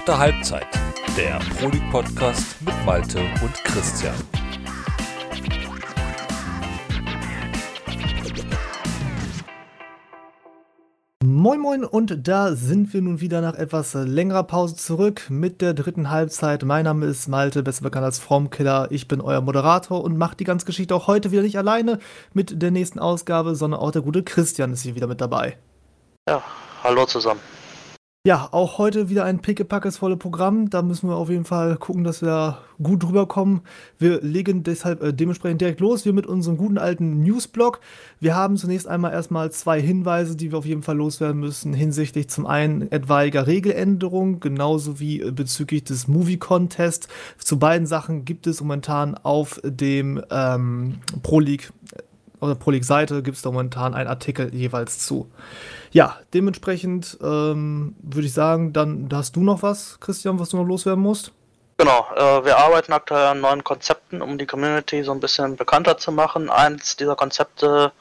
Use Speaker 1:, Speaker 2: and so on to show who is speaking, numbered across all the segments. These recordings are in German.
Speaker 1: Dritte Halbzeit, der Pro League Podcast mit Malte und Christian.
Speaker 2: Moin Moin und da sind wir nun wieder nach etwas längerer Pause zurück mit der dritten Halbzeit. Mein Name ist Malte, besser bekannt als Formkiller. Ich bin euer Moderator und mache die ganze Geschichte auch heute wieder nicht alleine mit der nächsten Ausgabe, sondern auch der gute Christian ist hier wieder mit dabei.
Speaker 3: Ja, hallo zusammen.
Speaker 2: Ja, auch heute wieder ein pickepackes volle Programm. Da müssen wir auf jeden Fall gucken, dass wir gut drüber kommen. Wir legen deshalb äh, dementsprechend direkt los. Wir mit unserem guten alten Newsblog. Wir haben zunächst einmal erstmal zwei Hinweise, die wir auf jeden Fall loswerden müssen, hinsichtlich zum einen etwaiger Regeländerungen, genauso wie äh, bezüglich des Movie Contest. Zu beiden Sachen gibt es momentan auf dem ähm, Pro League auf der Pro League Seite gibt es momentan einen Artikel jeweils zu. Ja, dementsprechend ähm, würde ich sagen, dann hast du noch was, Christian, was du noch loswerden musst?
Speaker 3: Genau, äh, wir arbeiten aktuell an neuen Konzepten, um die Community so ein bisschen bekannter zu machen. Eins dieser Konzepte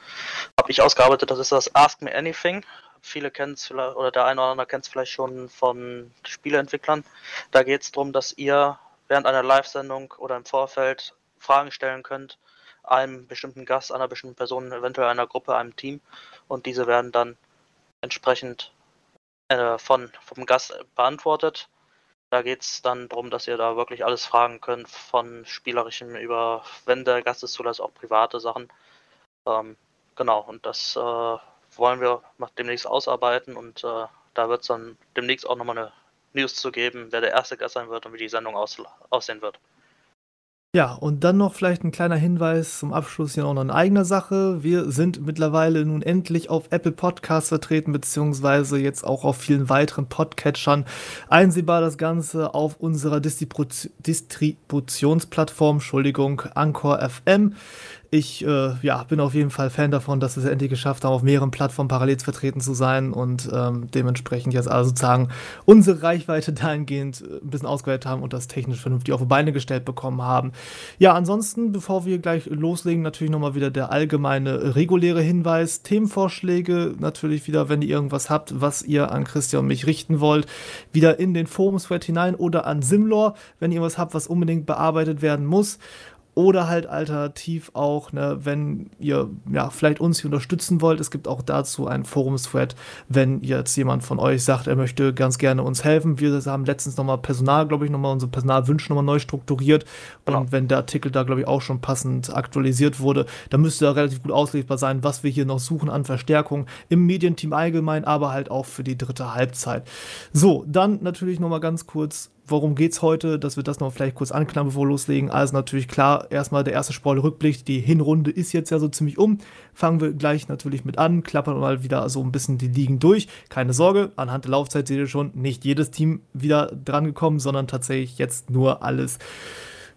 Speaker 3: habe ich ausgearbeitet, das ist das Ask Me Anything. Viele kennen es vielleicht, oder der eine oder andere kennt es vielleicht schon von Spieleentwicklern. Da geht es darum, dass ihr während einer Live-Sendung oder im Vorfeld Fragen stellen könnt einem bestimmten Gast, einer bestimmten Person, eventuell einer Gruppe, einem Team. Und diese werden dann entsprechend äh, von, vom Gast beantwortet. Da geht es dann darum, dass ihr da wirklich alles fragen könnt, von spielerischem über, wenn der Gast es zulässt, auch private Sachen. Ähm, genau, und das äh, wollen wir demnächst ausarbeiten und äh, da wird es dann demnächst auch nochmal eine News zu geben, wer der erste Gast sein wird und wie die Sendung aus, aussehen wird.
Speaker 2: Ja, und dann noch vielleicht ein kleiner Hinweis zum Abschluss hier auch noch in eigener Sache. Wir sind mittlerweile nun endlich auf Apple Podcasts vertreten, beziehungsweise jetzt auch auf vielen weiteren Podcatchern. Einsehbar das Ganze auf unserer Distribu Distributionsplattform, Entschuldigung, Anchor FM. Ich äh, ja, bin auf jeden Fall Fan davon, dass wir es endlich geschafft haben, auf mehreren Plattformen parallel vertreten zu sein und ähm, dementsprechend jetzt also sozusagen unsere Reichweite dahingehend äh, ein bisschen ausgeweitet haben und das technisch vernünftig auf die Beine gestellt bekommen haben. Ja, ansonsten, bevor wir gleich loslegen, natürlich nochmal wieder der allgemeine reguläre Hinweis. Themenvorschläge natürlich wieder, wenn ihr irgendwas habt, was ihr an Christian und mich richten wollt, wieder in den Forum-Thread hinein oder an Simlor, wenn ihr was habt, was unbedingt bearbeitet werden muss. Oder halt alternativ auch, ne, wenn ihr ja vielleicht uns hier unterstützen wollt, es gibt auch dazu einen Forums-Thread, wenn jetzt jemand von euch sagt, er möchte ganz gerne uns helfen. Wir haben letztens nochmal Personal, glaube ich, nochmal unsere Personalwünsche nochmal neu strukturiert. Genau. Und wenn der Artikel da, glaube ich, auch schon passend aktualisiert wurde, dann müsste da relativ gut auslesbar sein, was wir hier noch suchen an Verstärkung im Medienteam allgemein, aber halt auch für die dritte Halbzeit. So, dann natürlich nochmal ganz kurz worum geht es heute, dass wir das noch vielleicht kurz anknabbern, bevor wir loslegen. Also natürlich klar, erstmal der erste Spoiler-Rückblick. Die Hinrunde ist jetzt ja so ziemlich um. Fangen wir gleich natürlich mit an, klappern mal wieder so ein bisschen die Ligen durch. Keine Sorge, anhand der Laufzeit seht ihr schon, nicht jedes Team wieder drangekommen, sondern tatsächlich jetzt nur alles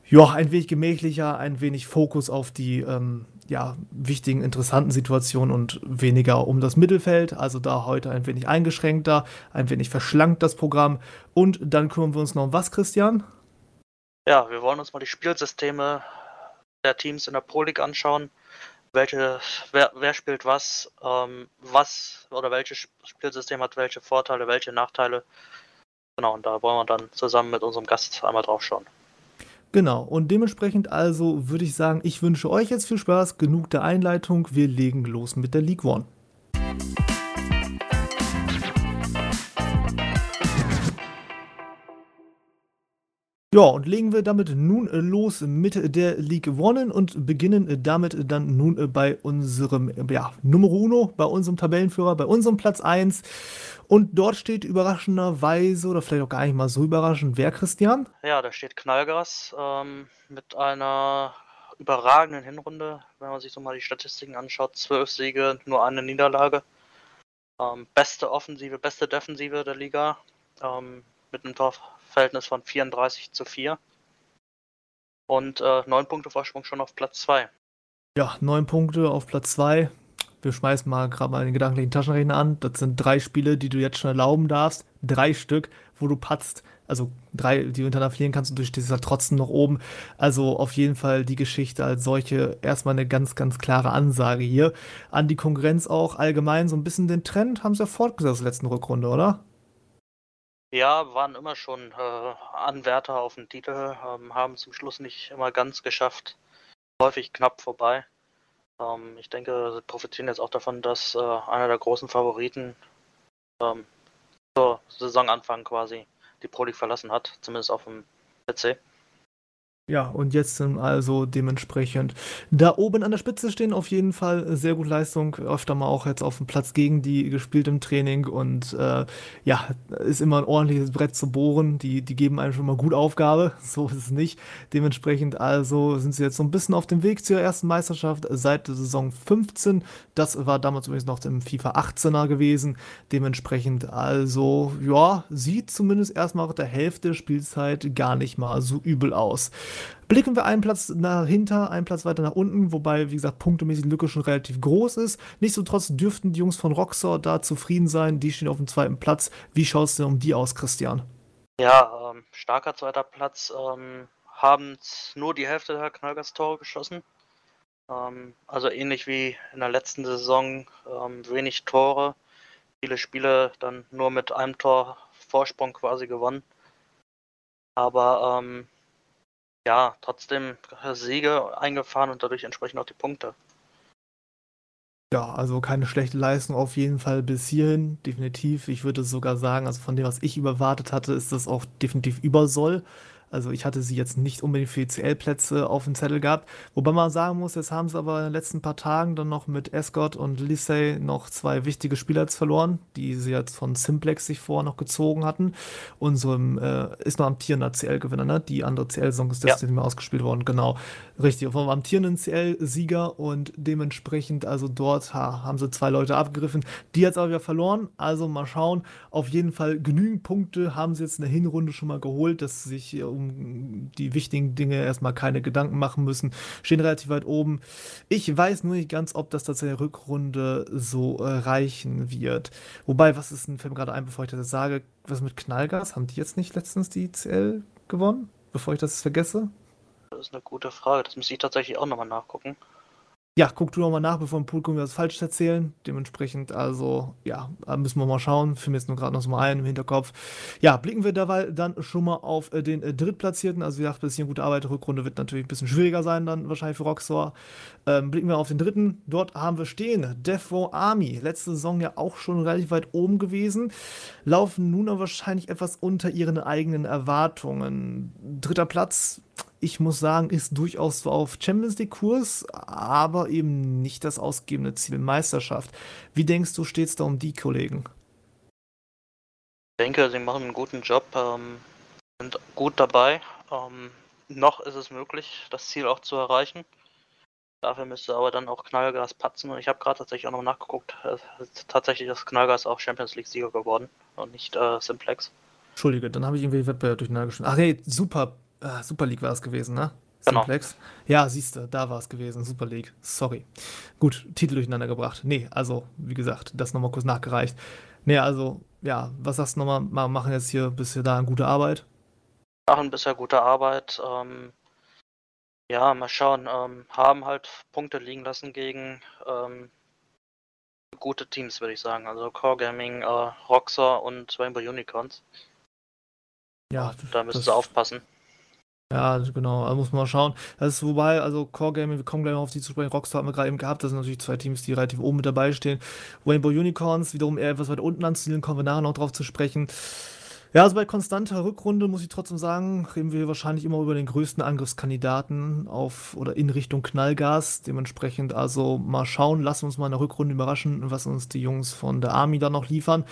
Speaker 2: ja, ein wenig gemächlicher, ein wenig Fokus auf die ähm, ja, wichtigen, interessanten Situationen und weniger um das Mittelfeld. Also da heute ein wenig eingeschränkter, ein wenig verschlankt das Programm. Und dann kümmern wir uns noch um was, Christian?
Speaker 3: Ja, wir wollen uns mal die Spielsysteme der Teams in der Pro League anschauen. Welche, wer, wer spielt was, ähm, was oder welches Spielsystem hat welche Vorteile, welche Nachteile. Genau, und da wollen wir dann zusammen mit unserem Gast einmal drauf schauen.
Speaker 2: Genau, und dementsprechend also würde ich sagen, ich wünsche euch jetzt viel Spaß, genug der Einleitung, wir legen los mit der League One. Ja, und legen wir damit nun äh, los mit der League One und beginnen äh, damit dann nun äh, bei unserem ja, Nummer Uno, bei unserem Tabellenführer, bei unserem Platz 1. Und dort steht überraschenderweise, oder vielleicht auch gar nicht mal so überraschend, wer Christian?
Speaker 3: Ja, da steht Knallgas ähm, mit einer überragenden Hinrunde, wenn man sich so mal die Statistiken anschaut. Zwölf Siege, nur eine Niederlage. Ähm, beste Offensive, beste Defensive der Liga. Ähm, mit einem Torverhältnis von 34 zu 4. Und äh, neun Punkte Vorsprung schon auf Platz 2.
Speaker 2: Ja, neun Punkte auf Platz 2. Wir schmeißen mal gerade mal den gedanklichen Taschenrechner an. Das sind drei Spiele, die du jetzt schon erlauben darfst. Drei Stück, wo du patzt. Also drei, die du hintereinander verlieren kannst und du stehst halt trotzdem noch oben. Also auf jeden Fall die Geschichte als solche erstmal eine ganz, ganz klare Ansage hier. An die Konkurrenz auch allgemein so ein bisschen den Trend haben sie ja fortgesetzt in der letzten Rückrunde, oder?
Speaker 3: Ja, waren immer schon äh, Anwärter auf den Titel, ähm, haben zum Schluss nicht immer ganz geschafft, häufig knapp vorbei. Ähm, ich denke, sie profitieren jetzt auch davon, dass äh, einer der großen Favoriten ähm, zur Saisonanfang quasi die Pro League verlassen hat, zumindest auf dem PC.
Speaker 2: Ja, und jetzt sind also dementsprechend da oben an der Spitze stehen. Auf jeden Fall sehr gut Leistung, öfter mal auch jetzt auf dem Platz gegen die gespielt im Training. Und äh, ja, ist immer ein ordentliches Brett zu bohren, die, die geben einem schon mal gut Aufgabe, so ist es nicht. Dementsprechend also sind sie jetzt so ein bisschen auf dem Weg zur ersten Meisterschaft seit der Saison 15, das war damals übrigens noch im FIFA 18er gewesen, dementsprechend also, ja, sieht zumindest erstmal auf der Hälfte der Spielzeit gar nicht mal so übel aus. Blicken wir einen Platz dahinter, einen Platz weiter nach unten, wobei, wie gesagt, punktemäßig die Lücke schon relativ groß ist. Nichtsdestotrotz dürften die Jungs von Roxor da zufrieden sein. Die stehen auf dem zweiten Platz. Wie schaut es denn um die aus, Christian?
Speaker 3: Ja, ähm, starker zweiter Platz. Ähm, haben nur die Hälfte der Knallgas-Tore geschossen. Ähm, also ähnlich wie in der letzten Saison ähm, wenig Tore. Viele Spiele dann nur mit einem Tor Vorsprung quasi gewonnen. Aber ähm, ja, trotzdem Siege eingefahren und dadurch entsprechend auch die Punkte.
Speaker 2: Ja, also keine schlechte Leistung auf jeden Fall bis hierhin, definitiv. Ich würde sogar sagen, also von dem, was ich überwartet hatte, ist das auch definitiv über Soll. Also ich hatte sie jetzt nicht unbedingt für CL-Plätze auf dem Zettel gehabt. Wobei man sagen muss, jetzt haben sie aber in den letzten paar Tagen dann noch mit Escott und Lissay noch zwei wichtige Spieler jetzt verloren, die sie jetzt von Simplex sich vorher noch gezogen hatten. Und so äh, ist noch amtierender CL-Gewinner, ne? Die andere CL-Saison ist deswegen ja. mehr ausgespielt worden, genau. Richtig, vom amtierenden CL-Sieger und dementsprechend, also dort ha, haben sie zwei Leute abgegriffen, die jetzt aber wieder verloren. Also mal schauen. Auf jeden Fall genügend Punkte haben sie jetzt in der Hinrunde schon mal geholt, dass sie sich um die wichtigen Dinge erstmal keine Gedanken machen müssen. Stehen relativ weit oben. Ich weiß nur nicht ganz, ob das tatsächlich in der Rückrunde so äh, reichen wird. Wobei, was ist fällt mir gerade ein, bevor ich das sage, was mit Knallgas? Haben die jetzt nicht letztens die CL gewonnen? Bevor ich das vergesse?
Speaker 3: Das ist eine gute Frage. Das müsste ich tatsächlich auch nochmal nachgucken.
Speaker 2: Ja, guck du nochmal nach, bevor im Publikum was falsch erzählen. Dementsprechend, also, ja, müssen wir mal schauen. Für mich jetzt nur gerade noch mal ein im Hinterkopf. Ja, blicken wir dabei dann schon mal auf äh, den äh, Drittplatzierten. Also, wie gesagt, bisschen gute Arbeit. Rückrunde wird natürlich ein bisschen schwieriger sein, dann wahrscheinlich für Rockstar. Ähm, blicken wir auf den dritten. Dort haben wir stehen Death Row Army. Letzte Saison ja auch schon relativ weit oben gewesen. Laufen nun aber wahrscheinlich etwas unter ihren eigenen Erwartungen. Dritter Platz ich muss sagen, ist durchaus auf Champions League-Kurs, aber eben nicht das ausgegebene Ziel Meisterschaft. Wie denkst du, steht es da um die Kollegen?
Speaker 3: Ich denke, sie machen einen guten Job, ähm, sind gut dabei. Ähm, noch ist es möglich, das Ziel auch zu erreichen. Dafür müsste aber dann auch Knallgas patzen und ich habe gerade tatsächlich auch noch nachgeguckt. tatsächlich ist Knallgas auch Champions League-Sieger geworden und nicht äh, Simplex.
Speaker 2: Entschuldige, dann habe ich irgendwie Wettbewerb durcheinander geschrieben. Ach nee, super äh, Super League war es gewesen, ne? Genau. Simplex. Ja, siehst du, da war es gewesen, Super League. Sorry. Gut, Titel durcheinander gebracht. Nee, also, wie gesagt, das nochmal kurz nachgereicht. Nee, also, ja, was sagst du nochmal? Wir machen jetzt hier bisher da eine gute Arbeit?
Speaker 3: Machen bisher gute Arbeit. Ähm, ja, mal schauen. Ähm, haben halt Punkte liegen lassen gegen ähm, gute Teams, würde ich sagen. Also Core Gaming, äh, Roxer und Rainbow Unicorns. Ja, da müssen sie aufpassen.
Speaker 2: Ja, genau, also muss man mal schauen. Das ist wobei, also Core Gaming, wir kommen gleich noch auf die zu sprechen. Rockstar haben wir gerade eben gehabt, das sind natürlich zwei Teams, die relativ oben mit dabei stehen. Rainbow Unicorns, wiederum eher etwas weiter unten anzusiedeln, kommen wir nachher noch drauf zu sprechen. Ja, also bei konstanter Rückrunde muss ich trotzdem sagen, reden wir wahrscheinlich immer über den größten Angriffskandidaten auf oder in Richtung Knallgas. Dementsprechend also mal schauen, lassen uns mal in der Rückrunde überraschen, was uns die Jungs von der Army da noch liefern.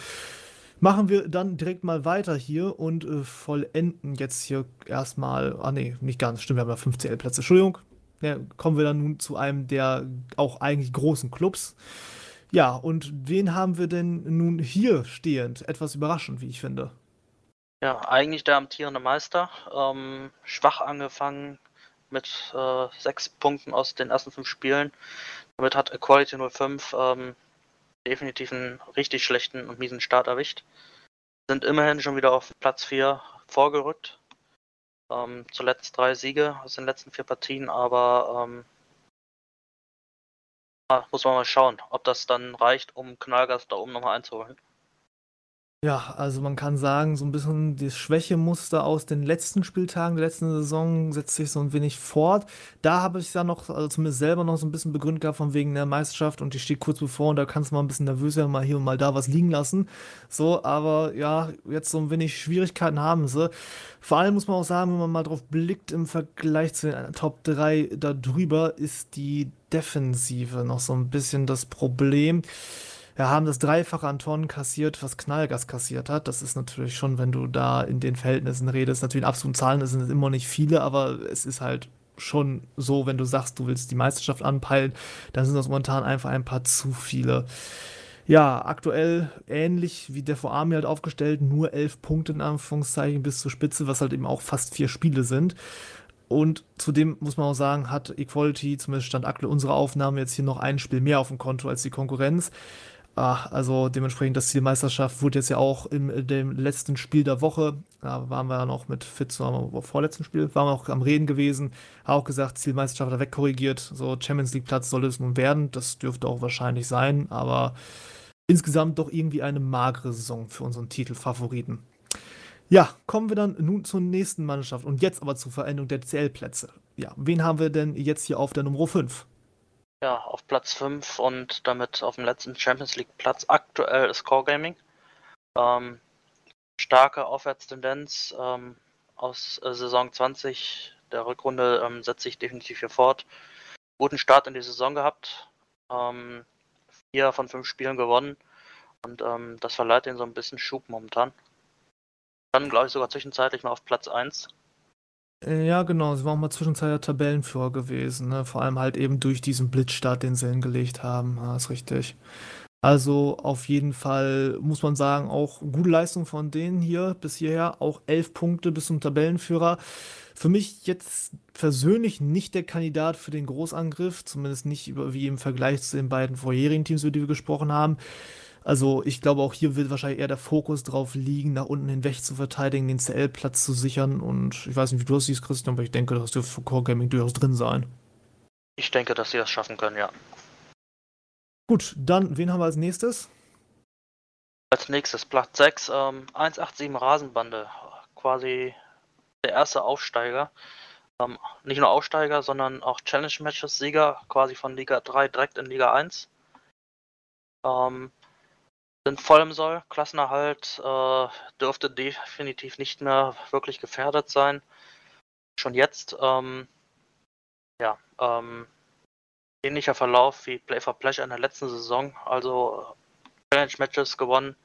Speaker 2: Machen wir dann direkt mal weiter hier und äh, vollenden jetzt hier erstmal. Ah, nee, nicht ganz. Stimmt, wir haben ja 5 CL-Plätze. Entschuldigung. Ja, kommen wir dann nun zu einem der auch eigentlich großen Clubs. Ja, und wen haben wir denn nun hier stehend? Etwas überraschend, wie ich finde.
Speaker 3: Ja, eigentlich der amtierende Meister. Ähm, schwach angefangen mit äh, sechs Punkten aus den ersten fünf Spielen. Damit hat Equality 05 ähm, definitiv einen richtig schlechten und miesen Start erwischt. Sind immerhin schon wieder auf Platz 4 vorgerückt. Ähm, zuletzt drei Siege aus den letzten vier Partien, aber ähm, muss man mal schauen, ob das dann reicht, um Knallgas da oben nochmal einzuholen.
Speaker 2: Ja, also man kann sagen, so ein bisschen das Schwächemuster aus den letzten Spieltagen der letzten Saison setzt sich so ein wenig fort. Da habe ich ja noch, also zumindest selber noch so ein bisschen begründet gehabt von wegen der Meisterschaft und die steht kurz bevor und da kannst du mal ein bisschen nervös werden, mal hier und mal da was liegen lassen. So, aber ja, jetzt so ein wenig Schwierigkeiten haben sie. Vor allem muss man auch sagen, wenn man mal drauf blickt, im Vergleich zu den Top 3 da drüber ist die Defensive noch so ein bisschen das Problem ja, haben das Dreifache an Tonnen kassiert, was Knallgas kassiert hat. Das ist natürlich schon, wenn du da in den Verhältnissen redest, natürlich in absoluten Zahlen sind es immer nicht viele, aber es ist halt schon so, wenn du sagst, du willst die Meisterschaft anpeilen, dann sind das momentan einfach ein paar zu viele. Ja, aktuell ähnlich wie der vor Army halt aufgestellt, nur elf Punkte in Anführungszeichen bis zur Spitze, was halt eben auch fast vier Spiele sind. Und zudem muss man auch sagen, hat Equality, zumindest stand aktuell unsere Aufnahme, jetzt hier noch ein Spiel mehr auf dem Konto als die Konkurrenz. Ah, also dementsprechend, das Zielmeisterschaft wurde jetzt ja auch im dem letzten Spiel der Woche, da waren wir ja noch mit Fitz, am vorletzten Spiel, waren wir auch am Reden gewesen, auch gesagt, Zielmeisterschaft hat er wegkorrigiert, so Champions League Platz soll es nun werden, das dürfte auch wahrscheinlich sein, aber insgesamt doch irgendwie eine magere Saison für unseren Titelfavoriten. Ja, kommen wir dann nun zur nächsten Mannschaft und jetzt aber zur Veränderung der CL-Plätze. Ja, wen haben wir denn jetzt hier auf der Nummer 5?
Speaker 3: Ja, auf Platz 5 und damit auf dem letzten Champions League Platz aktuell ist Core Gaming. Ähm, starke Aufwärtstendenz ähm, aus äh, Saison 20 der Rückrunde ähm, setzt sich definitiv hier fort. Guten Start in die Saison gehabt. Ähm, vier von fünf Spielen gewonnen. Und ähm, das verleiht ihnen so ein bisschen Schub momentan. Dann glaube ich sogar zwischenzeitlich mal auf Platz 1.
Speaker 2: Äh, ja, genau. Sie waren auch mal zwischenzeitlich Tabellenführer gewesen. Ne? Vor allem halt eben durch diesen Blitzstart, den sie hingelegt haben. Ja, ist richtig. Also auf jeden Fall muss man sagen, auch gute Leistung von denen hier bis hierher. Auch elf Punkte bis zum Tabellenführer. Für mich jetzt persönlich nicht der Kandidat für den Großangriff, zumindest nicht wie im Vergleich zu den beiden vorherigen Teams, über die wir gesprochen haben. Also ich glaube, auch hier wird wahrscheinlich eher der Fokus drauf liegen, nach unten hinweg zu verteidigen, den CL-Platz zu sichern. Und ich weiß nicht, wie du das siehst, Christian, aber ich denke, das dürfte für Core Gaming durchaus drin sein.
Speaker 3: Ich denke, dass sie das schaffen können, ja.
Speaker 2: Gut, dann, wen haben wir als nächstes?
Speaker 3: Als nächstes Platz 6, ähm, 187 Rasenbande. Quasi der erste Aufsteiger. Ähm, nicht nur Aufsteiger, sondern auch Challenge-Matches-Sieger, quasi von Liga 3 direkt in Liga 1. Ähm, sind voll im Soll. Klassenerhalt äh, dürfte definitiv nicht mehr wirklich gefährdet sein. Schon jetzt, ähm, ja, ähm, ähnlicher Verlauf wie Play for Pleasure in der letzten Saison. Also Challenge Matches gewonnen,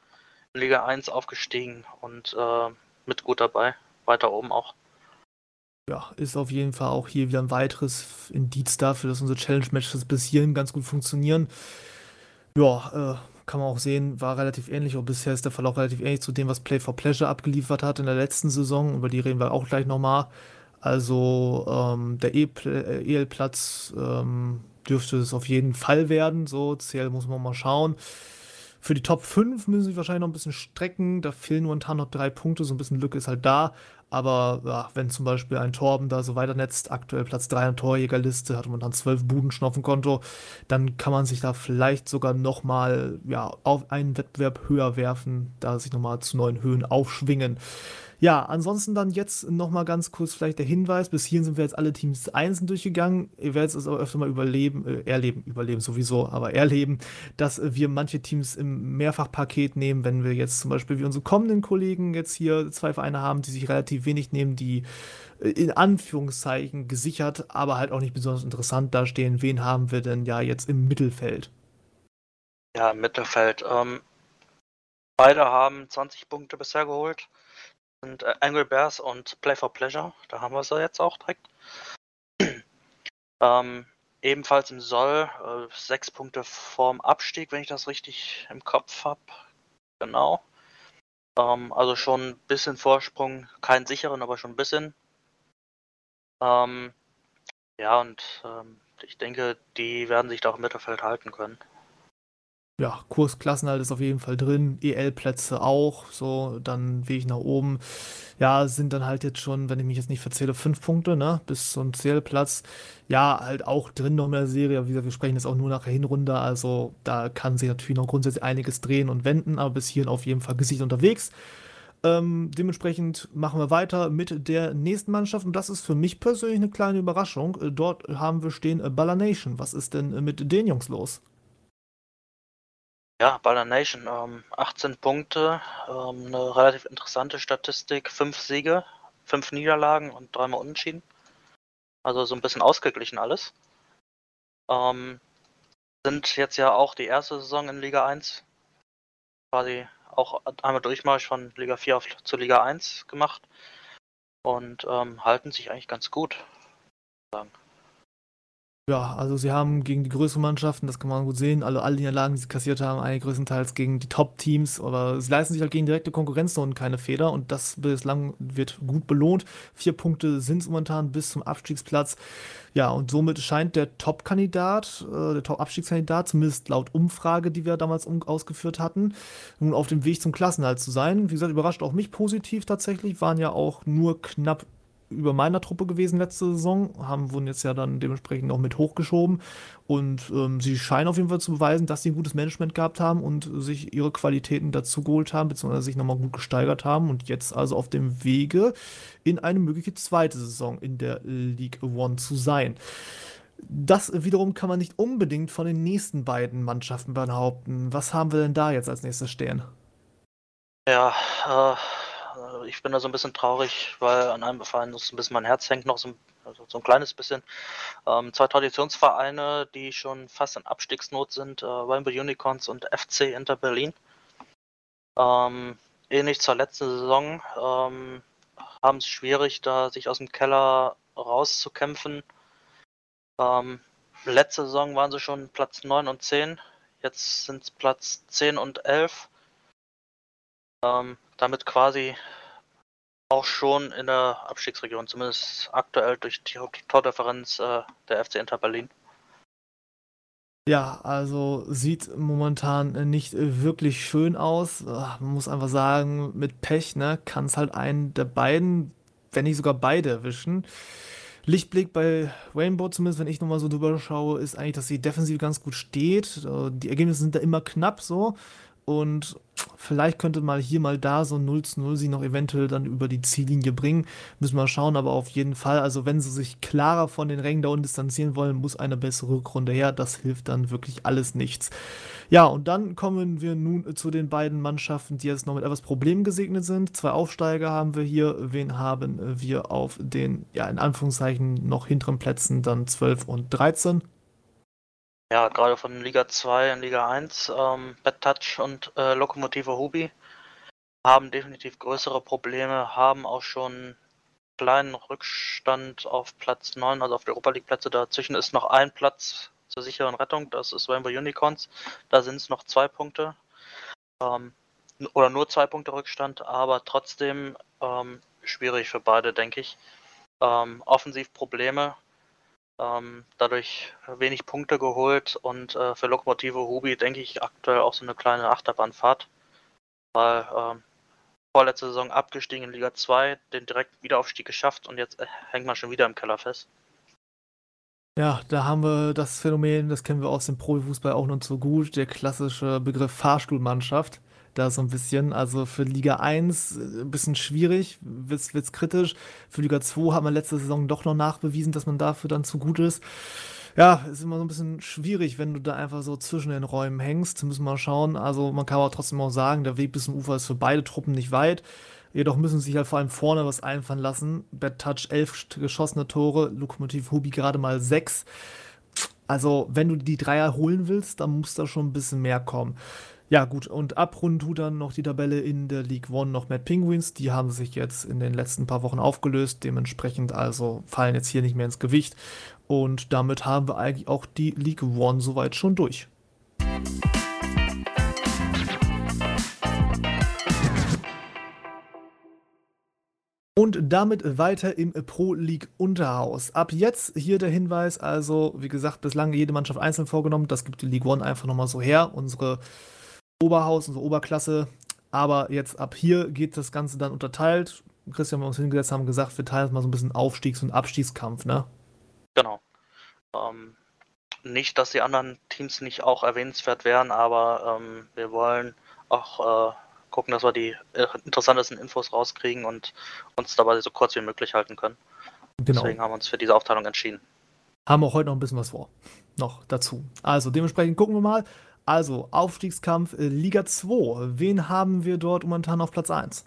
Speaker 3: Liga 1 aufgestiegen und äh, mit gut dabei. Weiter oben auch.
Speaker 2: Ja, ist auf jeden Fall auch hier wieder ein weiteres Indiz dafür, dass unsere Challenge Matches bis hierhin ganz gut funktionieren. Ja, äh, kann man auch sehen, war relativ ähnlich, und bisher ist der Verlauf relativ ähnlich zu dem, was Play for Pleasure abgeliefert hat in der letzten Saison. Über die reden wir auch gleich nochmal. Also ähm, der EL-Platz ähm, dürfte es auf jeden Fall werden. So, CL muss man mal schauen. Für die Top 5 müssen sie wahrscheinlich noch ein bisschen strecken. Da fehlen momentan noch drei Punkte. So ein bisschen Lücke ist halt da. Aber ja, wenn zum Beispiel ein Torben da so weiternetzt, aktuell Platz 3 in der Torjägerliste, hat man dann 12 Buden schon auf dem Konto, dann kann man sich da vielleicht sogar nochmal ja, auf einen Wettbewerb höher werfen, da sich nochmal zu neuen Höhen aufschwingen. Ja, ansonsten dann jetzt nochmal ganz kurz vielleicht der Hinweis. Bis hierhin sind wir jetzt alle Teams einzeln durchgegangen. Ihr werdet es aber öfter mal überleben, äh, erleben, überleben sowieso, aber erleben, dass wir manche Teams im Mehrfachpaket nehmen, wenn wir jetzt zum Beispiel wie unsere kommenden Kollegen jetzt hier zwei Vereine haben, die sich relativ wenig nehmen, die äh, in Anführungszeichen gesichert, aber halt auch nicht besonders interessant dastehen. Wen haben wir denn ja jetzt im Mittelfeld?
Speaker 3: Ja, im Mittelfeld. Ähm, beide haben 20 Punkte bisher geholt sind äh, Angry Bears und Play for Pleasure. Da haben wir sie jetzt auch direkt. ähm, ebenfalls im Soll, äh, sechs Punkte vorm Abstieg, wenn ich das richtig im Kopf habe. Genau. Ähm, also schon ein bisschen Vorsprung, keinen sicheren, aber schon ein bisschen. Ähm, ja, und ähm, ich denke, die werden sich da auch im Mittelfeld halten können.
Speaker 2: Ja, Kursklassenhalt ist auf jeden Fall drin, EL-Plätze auch, so, dann Weg nach oben. Ja, sind dann halt jetzt schon, wenn ich mich jetzt nicht verzähle, fünf Punkte, ne, bis zum Zählplatz. Ja, halt auch drin noch in der Serie, wie gesagt, wir sprechen jetzt auch nur nach der Hinrunde, also da kann sich natürlich noch grundsätzlich einiges drehen und wenden, aber bis hierhin auf jeden Fall Gesicht unterwegs. Ähm, dementsprechend machen wir weiter mit der nächsten Mannschaft und das ist für mich persönlich eine kleine Überraschung. Äh, dort haben wir stehen äh, Baller Nation. Was ist denn äh, mit den Jungs los?
Speaker 3: Ja, Baller Nation, ähm, 18 Punkte, ähm, eine relativ interessante Statistik, 5 Siege, 5 Niederlagen und dreimal Unentschieden. Also so ein bisschen ausgeglichen alles. Ähm, sind jetzt ja auch die erste Saison in Liga 1. Quasi auch einmal Durchmarsch von Liga 4 auf, zu Liga 1 gemacht. Und ähm, halten sich eigentlich ganz gut. Sagen.
Speaker 2: Ja, also sie haben gegen die größeren Mannschaften, das kann man gut sehen, alle, alle Niederlagen, die sie kassiert haben, eigentlich größtenteils gegen die Top-Teams, aber sie leisten sich halt gegen direkte Konkurrenz und keine Feder und das bislang wird gut belohnt. Vier Punkte sind es momentan bis zum Abstiegsplatz. Ja, und somit scheint der Top-Kandidat, äh, der Top-Abstiegskandidat, zumindest laut Umfrage, die wir damals um, ausgeführt hatten, nun auf dem Weg zum Klassenhalt zu sein. Wie gesagt, überrascht auch mich positiv tatsächlich, waren ja auch nur knapp über meiner Truppe gewesen letzte Saison, haben wurden jetzt ja dann dementsprechend auch mit hochgeschoben und ähm, sie scheinen auf jeden Fall zu beweisen, dass sie ein gutes Management gehabt haben und sich ihre Qualitäten dazu geholt haben, beziehungsweise sich nochmal gut gesteigert haben und jetzt also auf dem Wege in eine mögliche zweite Saison in der League One zu sein. Das wiederum kann man nicht unbedingt von den nächsten beiden Mannschaften behaupten. Was haben wir denn da jetzt als nächstes stehen?
Speaker 3: Ja, äh, ich bin da so ein bisschen traurig, weil an einem Verein so ein bisschen mein Herz hängt noch so, also so ein kleines bisschen. Ähm, zwei Traditionsvereine, die schon fast in Abstiegsnot sind, äh, Rainbow Unicorns und FC Inter Berlin. Ähm, ähnlich zur letzten Saison ähm, haben es schwierig, da sich aus dem Keller rauszukämpfen. Ähm, letzte Saison waren sie schon Platz 9 und 10, jetzt sind es Platz 10 und 11. Ähm, damit quasi auch schon in der Abstiegsregion, zumindest aktuell durch die Tordifferenz äh, der FC Inter Berlin.
Speaker 2: Ja, also sieht momentan nicht wirklich schön aus. Man muss einfach sagen, mit Pech, ne, kann es halt einen der beiden, wenn nicht sogar beide erwischen. Lichtblick bei Rainbow, zumindest wenn ich nochmal so drüber schaue, ist eigentlich, dass sie defensiv ganz gut steht. Die Ergebnisse sind da immer knapp so. Und vielleicht könnte mal hier mal da so ein 0 zu 0 sie noch eventuell dann über die Ziellinie bringen. Müssen wir schauen, aber auf jeden Fall, also wenn sie sich klarer von den Rängen da unten distanzieren wollen, muss eine bessere Rückrunde her. Das hilft dann wirklich alles nichts. Ja, und dann kommen wir nun zu den beiden Mannschaften, die jetzt noch mit etwas Problemen gesegnet sind. Zwei Aufsteiger haben wir hier. Wen haben wir auf den, ja, in Anführungszeichen noch hinteren Plätzen dann 12 und 13?
Speaker 3: Ja, gerade von Liga 2 in Liga 1, ähm, Bad Touch und äh, Lokomotive Hubi haben definitiv größere Probleme, haben auch schon kleinen Rückstand auf Platz 9, also auf die Europa League Plätze. Dazwischen ist noch ein Platz zur sicheren Rettung, das ist Rainbow Unicorns. Da sind es noch zwei Punkte. Ähm, oder nur zwei Punkte Rückstand, aber trotzdem ähm, schwierig für beide, denke ich. Ähm, offensiv Probleme, ähm, dadurch wenig Punkte geholt und äh, für Lokomotive Hubi denke ich aktuell auch so eine kleine Achterbahnfahrt. Weil ähm, vorletzte Saison abgestiegen in Liga 2, den direkten Wiederaufstieg geschafft und jetzt äh, hängt man schon wieder im Keller fest.
Speaker 2: Ja, da haben wir das Phänomen, das kennen wir aus dem Profifußball auch noch so gut, der klassische Begriff Fahrstuhlmannschaft da so ein bisschen. Also für Liga 1 äh, ein bisschen schwierig, wird es kritisch. Für Liga 2 hat man letzte Saison doch noch nachbewiesen, dass man dafür dann zu gut ist. Ja, ist immer so ein bisschen schwierig, wenn du da einfach so zwischen den Räumen hängst. Müssen wir mal schauen. Also man kann aber trotzdem auch sagen, der Weg bis zum Ufer ist für beide Truppen nicht weit. Jedoch müssen sie sich halt vor allem vorne was einfallen lassen. Bad Touch 11 geschossene Tore, Lokomotiv Hubi gerade mal 6. Also, wenn du die Dreier holen willst, dann muss da schon ein bisschen mehr kommen. Ja, gut, und abrunden tut dann noch die Tabelle in der League One noch Mad Penguins. Die haben sich jetzt in den letzten paar Wochen aufgelöst. Dementsprechend also fallen jetzt hier nicht mehr ins Gewicht. Und damit haben wir eigentlich auch die League One soweit schon durch. Und damit weiter im Pro League Unterhaus. Ab jetzt hier der Hinweis, also wie gesagt, bislang jede Mannschaft einzeln vorgenommen. Das gibt die League One einfach nochmal so her. Unsere Oberhaus, unsere Oberklasse. Aber jetzt ab hier geht das Ganze dann unterteilt. Christian, wir uns hingesetzt haben gesagt, wir teilen es mal so ein bisschen Aufstiegs- und Abstiegskampf, ne?
Speaker 3: Genau. Ähm, nicht, dass die anderen Teams nicht auch erwähnenswert wären, aber ähm, wir wollen auch äh, gucken, dass wir die äh, interessantesten Infos rauskriegen und uns dabei so kurz wie möglich halten können. Genau. Deswegen haben wir uns für diese Aufteilung entschieden.
Speaker 2: Haben auch heute noch ein bisschen was vor. Noch dazu. Also dementsprechend gucken wir mal. Also Aufstiegskampf äh, Liga 2. Wen haben wir dort momentan auf Platz 1?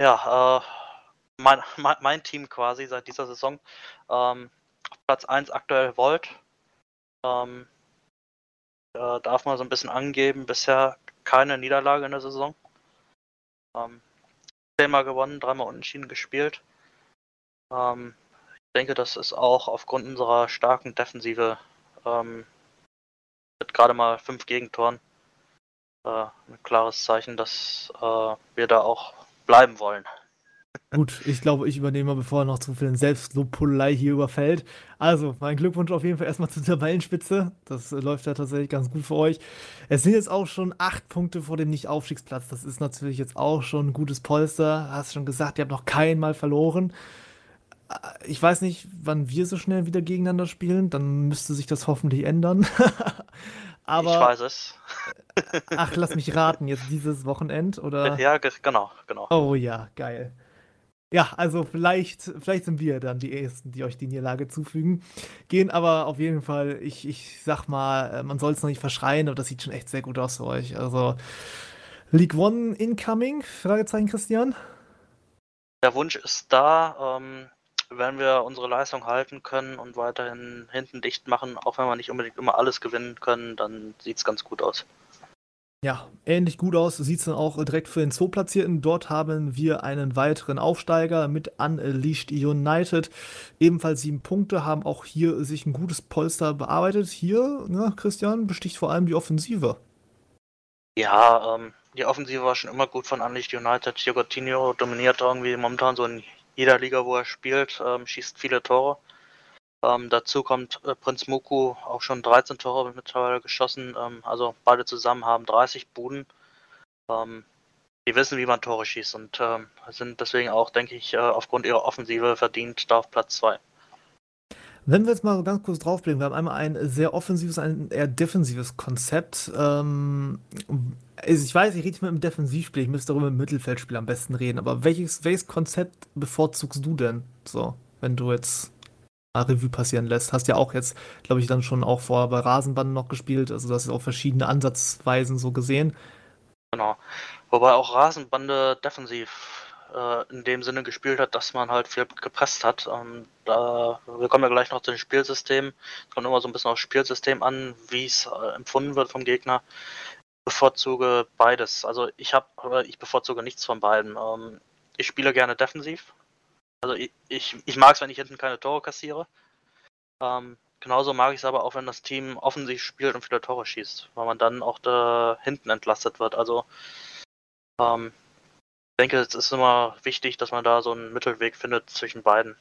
Speaker 3: Ja, äh, mein, mein, mein, Team quasi seit dieser Saison. Ähm, Platz 1 aktuell Volt. Ähm, äh, darf man so ein bisschen angeben. Bisher keine Niederlage in der Saison. Ähm, zehnmal gewonnen, dreimal unentschieden gespielt. Ähm, ich denke, das ist auch aufgrund unserer starken Defensive ähm, mit gerade mal fünf Gegentoren äh, ein klares Zeichen, dass äh, wir da auch bleiben wollen.
Speaker 2: Gut, ich glaube, ich übernehme, bevor noch zu viel Selbstlobpullei hier überfällt. Also, mein Glückwunsch auf jeden Fall erstmal zur Tabellenspitze. Das äh, läuft ja tatsächlich ganz gut für euch. Es sind jetzt auch schon acht Punkte vor dem Nicht-Aufstiegsplatz. Das ist natürlich jetzt auch schon ein gutes Polster. Hast schon gesagt, ihr habt noch kein Mal verloren. Äh, ich weiß nicht, wann wir so schnell wieder gegeneinander spielen. Dann müsste sich das hoffentlich ändern.
Speaker 3: Aber, ich weiß es.
Speaker 2: ach, lass mich raten, jetzt dieses Wochenend, oder?
Speaker 3: Ja, genau, genau.
Speaker 2: Oh ja, geil. Ja, also vielleicht, vielleicht sind wir dann die Ersten, die euch die Niederlage zufügen. Gehen aber auf jeden Fall, ich, ich sag mal, äh, man soll es noch nicht verschreien, aber das sieht schon echt sehr gut aus für euch. Also League One incoming? Fragezeichen, Christian?
Speaker 3: Der Wunsch ist da, ähm, wenn wir unsere Leistung halten können und weiterhin hinten dicht machen, auch wenn wir nicht unbedingt immer alles gewinnen können, dann sieht es ganz gut aus.
Speaker 2: Ja, ähnlich gut aus sieht es dann auch direkt für den Zoo-Platzierten. Dort haben wir einen weiteren Aufsteiger mit Unleashed United. Ebenfalls sieben Punkte, haben auch hier sich ein gutes Polster bearbeitet. Hier, ja, Christian, besticht vor allem die Offensive.
Speaker 3: Ja, ähm, die Offensive war schon immer gut von Unleashed United. Giorgotino dominiert irgendwie momentan so in jeder Liga, wo er spielt, ähm, schießt viele Tore. Ähm, dazu kommt äh, Prinz Muku, auch schon 13 Tore mittlerweile geschossen. Ähm, also beide zusammen haben 30 Buden. Ähm, die wissen, wie man Tore schießt und ähm, sind deswegen auch, denke ich, äh, aufgrund ihrer Offensive verdient da auf Platz 2.
Speaker 2: Wenn wir jetzt mal ganz kurz draufblicken, wir haben einmal ein sehr offensives, ein eher defensives Konzept. Ähm, also ich weiß, ich rede mit einem Defensivspiel, ich müsste darüber im Mittelfeldspiel am besten reden, aber welches, welches Konzept bevorzugst du denn so, wenn du jetzt Revue passieren lässt. Hast ja auch jetzt, glaube ich, dann schon auch vor bei Rasenbanden noch gespielt. Also das ist auch verschiedene Ansatzweisen so gesehen.
Speaker 3: Genau. Wobei auch Rasenbande defensiv äh, in dem Sinne gespielt hat, dass man halt viel gepresst hat. Ähm, da, wir kommen ja gleich noch zu den Spielsystemen. Es kommt immer so ein bisschen aufs Spielsystem an, wie es äh, empfunden wird vom Gegner. Ich bevorzuge beides. Also ich habe, ich bevorzuge nichts von beiden. Ähm, ich spiele gerne defensiv, also ich, ich, ich mag es, wenn ich hinten keine Tore kassiere. Ähm, genauso mag ich es aber auch, wenn das Team offensiv spielt und viele Tore schießt, weil man dann auch da hinten entlastet wird. Also ähm, denke, es ist immer wichtig, dass man da so einen Mittelweg findet zwischen beiden.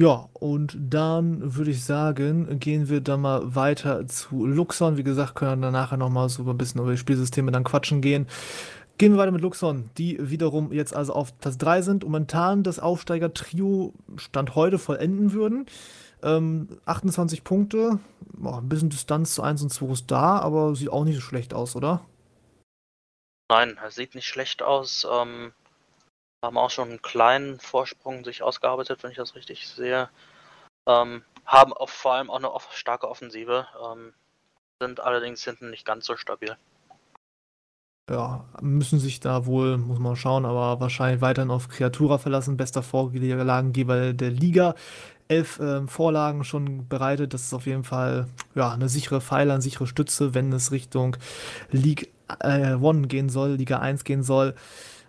Speaker 2: Ja, und dann würde ich sagen, gehen wir dann mal weiter zu Luxon. Wie gesagt, können wir dann nachher nochmal so ein bisschen über die Spielsysteme dann quatschen gehen. Gehen wir weiter mit Luxon, die wiederum jetzt also auf Platz 3 sind momentan das Aufsteiger-Trio Stand heute vollenden würden. Ähm, 28 Punkte, Boah, ein bisschen Distanz zu 1 und 2 ist da, aber sieht auch nicht so schlecht aus, oder?
Speaker 3: Nein, sieht nicht schlecht aus. Ähm, haben auch schon einen kleinen Vorsprung sich ausgearbeitet, wenn ich das richtig sehe. Ähm, haben auch vor allem auch eine starke Offensive, ähm, sind allerdings hinten nicht ganz so stabil
Speaker 2: ja, müssen sich da wohl, muss man schauen, aber wahrscheinlich weiterhin auf Kreatura verlassen. Bester Vorlagengeber der Liga. Elf äh, Vorlagen schon bereitet. Das ist auf jeden Fall ja, eine sichere Pfeiler, eine sichere Stütze, wenn es Richtung League äh, One gehen soll, Liga 1 gehen soll.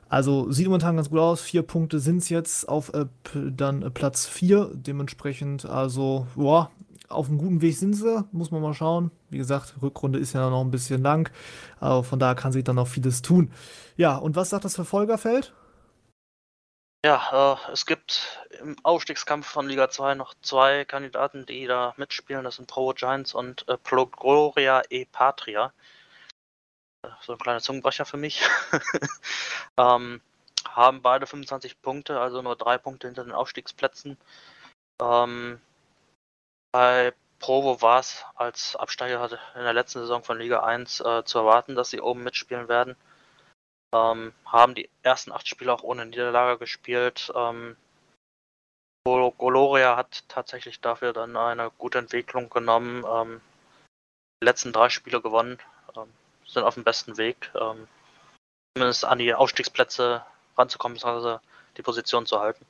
Speaker 2: Also sieht momentan ganz gut aus. Vier Punkte sind es jetzt auf äh, dann äh, Platz 4. Dementsprechend, also, ja, auf einem guten Weg sind sie, muss man mal schauen. Wie gesagt, Rückrunde ist ja noch ein bisschen lang, aber von daher kann sich dann noch vieles tun. Ja, und was sagt das Verfolgerfeld?
Speaker 3: Ja, äh, es gibt im Aufstiegskampf von Liga 2 noch zwei Kandidaten, die da mitspielen. Das sind Pro Giants und äh, Pro Gloria e Patria. Äh, so ein kleiner Zungenbrecher für mich. ähm, haben beide 25 Punkte, also nur drei Punkte hinter den Aufstiegsplätzen. Ähm, bei Provo war es als Absteiger in der letzten Saison von Liga 1 äh, zu erwarten, dass sie oben mitspielen werden. Ähm, haben die ersten acht Spiele auch ohne Niederlage gespielt. Ähm, Goloria hat tatsächlich dafür dann eine gute Entwicklung genommen. Ähm, die letzten drei Spiele gewonnen, sind auf dem besten Weg, ähm, zumindest an die Aufstiegsplätze ranzukommen, beziehungsweise die Position zu halten.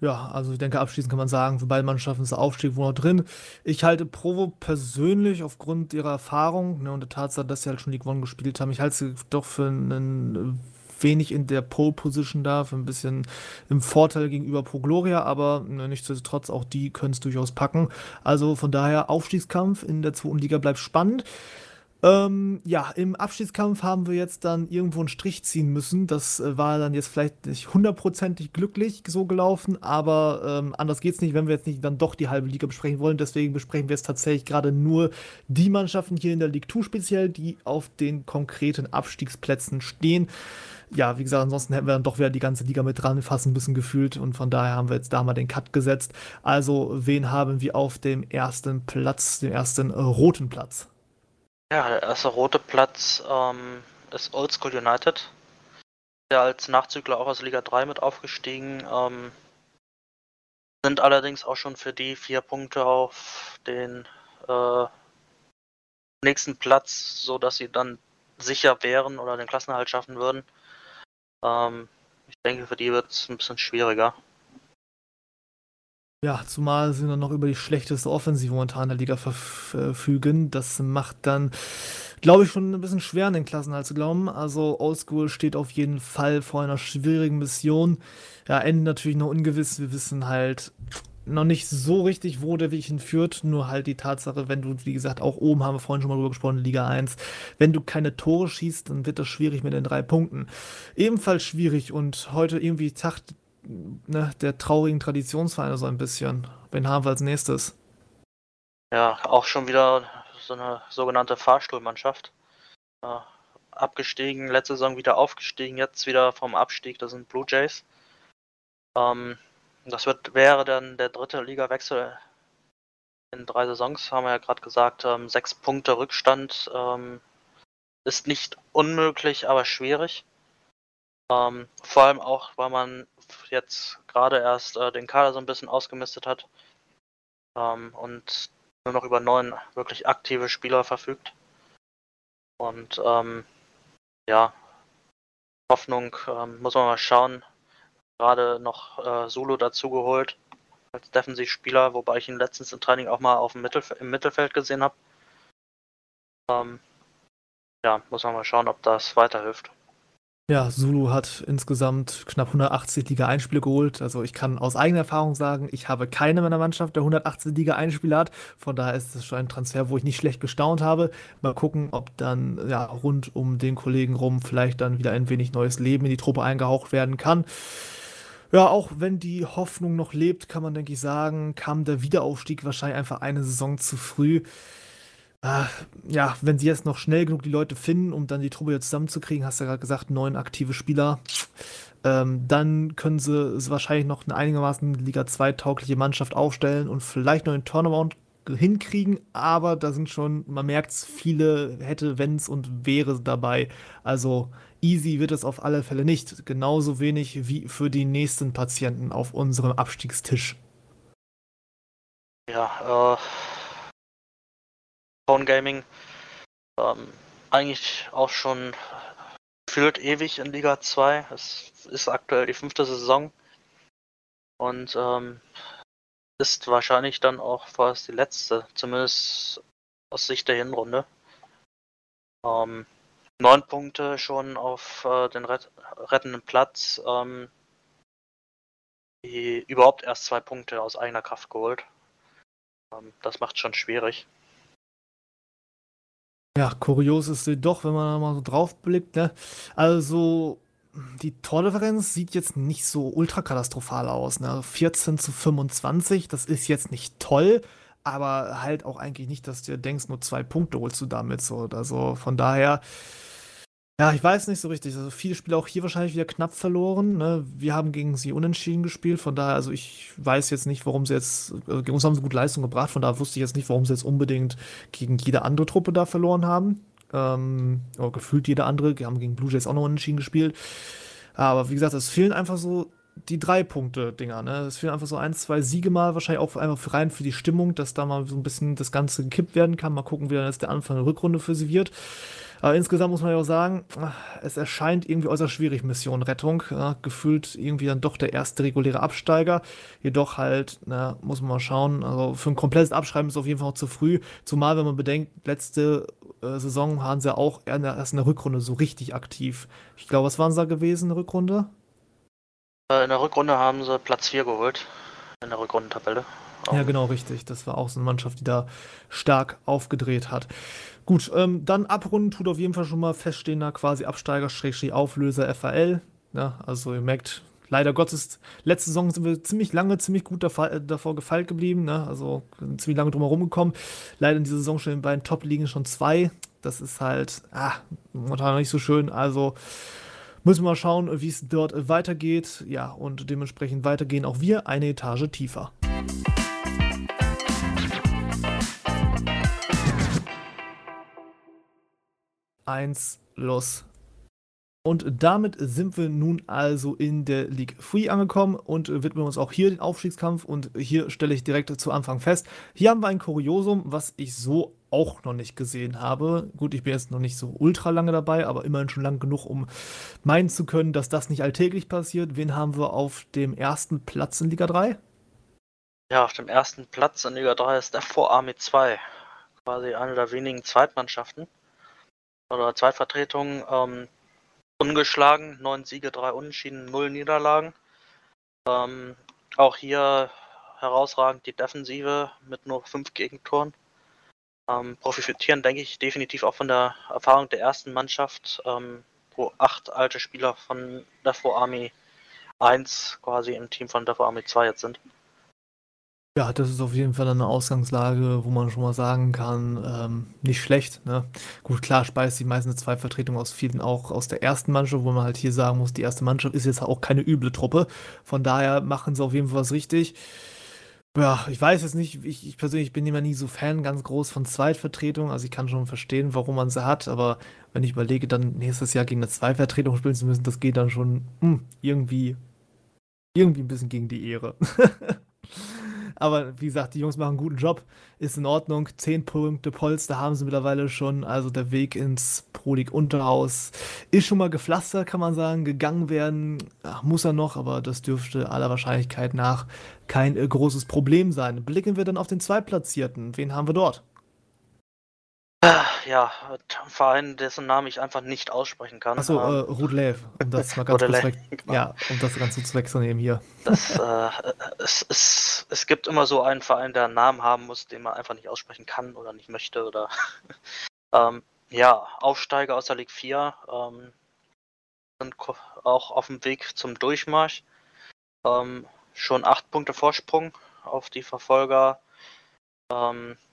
Speaker 2: Ja, also ich denke, abschließend kann man sagen, für beide Mannschaften ist der Aufstieg wohl noch drin. Ich halte Provo persönlich aufgrund ihrer Erfahrung ne, und der Tatsache, dass sie halt schon League One gespielt haben, ich halte sie doch für einen wenig in der Pole Position da, für ein bisschen im Vorteil gegenüber Pro Gloria, aber ne, nichtsdestotrotz auch die können es durchaus packen. Also von daher Aufstiegskampf in der zweiten Liga bleibt spannend. Ähm, ja, im Abschiedskampf haben wir jetzt dann irgendwo einen Strich ziehen müssen. Das äh, war dann jetzt vielleicht nicht hundertprozentig glücklich so gelaufen, aber ähm, anders geht's nicht, wenn wir jetzt nicht dann doch die halbe Liga besprechen wollen. Deswegen besprechen wir jetzt tatsächlich gerade nur die Mannschaften hier in der League 2 speziell, die auf den konkreten Abstiegsplätzen stehen. Ja, wie gesagt, ansonsten hätten wir dann doch wieder die ganze Liga mit dran fast ein bisschen gefühlt und von daher haben wir jetzt da mal den Cut gesetzt. Also, wen haben wir auf dem ersten Platz, dem ersten äh, roten Platz?
Speaker 3: Ja, der erste rote Platz ähm, ist Oldschool United. Der als Nachzügler auch aus Liga 3 mit aufgestiegen. Ähm, sind allerdings auch schon für die vier Punkte auf den äh, nächsten Platz, so dass sie dann sicher wären oder den Klassenerhalt schaffen würden. Ähm, ich denke, für die wird es ein bisschen schwieriger.
Speaker 2: Ja, zumal sie dann noch über die schlechteste Offensive momentan der Liga verfügen. Das macht dann, glaube ich, schon ein bisschen schwer, an den Klassenhalt zu glauben. Also Oldschool steht auf jeden Fall vor einer schwierigen Mission. Ja, Ende natürlich noch ungewiss. Wir wissen halt noch nicht so richtig, wo der Weg hinführt. Nur halt die Tatsache, wenn du, wie gesagt, auch oben haben wir vorhin schon mal drüber gesprochen, Liga 1, wenn du keine Tore schießt, dann wird das schwierig mit den drei Punkten. Ebenfalls schwierig und heute irgendwie tacht ne, der traurigen Traditionsvereine so ein bisschen. Wen haben wir als nächstes?
Speaker 3: Ja, auch schon wieder so eine sogenannte Fahrstuhlmannschaft. Äh, abgestiegen, letzte Saison wieder aufgestiegen, jetzt wieder vom Abstieg, das sind Blue Jays. Ähm, das wird, wäre dann der dritte Ligawechsel in drei Saisons, haben wir ja gerade gesagt. Ähm, sechs Punkte Rückstand ähm, ist nicht unmöglich, aber schwierig. Ähm, vor allem auch, weil man jetzt gerade erst äh, den Kader so ein bisschen ausgemistet hat ähm, und nur noch über neun wirklich aktive Spieler verfügt. Und ähm, ja, Hoffnung ähm, muss man mal schauen. Gerade noch äh, Zulu dazugeholt als Defensivspieler, wobei ich ihn letztens im Training auch mal auf dem Mittelf im Mittelfeld gesehen habe. Ähm, ja, muss man mal schauen, ob das weiterhilft.
Speaker 2: Ja, Zulu hat insgesamt knapp 180 Liga-Einspiele geholt. Also ich kann aus eigener Erfahrung sagen, ich habe keine meiner Mannschaft, der 180 Liga-Einspiele hat. Von daher ist es schon ein Transfer, wo ich nicht schlecht gestaunt habe. Mal gucken, ob dann ja, rund um den Kollegen rum vielleicht dann wieder ein wenig neues Leben in die Truppe eingehaucht werden kann. Ja, auch wenn die Hoffnung noch lebt, kann man, denke ich, sagen, kam der Wiederaufstieg wahrscheinlich einfach eine Saison zu früh. Ja, wenn sie jetzt noch schnell genug die Leute finden, um dann die Truppe jetzt zusammenzukriegen, hast du ja gerade gesagt, neun aktive Spieler, ähm, dann können sie wahrscheinlich noch eine einigermaßen Liga 2 taugliche Mannschaft aufstellen und vielleicht noch einen Turnaround hinkriegen, aber da sind schon, man merkt es, viele hätte, wenns und wäre dabei. Also easy wird es auf alle Fälle nicht. Genauso wenig wie für die nächsten Patienten auf unserem Abstiegstisch.
Speaker 3: Ja, äh, Phone Gaming. Ähm, eigentlich auch schon gefühlt ewig in Liga 2. Es ist aktuell die fünfte Saison. Und ähm, ist wahrscheinlich dann auch vorerst die letzte, zumindest aus Sicht der Hinrunde. Ähm, neun Punkte schon auf äh, den ret rettenden Platz. Ähm, die überhaupt erst zwei Punkte aus eigener Kraft geholt. Ähm, das macht schon schwierig.
Speaker 2: Ja, kurios ist sie doch, wenn man da mal so drauf blickt. Ne? Also, die Tordifferenz sieht jetzt nicht so ultra katastrophal aus. Ne? 14 zu 25, das ist jetzt nicht toll, aber halt auch eigentlich nicht, dass du denkst, nur zwei Punkte holst du damit so oder so. Von daher, ja, ich weiß nicht so richtig. Also viele Spiele auch hier wahrscheinlich wieder knapp verloren. Ne? Wir haben gegen sie unentschieden gespielt, von daher, also ich weiß jetzt nicht, warum sie jetzt, also gegen uns haben sie gute Leistung gebracht, von daher wusste ich jetzt nicht, warum sie jetzt unbedingt gegen jede andere Truppe da verloren haben. Ähm, oder gefühlt jede andere. Wir haben gegen Blue Jays auch noch unentschieden gespielt. Aber wie gesagt, es fehlen einfach so die drei Punkte-Dinger. Ne? Es fehlen einfach so ein, zwei Siege mal, wahrscheinlich auch einfach rein für die Stimmung, dass da mal so ein bisschen das Ganze gekippt werden kann. Mal gucken, wie dann jetzt der Anfang der Rückrunde für sie wird. Aber insgesamt muss man ja auch sagen, es erscheint irgendwie äußerst schwierig, Mission Rettung. Ja, gefühlt irgendwie dann doch der erste reguläre Absteiger. Jedoch halt, na, muss man mal schauen. Also für ein komplettes Abschreiben ist auf jeden Fall noch zu früh. Zumal, wenn man bedenkt, letzte äh, Saison waren sie auch erst in der Rückrunde so richtig aktiv. Ich glaube, was waren sie da gewesen in der Rückrunde?
Speaker 3: Äh, in der Rückrunde haben sie Platz 4 geholt. In der Rückrundentabelle.
Speaker 2: Ja, genau, richtig. Das war auch so eine Mannschaft, die da stark aufgedreht hat. Gut, ähm, dann abrunden tut auf jeden Fall schon mal feststehender quasi Absteiger, Auflöser FAL. Ja, also ihr merkt, leider Gottes, letzte Saison sind wir ziemlich lange, ziemlich gut davor, äh, davor gefeilt geblieben. Ne? Also ziemlich lange drum herum gekommen. Leider in dieser Saison schon in beiden Top-Ligen schon zwei. Das ist halt, ah, momentan nicht so schön. Also müssen wir mal schauen, wie es dort weitergeht. Ja, und dementsprechend weitergehen auch wir eine Etage tiefer. 1 los. Und damit sind wir nun also in der League 3 angekommen und widmen uns auch hier den Aufstiegskampf. Und hier stelle ich direkt zu Anfang fest, hier haben wir ein Kuriosum, was ich so auch noch nicht gesehen habe. Gut, ich bin jetzt noch nicht so ultra lange dabei, aber immerhin schon lang genug, um meinen zu können, dass das nicht alltäglich passiert. Wen haben wir auf dem ersten Platz in Liga 3?
Speaker 3: Ja, auf dem ersten Platz in Liga 3 ist der Vorarmy 2. Quasi eine der wenigen Zweitmannschaften oder Zweitvertretung ähm, ungeschlagen, neun Siege, drei Unentschieden, null Niederlagen. Ähm, auch hier herausragend die Defensive mit nur fünf Gegentoren. Ähm, profitieren, denke ich, definitiv auch von der Erfahrung der ersten Mannschaft, ähm, wo acht alte Spieler von Defo Army 1 quasi im Team von Defo Army 2 jetzt sind.
Speaker 2: Ja, das ist auf jeden Fall eine Ausgangslage, wo man schon mal sagen kann, ähm, nicht schlecht. Ne? Gut, klar speist die meisten zwei Vertretungen aus vielen auch aus der ersten Mannschaft, wo man halt hier sagen muss, die erste Mannschaft ist jetzt auch keine üble Truppe. Von daher machen sie auf jeden Fall was richtig. Ja, ich weiß jetzt nicht, ich, ich persönlich bin immer nie so Fan ganz groß von Zweitvertretungen. Also ich kann schon verstehen, warum man sie hat, aber wenn ich überlege, dann nächstes Jahr gegen eine Zweitvertretung spielen zu müssen, das geht dann schon mh, hm, irgendwie, irgendwie ein bisschen gegen die Ehre. Aber wie gesagt, die Jungs machen einen guten Job, ist in Ordnung. Zehn Punkte Polster haben sie mittlerweile schon. Also der Weg ins Pro League Unterhaus ist schon mal gepflastert, kann man sagen. Gegangen werden ach, muss er noch, aber das dürfte aller Wahrscheinlichkeit nach kein äh, großes Problem sein. Blicken wir dann auf den Zweitplatzierten. Wen haben wir dort?
Speaker 3: Ja, ein Verein, dessen Namen ich einfach nicht aussprechen kann.
Speaker 2: Achso, ähm, äh, Rudlev, um das mal ganz kurz weg, genau. ja, um das ganz kurz wegzunehmen hier.
Speaker 3: Das, äh, es, es, es gibt immer so einen Verein, der einen Namen haben muss, den man einfach nicht aussprechen kann oder nicht möchte oder ähm, ja, Aufsteiger aus der Ligue 4 ähm, sind auch auf dem Weg zum Durchmarsch. Ähm, schon acht Punkte Vorsprung auf die Verfolger. Ähm, äh,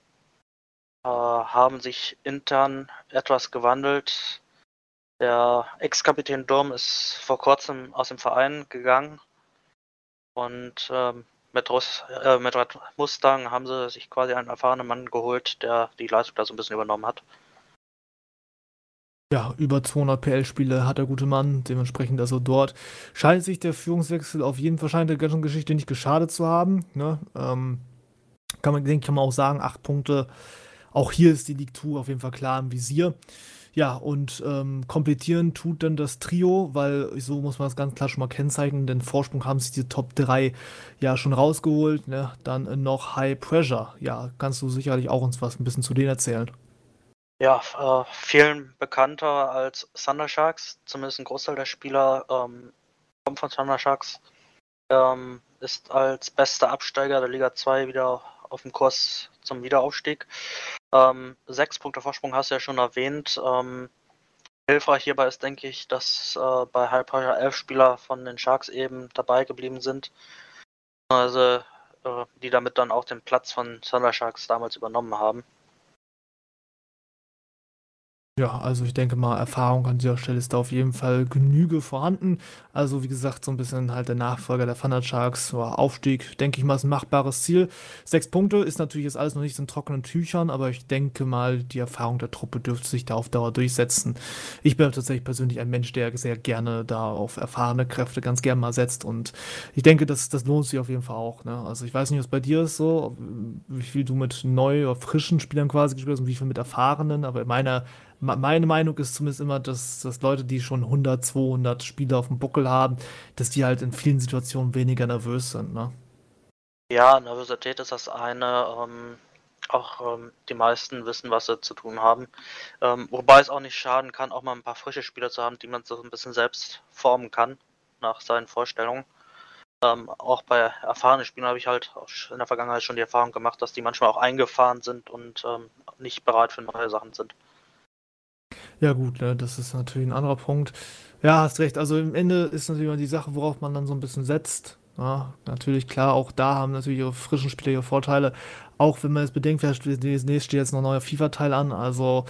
Speaker 3: haben sich intern etwas gewandelt. Der Ex-Kapitän Durm ist vor kurzem aus dem Verein gegangen und ähm, mit, Russ, äh, mit Mustang haben sie sich quasi einen erfahrenen Mann geholt, der die Leistung da so ein bisschen übernommen hat.
Speaker 2: Ja, über 200 PL-Spiele hat der gute Mann, dementsprechend also dort scheint sich der Führungswechsel auf jeden Fall scheint der ganzen Geschichte nicht geschadet zu haben. Ne? Ähm, kann man, denke ich, kann man auch sagen, acht Punkte auch hier ist die League 2 auf jeden Fall klar im Visier. Ja, und ähm, komplettieren tut dann das Trio, weil so muss man das ganz klar schon mal kennzeichnen, denn Vorsprung haben sich die Top 3 ja schon rausgeholt. Ne? Dann noch High Pressure. Ja, kannst du sicherlich auch uns was ein bisschen zu denen erzählen.
Speaker 3: Ja, äh, vielen bekannter als Thunder Sharks, zumindest ein Großteil der Spieler ähm, kommt von Thunder Sharks. Ähm, ist als bester Absteiger der Liga 2 wieder auf dem Kurs zum Wiederaufstieg. Ähm, sechs Punkte Vorsprung hast du ja schon erwähnt. Ähm, Hilfreich hierbei ist, denke ich, dass äh, bei High Pressure elf Spieler von den Sharks eben dabei geblieben sind. Also, äh, die damit dann auch den Platz von Thunder Sharks damals übernommen haben.
Speaker 2: Ja, also ich denke mal, Erfahrung an dieser Stelle ist da auf jeden Fall Genüge vorhanden. Also wie gesagt, so ein bisschen halt der Nachfolger der Thunder Sharks, so Aufstieg, denke ich mal, ist ein machbares Ziel. Sechs Punkte ist natürlich jetzt alles noch nicht in trockenen Tüchern, aber ich denke mal, die Erfahrung der Truppe dürfte sich da auf Dauer durchsetzen. Ich bin tatsächlich persönlich ein Mensch, der sehr gerne da auf erfahrene Kräfte ganz gerne mal setzt und ich denke, das, das lohnt sich auf jeden Fall auch. Ne? Also ich weiß nicht, was bei dir ist so, wie viel du mit neu oder frischen Spielern quasi gespielt hast und wie viel mit erfahrenen, aber in meiner meine Meinung ist zumindest immer, dass, dass Leute, die schon 100, 200 Spiele auf dem Buckel haben, dass die halt in vielen Situationen weniger nervös sind. Ne?
Speaker 3: Ja, Nervosität ist das eine. Ähm, auch ähm, die meisten wissen, was sie zu tun haben. Ähm, wobei es auch nicht schaden kann, auch mal ein paar frische Spieler zu haben, die man so ein bisschen selbst formen kann, nach seinen Vorstellungen. Ähm, auch bei erfahrenen Spielern habe ich halt in der Vergangenheit schon die Erfahrung gemacht, dass die manchmal auch eingefahren sind und ähm, nicht bereit für neue Sachen sind.
Speaker 2: Ja, gut, ne, das ist natürlich ein anderer Punkt. Ja, hast recht. Also im Ende ist natürlich immer die Sache, worauf man dann so ein bisschen setzt. Ja, natürlich, klar, auch da haben natürlich ihre frischen Spieler ihre Vorteile. Auch wenn man jetzt bedenkt, demnächst steht jetzt noch ein neuer FIFA-Teil an. Also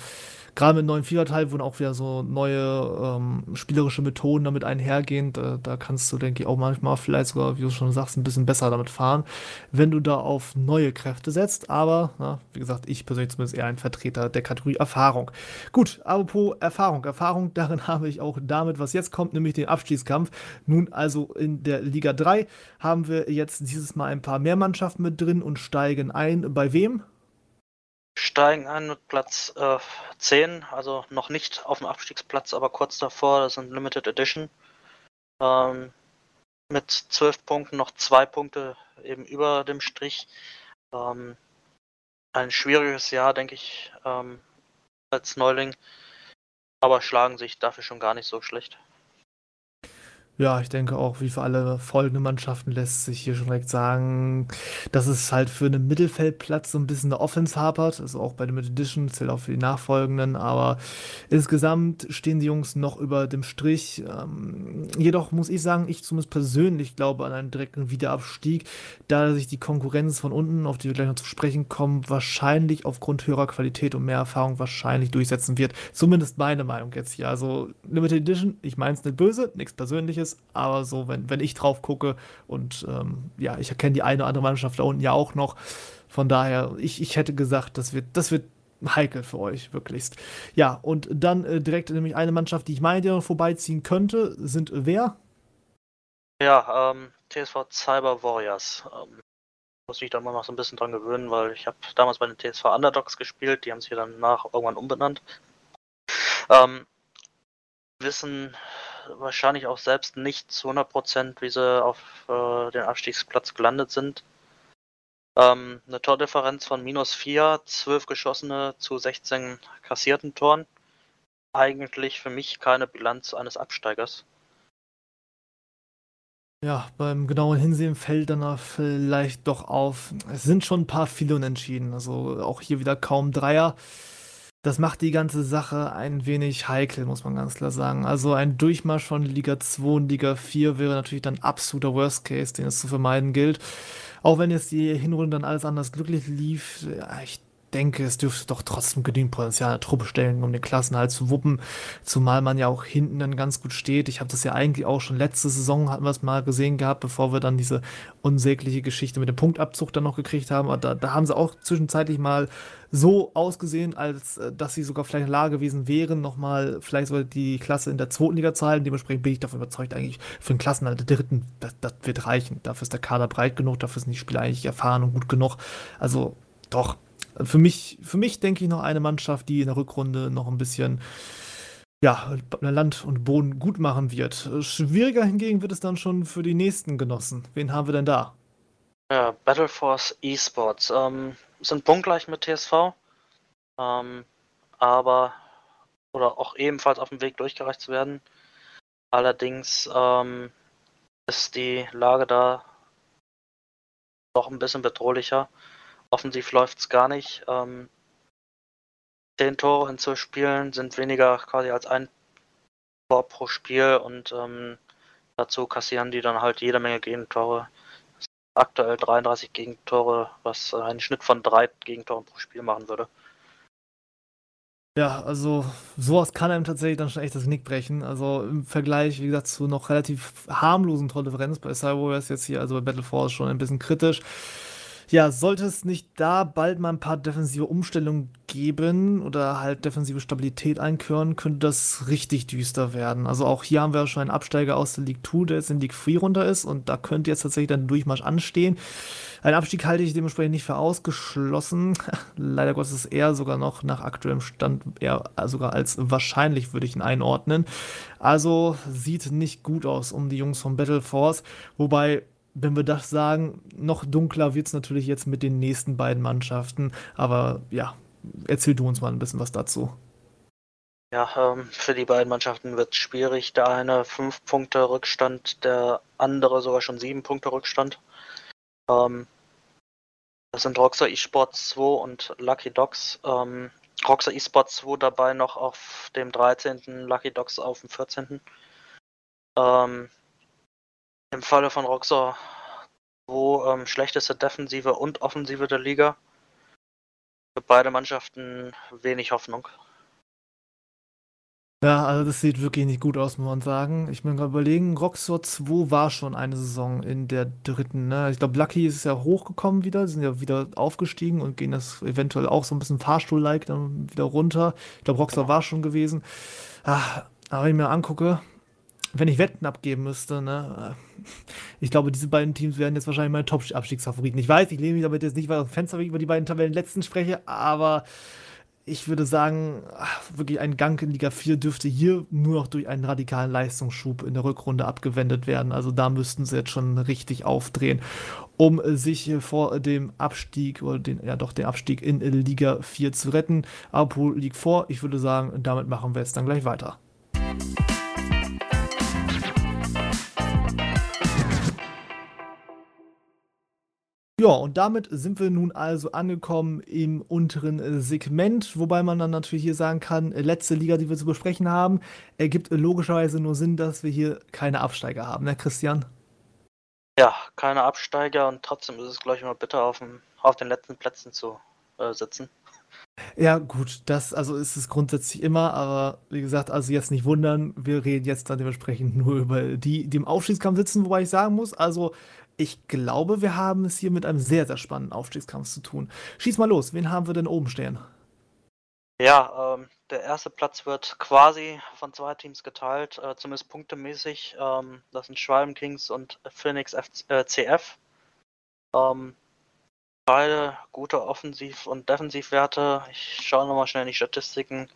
Speaker 2: gerade mit dem neuen FIFA-Teil wurden auch wieder so neue ähm, spielerische Methoden damit einhergehen. Da, da, kannst du, denke ich, auch manchmal vielleicht sogar, wie du schon sagst, ein bisschen besser damit fahren, wenn du da auf neue Kräfte setzt. Aber, na, wie gesagt, ich persönlich zumindest eher ein Vertreter der Kategorie Erfahrung. Gut, apropos Erfahrung. Erfahrung, darin habe ich auch damit, was jetzt kommt, nämlich den Abstiegskampf. Nun also in der Liga 3 haben wir jetzt dieses Mal ein paar mehr Mannschaften mit drin und steigen ein. Bei wem?
Speaker 3: Steigen ein mit Platz äh, 10, also noch nicht auf dem Abstiegsplatz, aber kurz davor, das sind Limited Edition. Ähm, mit 12 Punkten noch zwei Punkte eben über dem Strich. Ähm, ein schwieriges Jahr, denke ich, ähm, als Neuling, aber schlagen sich dafür schon gar nicht so schlecht.
Speaker 2: Ja, ich denke auch, wie für alle folgenden Mannschaften lässt sich hier schon direkt sagen, dass es halt für einen Mittelfeldplatz so ein bisschen eine Offense hapert. Also auch bei den Edition, zählt auch für die nachfolgenden. Aber insgesamt stehen die Jungs noch über dem Strich. Ähm, jedoch muss ich sagen, ich zumindest persönlich glaube an einen direkten Wiederabstieg, da sich die Konkurrenz von unten, auf die wir gleich noch zu sprechen kommen, wahrscheinlich aufgrund höherer Qualität und mehr Erfahrung wahrscheinlich durchsetzen wird. Zumindest meine Meinung jetzt hier. Also Limited Edition, ich meine es nicht böse, nichts Persönliches ist, aber so, wenn, wenn ich drauf gucke und ähm, ja, ich erkenne die eine oder andere Mannschaft da unten ja auch noch. Von daher, ich, ich hätte gesagt, das wird, das wird heikel für euch, wirklichst. Ja, und dann äh, direkt nämlich eine Mannschaft, die ich meine, die noch vorbeiziehen könnte, sind wer?
Speaker 3: Ja, ähm, TSV Cyber Warriors. Ähm, muss mich da mal noch so ein bisschen dran gewöhnen, weil ich habe damals bei den TSV Underdogs gespielt, die haben sich dann nach irgendwann umbenannt. Ähm, wissen wahrscheinlich auch selbst nicht zu 100%, wie sie auf äh, den Abstiegsplatz gelandet sind. Ähm, eine Tordifferenz von minus 4, 12 geschossene zu 16 kassierten Toren. Eigentlich für mich keine Bilanz eines Absteigers.
Speaker 2: Ja, beim genauen Hinsehen fällt dann vielleicht doch auf, es sind schon ein paar viele Unentschieden. Also auch hier wieder kaum Dreier das macht die ganze Sache ein wenig heikel, muss man ganz klar sagen. Also ein Durchmarsch von Liga 2 und Liga 4 wäre natürlich dann absoluter Worst Case, den es zu vermeiden gilt. Auch wenn jetzt die Hinrunde dann alles anders glücklich lief, ja, ich denke, es dürfte doch trotzdem genügend Potenzial in der Truppe stellen, um den Klassenhalt zu wuppen. Zumal man ja auch hinten dann ganz gut steht. Ich habe das ja eigentlich auch schon letzte Saison, hatten wir es mal gesehen gehabt, bevor wir dann diese unsägliche Geschichte mit dem Punktabzug dann noch gekriegt haben. Da, da haben sie auch zwischenzeitlich mal so ausgesehen, als äh, dass sie sogar vielleicht in der Lage gewesen wären, nochmal vielleicht sogar die Klasse in der zweiten Liga zu halten. Dementsprechend bin ich davon überzeugt, eigentlich für den Klassenhalt der dritten, das, das wird reichen. Dafür ist der Kader breit genug, dafür sind die Spieler eigentlich erfahren und gut genug. Also doch, für mich, für mich denke ich noch eine Mannschaft, die in der Rückrunde noch ein bisschen ja, Land und Boden gut machen wird. Schwieriger hingegen wird es dann schon für die nächsten Genossen. Wen haben wir denn da?
Speaker 3: Ja, Battleforce Esports ähm, sind punktgleich mit TSV, ähm, aber oder auch ebenfalls auf dem Weg durchgereicht zu werden. Allerdings ähm, ist die Lage da doch ein bisschen bedrohlicher. Offensiv läuft es gar nicht. Ähm, zehn Tore hinzuspielen sind weniger quasi als ein Tor pro Spiel und ähm, dazu kassieren die dann halt jede Menge Gegentore. Aktuell 33 Gegentore, was einen Schnitt von drei Gegentoren pro Spiel machen würde.
Speaker 2: Ja, also sowas kann einem tatsächlich dann schon echt das Knick brechen. Also im Vergleich, wie gesagt, zu noch relativ harmlosen Tordifferenz bei Cyber Warriors jetzt hier, also bei Battle Force schon ein bisschen kritisch. Ja, sollte es nicht da bald mal ein paar defensive Umstellungen geben oder halt defensive Stabilität einkören, könnte das richtig düster werden. Also auch hier haben wir schon einen Absteiger aus der League 2, der jetzt in League 3 runter ist und da könnte jetzt tatsächlich dann Durchmarsch anstehen. Ein Abstieg halte ich dementsprechend nicht für ausgeschlossen. Leider Gottes ist er sogar noch nach aktuellem Stand eher sogar als wahrscheinlich würde ich ihn einordnen. Also sieht nicht gut aus um die Jungs von Battle Force, wobei wenn wir das sagen, noch dunkler wird es natürlich jetzt mit den nächsten beiden Mannschaften. Aber ja, erzähl du uns mal ein bisschen was dazu.
Speaker 3: Ja, ähm, für die beiden Mannschaften wird es schwierig. Der eine 5 Punkte Rückstand, der andere sogar schon 7 Punkte Rückstand. Ähm, das sind Roxer eSports 2 und Lucky Dogs. Ähm, Roxer eSports 2 dabei noch auf dem 13., Lucky Dogs auf dem 14. Ähm, im Falle von Roxor, wo ähm, schlechteste Defensive und Offensive der Liga. Für beide Mannschaften wenig Hoffnung.
Speaker 2: Ja, also das sieht wirklich nicht gut aus, muss man sagen. Ich bin gerade überlegen, Roxor 2 war schon eine Saison in der dritten. Ne? Ich glaube, Lucky ist ja hochgekommen wieder, sind ja wieder aufgestiegen und gehen das eventuell auch so ein bisschen Fahrstuhl-like dann wieder runter. Ich glaube, Roxor genau. war schon gewesen. Ah, aber wenn ich mir angucke, wenn ich Wetten abgeben müsste, ne, ich glaube, diese beiden Teams werden jetzt wahrscheinlich meine Top-Abstiegsfavoriten. Ich weiß, ich lehne mich damit jetzt nicht weit aus dem Fenster, wenn ich über die beiden Tabellenletzten spreche, aber ich würde sagen, wirklich ein Gang in Liga 4 dürfte hier nur noch durch einen radikalen Leistungsschub in der Rückrunde abgewendet werden. Also da müssten sie jetzt schon richtig aufdrehen, um sich vor dem Abstieg oder den, ja doch den Abstieg in Liga 4 zu retten. Apropos liegt vor, ich würde sagen, damit machen wir jetzt dann gleich weiter. Ja, und damit sind wir nun also angekommen im unteren äh, Segment, wobei man dann natürlich hier sagen kann, äh, letzte Liga, die wir zu besprechen haben, ergibt logischerweise nur Sinn, dass wir hier keine Absteiger haben, ne Christian?
Speaker 3: Ja, keine Absteiger und trotzdem ist es, glaube ich, mal bitter, auf, dem, auf den letzten Plätzen zu äh, sitzen.
Speaker 2: Ja, gut, das also ist es grundsätzlich immer, aber wie gesagt, also jetzt nicht wundern, wir reden jetzt dann dementsprechend nur über die, die im Aufstiegskampf sitzen, wobei ich sagen muss, also ich glaube, wir haben es hier mit einem sehr, sehr spannenden Aufstiegskampf zu tun. Schieß mal los, wen haben wir denn oben stehen?
Speaker 3: Ja, ähm, der erste Platz wird quasi von zwei Teams geteilt, äh, zumindest punktemäßig. Ähm, das sind Schwalm Kings und Phoenix F äh, CF. Ähm, beide gute Offensiv- und Defensivwerte. Ich schaue nochmal schnell in die Statistiken.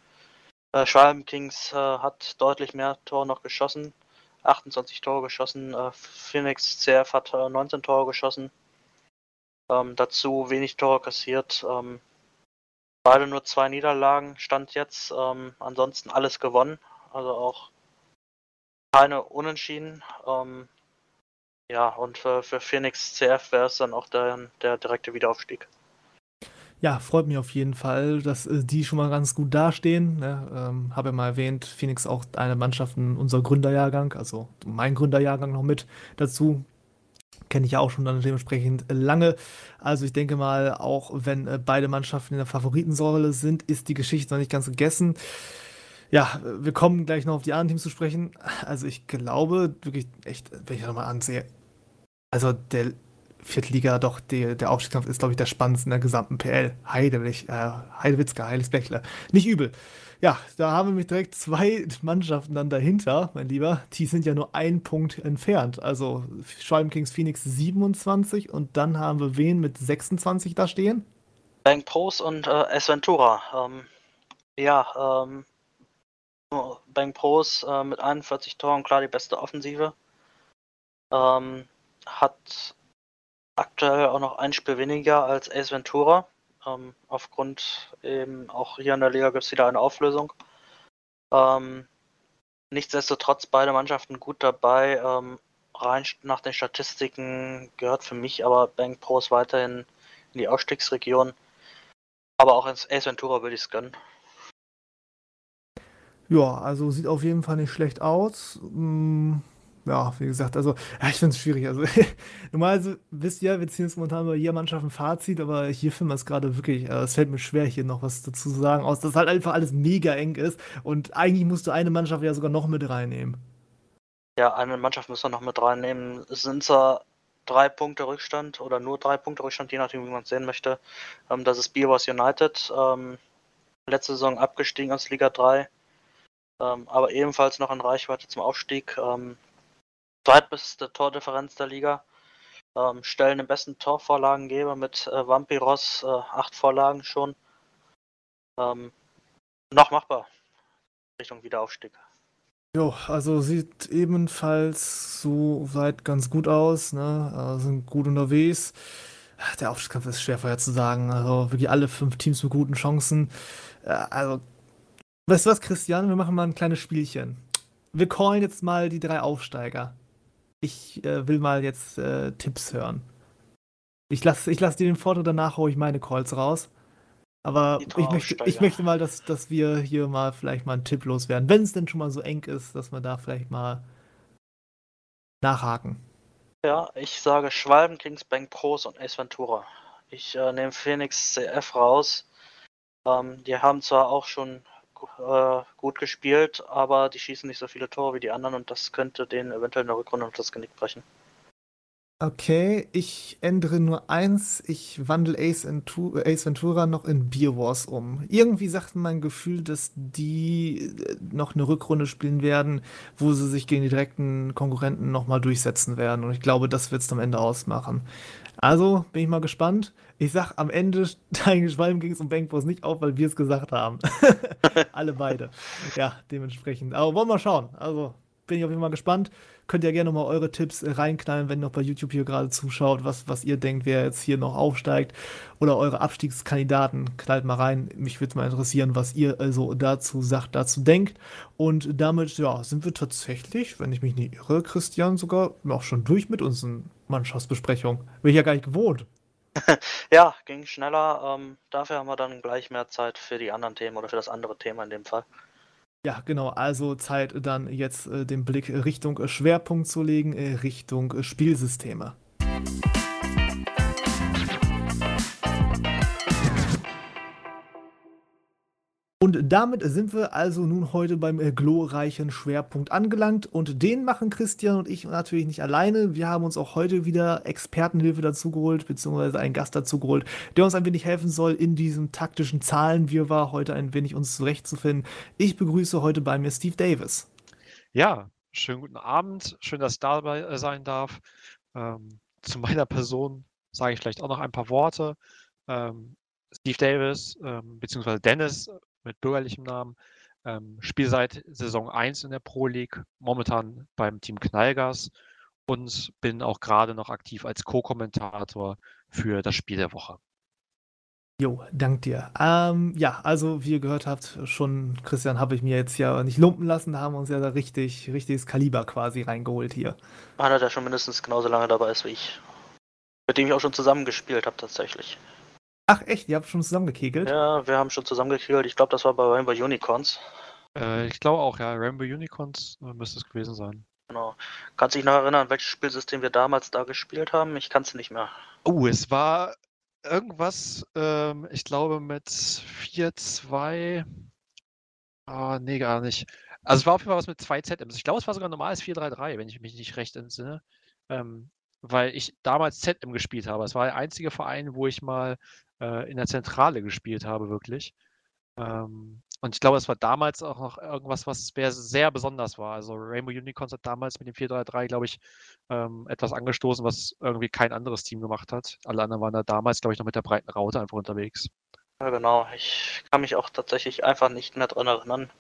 Speaker 3: Äh, Schwalm Kings äh, hat deutlich mehr Tore noch geschossen. 28 Tore geschossen. Äh, Phoenix CF hat äh, 19 Tore geschossen. Ähm, dazu wenig Tore kassiert. Ähm, beide nur zwei Niederlagen stand jetzt. Ähm, ansonsten alles gewonnen. Also auch keine Unentschieden. Ähm, ja, und für, für Phoenix CF wäre es dann auch der, der direkte Wiederaufstieg.
Speaker 2: Ja, freut mich auf jeden Fall, dass äh, die schon mal ganz gut dastehen. Ne? Ähm, Habe ja mal erwähnt, Phoenix auch eine Mannschaft unser Gründerjahrgang, also mein Gründerjahrgang noch mit dazu. Kenne ich ja auch schon dann dementsprechend lange. Also ich denke mal, auch wenn äh, beide Mannschaften in der Favoritensäule sind, ist die Geschichte noch nicht ganz gegessen. Ja, wir kommen gleich noch auf die anderen Teams zu sprechen. Also ich glaube wirklich echt, wenn ich das mal ansehe, also der Viertliga doch die, der Aufstiegskampf ist, glaube ich, der spannendste in der gesamten PL. Heidelich, äh, Heidewitzka, Heiligspechler. Nicht übel. Ja, da haben wir mich direkt zwei Mannschaften dann dahinter, mein Lieber. Die sind ja nur ein Punkt entfernt. Also Schwalm Kings Phoenix 27 und dann haben wir wen mit 26 da stehen?
Speaker 3: Bank Pros und äh, S. Ähm, ja, ähm, Bank Pros äh, mit 41 Toren, klar die beste Offensive. Ähm, hat aktuell auch noch ein Spiel weniger als Ace Ventura. Ähm, aufgrund eben auch hier in der Liga gibt es wieder eine Auflösung. Ähm, nichtsdestotrotz beide Mannschaften gut dabei. Ähm, rein nach den Statistiken gehört für mich aber Bank Pros weiterhin in die Ausstiegsregion. Aber auch ins Ace Ventura würde ich es gönnen.
Speaker 2: Ja, also sieht auf jeden Fall nicht schlecht aus. Hm, ja, wie gesagt, also ja, ich finde es schwierig. Also normalerweise wisst ihr, wir ziehen jetzt momentan bei jeder Mannschaft ein Fazit, aber hier finden wir es gerade wirklich, äh, es fällt mir schwer, hier noch was dazu zu sagen, aus dass halt einfach alles mega eng ist und eigentlich musst du eine Mannschaft ja sogar noch mit reinnehmen.
Speaker 3: Ja, eine Mannschaft müssen wir noch mit reinnehmen. Es sind zwar drei Punkte Rückstand oder nur drei Punkte Rückstand, je nachdem, wie man es sehen möchte. Ähm, das ist Beavers United. Ähm, letzte Saison abgestiegen aus Liga 3, ähm, aber ebenfalls noch in Reichweite zum Aufstieg. Ähm, zweitbeste Tordifferenz der Liga. Ähm, stellen den besten Torvorlagengeber mit äh, Vampiros, äh, acht Vorlagen schon. Ähm, noch machbar. Richtung Wiederaufstieg.
Speaker 2: Jo, also sieht ebenfalls so weit ganz gut aus, ne? Äh, sind gut unterwegs. Der Aufstiegskampf ist schwer vorherzusagen. Also wirklich alle fünf Teams mit guten Chancen. Äh, also, weißt du was, Christian? Wir machen mal ein kleines Spielchen. Wir callen jetzt mal die drei Aufsteiger. Ich äh, will mal jetzt äh, Tipps hören. Ich lasse ich lass dir den Vorteil, danach hole ich meine Calls raus. Aber ich möchte, ich möchte mal, dass, dass wir hier mal vielleicht mal einen Tipp loswerden, wenn es denn schon mal so eng ist, dass wir da vielleicht mal nachhaken.
Speaker 3: Ja, ich sage Schwalben, Kingsbank Pros und Ace Ventura. Ich äh, nehme Phoenix CF raus. Ähm, die haben zwar auch schon äh, gut gespielt, aber die schießen nicht so viele Tore wie die anderen und das könnte denen eventuell in der Rückrunde noch das Genick brechen.
Speaker 2: Okay, ich ändere nur eins. Ich wandle Ace, Ventura noch in Beer Wars um. Irgendwie sagt mein Gefühl, dass die äh, noch eine Rückrunde spielen werden, wo sie sich gegen die direkten Konkurrenten nochmal durchsetzen werden. Und ich glaube, das wird es am Ende ausmachen. Also bin ich mal gespannt. Ich sag am Ende, dein Schwalben ging es um Bankboss nicht auf, weil wir es gesagt haben. Alle beide. Ja, dementsprechend. Aber wollen wir schauen. Also bin ich auf jeden Fall gespannt. Könnt ihr gerne mal eure Tipps äh, reinknallen, wenn ihr noch bei YouTube hier gerade zuschaut, was, was ihr denkt, wer jetzt hier noch aufsteigt. Oder eure Abstiegskandidaten. Knallt mal rein. Mich würde mal interessieren, was ihr also dazu sagt, dazu denkt. Und damit, ja, sind wir tatsächlich, wenn ich mich nicht irre, Christian, sogar auch schon durch mit unseren Mannschaftsbesprechungen. Bin ich ja gar nicht gewohnt.
Speaker 3: ja, ging schneller. Ähm, dafür haben wir dann gleich mehr Zeit für die anderen Themen oder für das andere Thema in dem Fall.
Speaker 2: Ja, genau. Also Zeit dann jetzt äh, den Blick Richtung äh, Schwerpunkt zu legen, äh, Richtung äh, Spielsysteme. Und damit sind wir also nun heute beim äh, glorreichen Schwerpunkt angelangt. Und den machen Christian und ich natürlich nicht alleine. Wir haben uns auch heute wieder Expertenhilfe dazu geholt, beziehungsweise einen Gast dazu geholt, der uns ein wenig helfen soll, in diesem taktischen Zahlenwirrwarr heute ein wenig uns zurechtzufinden. Ich begrüße heute bei mir Steve Davis.
Speaker 4: Ja, schönen guten Abend. Schön, dass ich dabei äh, sein darf. Ähm, zu meiner Person sage ich vielleicht auch noch ein paar Worte. Ähm, Steve Davis, ähm, beziehungsweise Dennis, mit bürgerlichem Namen. Ähm, spiele seit Saison 1 in der Pro League, momentan beim Team Knallgas und bin auch gerade noch aktiv als Co-Kommentator für das Spiel der Woche.
Speaker 2: Jo, dank dir. Ähm, ja, also wie ihr gehört habt, schon Christian habe ich mir jetzt ja nicht lumpen lassen, da haben wir uns ja da richtig, richtiges Kaliber quasi reingeholt hier.
Speaker 3: Einer, der schon mindestens genauso lange dabei ist wie ich. Mit dem ich auch schon zusammengespielt habe tatsächlich.
Speaker 2: Ach echt, ihr habt schon zusammengekegelt?
Speaker 3: Ja, wir haben schon zusammengekegelt. Ich glaube, das war bei Rainbow Unicorns.
Speaker 4: Äh, ich glaube auch, ja. Rainbow Unicorns äh, müsste es gewesen sein.
Speaker 3: Genau. Kannst du dich noch erinnern, welches Spielsystem wir damals da gespielt haben? Ich kann es nicht mehr.
Speaker 4: Oh, es war irgendwas, ähm, ich glaube mit 4-2. Ah, nee, gar nicht. Also es war auf jeden Fall was mit 2 ZMs. Ich glaube, es war sogar ein normales 4-3-3, wenn ich mich nicht recht entsinne. Ähm, weil ich damals ZM gespielt habe. Es war der einzige Verein, wo ich mal äh, in der Zentrale gespielt habe, wirklich. Ähm, und ich glaube, es war damals auch noch irgendwas, was sehr besonders war. Also Rainbow Unicorns hat damals mit dem 4-3-3, glaube ich, ähm, etwas angestoßen, was irgendwie kein anderes Team gemacht hat. Alle anderen waren da damals, glaube ich, noch mit der breiten Raute einfach unterwegs.
Speaker 3: Ja, genau. Ich kann mich auch tatsächlich einfach nicht mehr dran erinnern.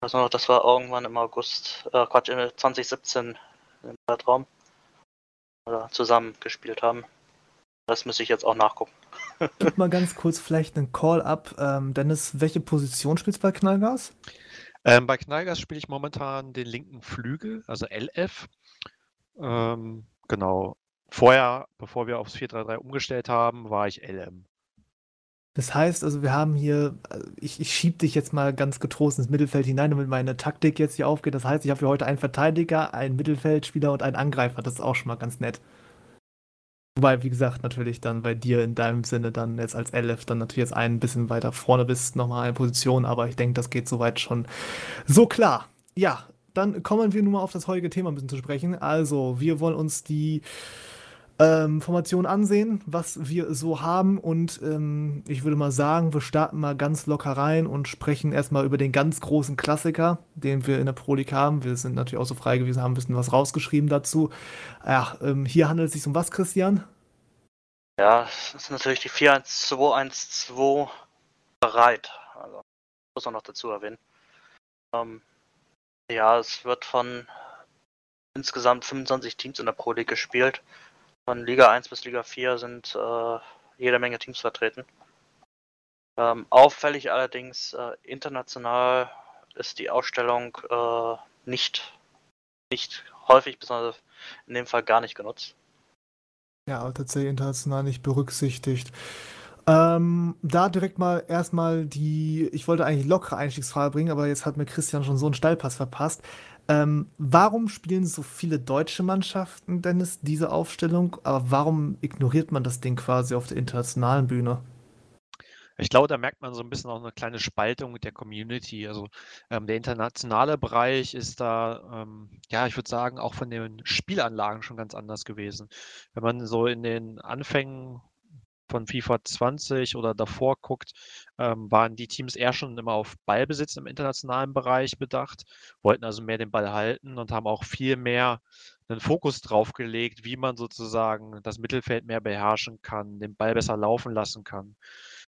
Speaker 3: Also das war irgendwann im August, äh, Quatsch, 2017 im Zeitraum. Oder zusammen gespielt haben. Das müsste ich jetzt auch nachgucken.
Speaker 2: Gib mal ganz kurz vielleicht einen Call-up. Ähm, Dennis, welche Position spielst du bei Knallgas?
Speaker 4: Ähm, bei Knallgas spiele ich momentan den linken Flügel, also LF. Ähm, genau. Vorher, bevor wir aufs 4-3-3 umgestellt haben, war ich LM.
Speaker 2: Das heißt, also wir haben hier, äh, ich, ich schiebe dich jetzt mal ganz getrost ins Mittelfeld hinein, damit meine Taktik jetzt hier aufgeht. Das heißt, ich habe hier heute einen Verteidiger, einen Mittelfeldspieler und einen Angreifer. Das ist auch schon mal ganz nett. Wobei, wie gesagt, natürlich dann bei dir in deinem Sinne dann jetzt als LF dann natürlich jetzt ein bisschen weiter vorne bist, nochmal eine Position, aber ich denke, das geht soweit schon so klar. Ja, dann kommen wir nun mal auf das heutige Thema ein bisschen zu sprechen. Also, wir wollen uns die ähm, Formation ansehen, was wir so haben. Und ähm, ich würde mal sagen, wir starten mal ganz locker rein und sprechen erstmal über den ganz großen Klassiker, den wir in der Pro League haben. Wir sind natürlich auch so frei gewesen, haben ein bisschen was rausgeschrieben dazu. Ja, ähm, hier handelt es sich um was, Christian?
Speaker 3: Ja, das ist natürlich die 4-1-2-1-2 bereit. Also, muss man noch dazu erwähnen. Ähm, ja, es wird von insgesamt 25 Teams in der Pro League gespielt. Von Liga 1 bis Liga 4 sind äh, jede Menge Teams vertreten. Ähm, auffällig allerdings, äh, international ist die Ausstellung äh, nicht, nicht häufig, besonders in dem Fall gar nicht genutzt.
Speaker 2: Ja, tatsächlich international nicht berücksichtigt. Ähm, da direkt mal erstmal die, ich wollte eigentlich lockere Einstiegsfrage bringen, aber jetzt hat mir Christian schon so einen Steilpass verpasst. Ähm, warum spielen so viele deutsche Mannschaften, Dennis, diese Aufstellung? Aber warum ignoriert man das Ding quasi auf der internationalen Bühne?
Speaker 4: Ich glaube, da merkt man so ein bisschen auch eine kleine Spaltung der Community. Also ähm, der internationale Bereich ist da, ähm, ja, ich würde sagen, auch von den Spielanlagen schon ganz anders gewesen. Wenn man so in den Anfängen von FIFA 20 oder davor guckt, ähm, waren die Teams eher schon immer auf Ballbesitz im internationalen Bereich bedacht, wollten also mehr den Ball halten und haben auch viel mehr einen Fokus drauf gelegt, wie man sozusagen das Mittelfeld mehr beherrschen kann, den Ball besser laufen lassen kann.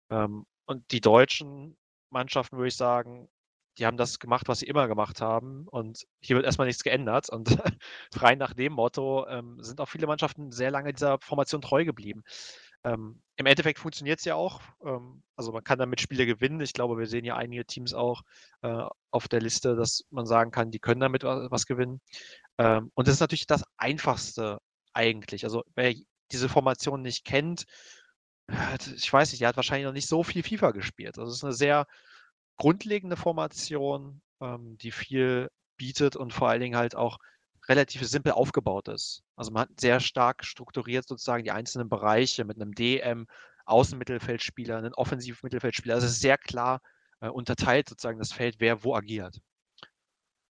Speaker 4: Ähm, und die deutschen Mannschaften, würde ich sagen, die haben das gemacht, was sie immer gemacht haben. Und hier wird erstmal nichts geändert. Und frei nach dem Motto ähm, sind auch viele Mannschaften sehr lange dieser Formation treu geblieben. Ähm, Im Endeffekt funktioniert es ja auch. Ähm, also man kann damit Spiele gewinnen. Ich glaube, wir sehen ja einige Teams auch äh, auf der Liste, dass man sagen kann, die können damit was, was gewinnen. Ähm, und das ist natürlich das Einfachste eigentlich. Also wer diese Formation nicht kennt, ich weiß nicht, der hat wahrscheinlich noch nicht so viel FIFA gespielt. Also es ist eine sehr grundlegende Formation, ähm, die viel bietet und vor allen Dingen halt auch relativ simpel aufgebaut ist. Also man hat sehr stark strukturiert sozusagen die einzelnen Bereiche mit einem DM, Außenmittelfeldspieler, einem Offensivmittelfeldspieler. Also es ist sehr klar äh, unterteilt sozusagen das Feld, wer wo agiert.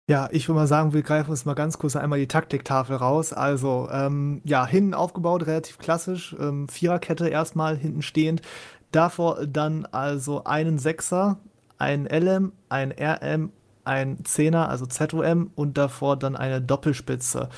Speaker 2: Ja, ich würde mal sagen, wir greifen uns mal ganz kurz einmal die Taktiktafel raus. Also, ähm, ja, hinten aufgebaut, relativ klassisch. Ähm, Viererkette erstmal hinten stehend. Davor dann also einen Sechser, einen LM, einen RM ein Zehner, also ZOM und davor dann eine Doppelspitze.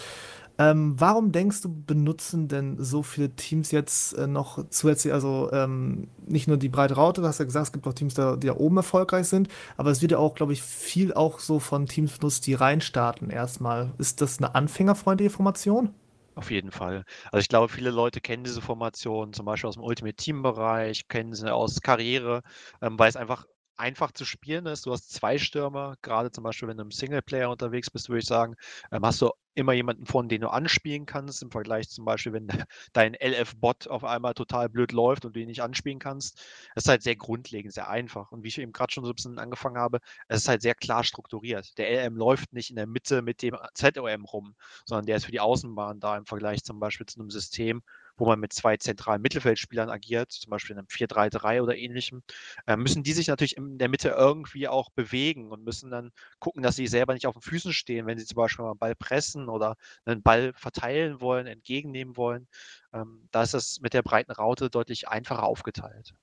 Speaker 2: Ähm, warum denkst du, benutzen denn so viele Teams jetzt äh, noch zusätzlich, also ähm, nicht nur die breite Raute, du hast ja gesagt, es gibt auch Teams, die da oben erfolgreich sind, aber es wird ja auch, glaube ich, viel auch so von Teams benutzt, die reinstarten erstmal. Ist das eine anfängerfreundliche Formation?
Speaker 4: Auf jeden Fall. Also ich glaube, viele Leute kennen diese Formation, zum Beispiel aus dem Ultimate Team-Bereich, kennen sie aus Karriere, ähm, weil es einfach einfach zu spielen ist. Du hast zwei Stürmer, gerade zum Beispiel, wenn du im Singleplayer unterwegs bist, würde ich sagen, ähm, hast du immer jemanden von, den du anspielen kannst, im Vergleich zum Beispiel, wenn dein LF-Bot auf einmal total blöd läuft und du ihn nicht anspielen kannst. Es ist halt sehr grundlegend, sehr einfach. Und wie ich eben gerade schon so ein bisschen angefangen habe, es ist halt sehr klar strukturiert. Der LM läuft nicht in der Mitte mit dem ZOM rum, sondern der ist für die Außenbahn da im Vergleich zum Beispiel zu einem System, wo man mit zwei zentralen Mittelfeldspielern agiert, zum Beispiel in einem 4-3-3 oder ähnlichem, äh, müssen die sich natürlich in der Mitte irgendwie auch bewegen und müssen dann gucken, dass sie selber nicht auf den Füßen stehen, wenn sie zum Beispiel mal einen Ball pressen oder einen Ball verteilen wollen, entgegennehmen wollen. Ähm, da ist das mit der breiten Raute deutlich einfacher aufgeteilt.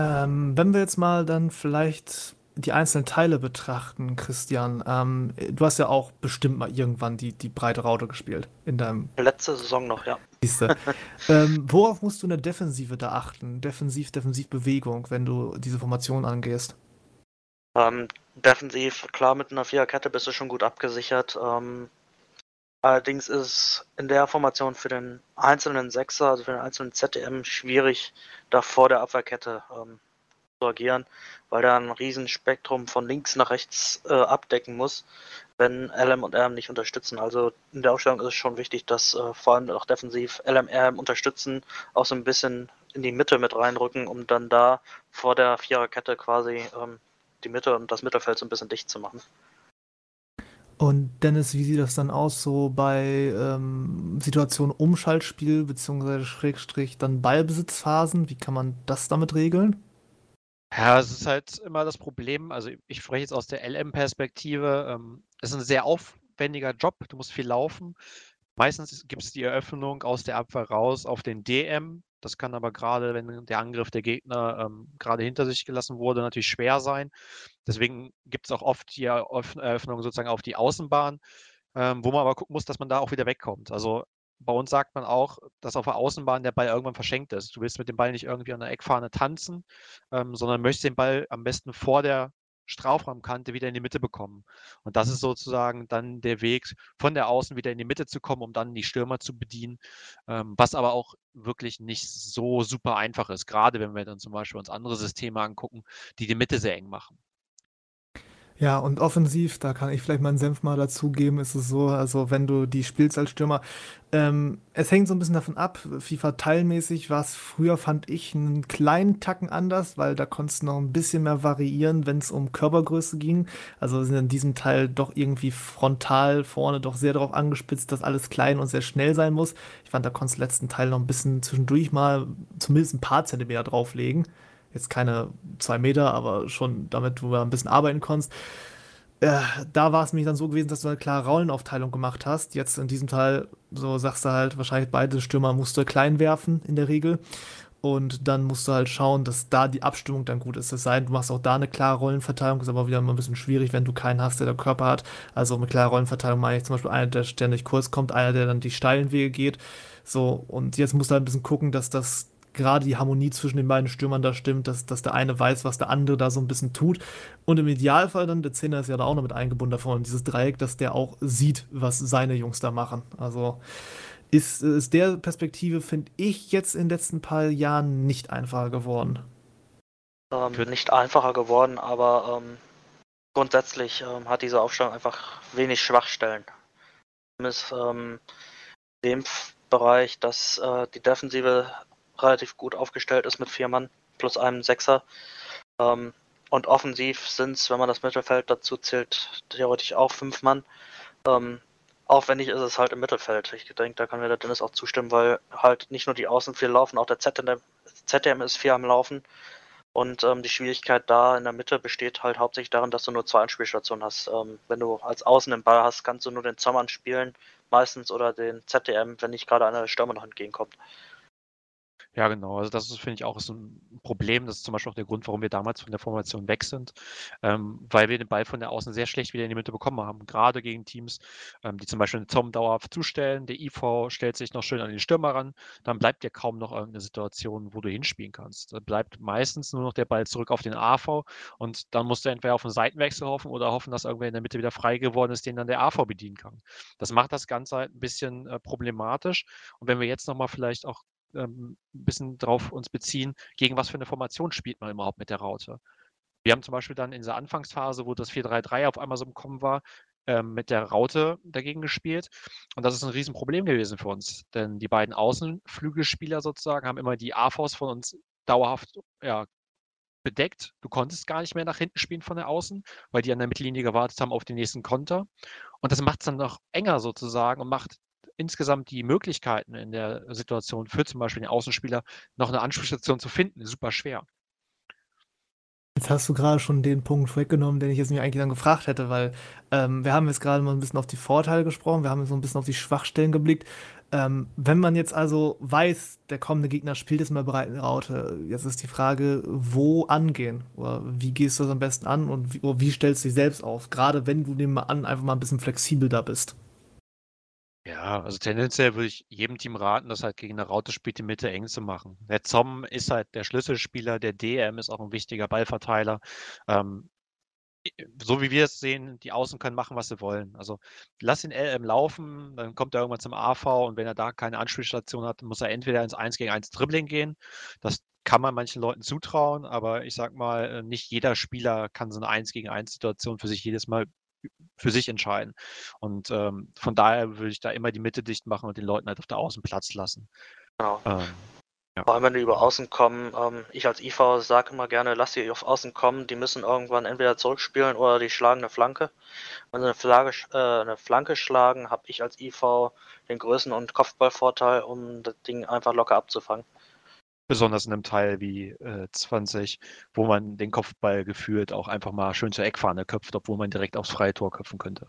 Speaker 2: Ähm, wenn wir jetzt mal dann vielleicht die einzelnen Teile betrachten, Christian, ähm, du hast ja auch bestimmt mal irgendwann die, die breite Raute gespielt in deinem.
Speaker 3: Letzte Saison noch, ja.
Speaker 2: Siehste. ähm, worauf musst du in der Defensive da achten? Defensiv, Defensivbewegung, wenn du diese Formation angehst?
Speaker 3: Ähm, defensiv, klar, mit einer Viererkette bist du schon gut abgesichert. Ähm, allerdings ist in der Formation für den einzelnen Sechser, also für den einzelnen ZDM, schwierig, da vor der Abwehrkette ähm, agieren, weil er ein Riesenspektrum von links nach rechts äh, abdecken muss. wenn LM und RM nicht unterstützen. Also in der Aufstellung ist es schon wichtig, dass äh, vor allem auch defensiv LM, RM unterstützen, auch so ein bisschen in die Mitte mit reinrücken, um dann da vor der Viererkette quasi ähm, die Mitte und das Mittelfeld so ein bisschen dicht zu machen.
Speaker 2: Und Dennis, wie sieht das dann aus, so bei ähm, Situationen Umschaltspiel beziehungsweise Schrägstrich dann Ballbesitzphasen? Wie kann man das damit regeln?
Speaker 4: Ja, es ist halt immer das Problem. Also ich spreche jetzt aus der LM-Perspektive. Ähm, es ist ein sehr aufwendiger Job. Du musst viel laufen. Meistens gibt es die Eröffnung aus der Abwehr raus auf den DM. Das kann aber gerade, wenn der Angriff der Gegner ähm, gerade hinter sich gelassen wurde, natürlich schwer sein. Deswegen gibt es auch oft die Eröffnung sozusagen auf die Außenbahn, ähm, wo man aber gucken muss, dass man da auch wieder wegkommt. Also bei uns sagt man auch, dass auf der Außenbahn der Ball irgendwann verschenkt ist. Du willst mit dem Ball nicht irgendwie an der Eckfahne tanzen, ähm, sondern möchtest den Ball am besten vor der Strafraumkante wieder in die Mitte bekommen. Und das ist sozusagen dann der Weg, von der Außen wieder in die Mitte zu kommen, um dann die Stürmer zu bedienen, ähm, was aber auch wirklich nicht so super einfach ist, gerade wenn wir dann zum Beispiel uns andere Systeme angucken, die die Mitte sehr eng machen.
Speaker 2: Ja, und offensiv, da kann ich vielleicht meinen Senf mal dazugeben, ist es so, also wenn du die spielst als Stürmer, ähm, es hängt so ein bisschen davon ab, FIFA-teilmäßig war es früher, fand ich, einen kleinen Tacken anders, weil da konntest du noch ein bisschen mehr variieren, wenn es um Körpergröße ging. Also sind in diesem Teil doch irgendwie frontal vorne doch sehr darauf angespitzt, dass alles klein und sehr schnell sein muss. Ich fand, da konntest du letzten Teil noch ein bisschen zwischendurch mal zumindest ein paar Zentimeter drauflegen jetzt keine zwei Meter, aber schon damit du ein bisschen arbeiten konntest. Äh, da war es nämlich dann so gewesen, dass du eine klare Rollenaufteilung gemacht hast. Jetzt in diesem Teil, so sagst du halt, wahrscheinlich beide Stürmer musst du klein werfen in der Regel. Und dann musst du halt schauen, dass da die Abstimmung dann gut ist. Das sei denn, du machst auch da eine klare Rollenverteilung, ist aber wieder immer ein bisschen schwierig, wenn du keinen hast, der der Körper hat. Also mit klarer Rollenverteilung meine ich zum Beispiel einer, der ständig kurz kommt, einer, der dann die steilen Wege geht. So, und jetzt musst du halt ein bisschen gucken, dass das gerade die Harmonie zwischen den beiden Stürmern da stimmt, dass, dass der eine weiß, was der andere da so ein bisschen tut. Und im Idealfall dann, der Zehner ist ja da auch noch mit eingebunden davon, dieses Dreieck, dass der auch sieht, was seine Jungs da machen. Also ist, ist der Perspektive, finde ich, jetzt in den letzten paar Jahren nicht einfacher geworden.
Speaker 3: Ähm, nicht einfacher geworden, aber ähm, grundsätzlich ähm, hat diese Aufstellung einfach wenig Schwachstellen. Ist ähm, dem Bereich, dass äh, die Defensive relativ gut aufgestellt ist mit vier Mann plus einem Sechser. Ähm, und offensiv sind es, wenn man das Mittelfeld dazu zählt, theoretisch auch fünf Mann. Ähm, aufwendig ist es halt im Mittelfeld. Ich denke, da kann mir der Dennis auch zustimmen, weil halt nicht nur die Außen viel laufen, auch der ZDM, ist viel am Laufen. Und ähm, die Schwierigkeit da in der Mitte besteht halt hauptsächlich darin, dass du nur zwei Anspielstationen hast. Ähm, wenn du als Außen den Ball hast, kannst du nur den Zommern spielen, meistens oder den ZDM, wenn nicht gerade einer der Stürmer noch entgegenkommt.
Speaker 4: Ja, genau. Also das ist, finde ich, auch so ein Problem. Das ist zum Beispiel auch der Grund, warum wir damals von der Formation weg sind, ähm, weil wir den Ball von der Außen sehr schlecht wieder in die Mitte bekommen haben. Gerade gegen Teams, ähm, die zum Beispiel einen Tom dauerhaft zustellen. Der IV stellt sich noch schön an den Stürmer ran. Dann bleibt dir kaum noch irgendeine Situation, wo du hinspielen kannst. Da bleibt meistens nur noch der Ball zurück auf den AV und dann musst du entweder auf einen Seitenwechsel hoffen oder hoffen, dass irgendwer in der Mitte wieder frei geworden ist, den dann der AV bedienen kann. Das macht das Ganze halt ein bisschen äh, problematisch. Und wenn wir jetzt nochmal vielleicht auch ähm, ein bisschen drauf uns beziehen, gegen was für eine Formation spielt man überhaupt mit der Raute. Wir haben zum Beispiel dann in dieser Anfangsphase, wo das 4-3-3 auf einmal so im Kommen war, ähm, mit der Raute dagegen gespielt. Und das ist ein Riesenproblem gewesen für uns. Denn die beiden Außenflügelspieler sozusagen haben immer die AVs von uns dauerhaft ja, bedeckt. Du konntest gar nicht mehr nach hinten spielen von der Außen, weil die an der Mittellinie gewartet haben auf den nächsten Konter. Und das macht es dann noch enger sozusagen und macht insgesamt die Möglichkeiten in der Situation für zum Beispiel den Außenspieler noch eine Anspielstation zu finden, super schwer.
Speaker 2: Jetzt hast du gerade schon den Punkt weggenommen, den ich jetzt mir eigentlich dann gefragt hätte, weil ähm, wir haben jetzt gerade mal ein bisschen auf die Vorteile gesprochen, wir haben so ein bisschen auf die Schwachstellen geblickt. Ähm, wenn man jetzt also weiß, der kommende Gegner spielt jetzt mal bereit in Raute, jetzt ist die Frage, wo angehen? Oder wie gehst du das am besten an und wie, wie stellst du dich selbst auf? Gerade wenn du dem mal an, einfach mal ein bisschen flexibel da bist.
Speaker 4: Ja, also tendenziell würde ich jedem Team raten, das halt gegen eine Raute spielt, die Mitte eng zu machen. Der Zom ist halt der Schlüsselspieler, der DM ist auch ein wichtiger Ballverteiler. Ähm, so wie wir es sehen, die Außen können machen, was sie wollen. Also lass den LM laufen, dann kommt er irgendwann zum AV und wenn er da keine Anspielstation hat, muss er entweder ins 1 gegen 1 Dribbling gehen. Das kann man manchen Leuten zutrauen, aber ich sag mal, nicht jeder Spieler kann so eine 1 gegen 1 Situation für sich jedes Mal für sich entscheiden. Und ähm, von daher würde ich da immer die Mitte dicht machen und den Leuten halt auf der Außen Platz lassen.
Speaker 3: Genau. Ähm, ja. Vor allem, wenn die über Außen kommen, ähm, ich als IV sage immer gerne, lass sie auf Außen kommen, die müssen irgendwann entweder zurückspielen oder die schlagen eine Flanke. Wenn sie eine, Flagge, äh, eine Flanke schlagen, habe ich als IV den Größen- und Kopfballvorteil, um das Ding einfach locker abzufangen.
Speaker 4: Besonders in einem Teil wie äh, 20, wo man den Kopfball gefühlt auch einfach mal schön zur Eckfahne köpft, obwohl man direkt aufs freie Tor köpfen könnte.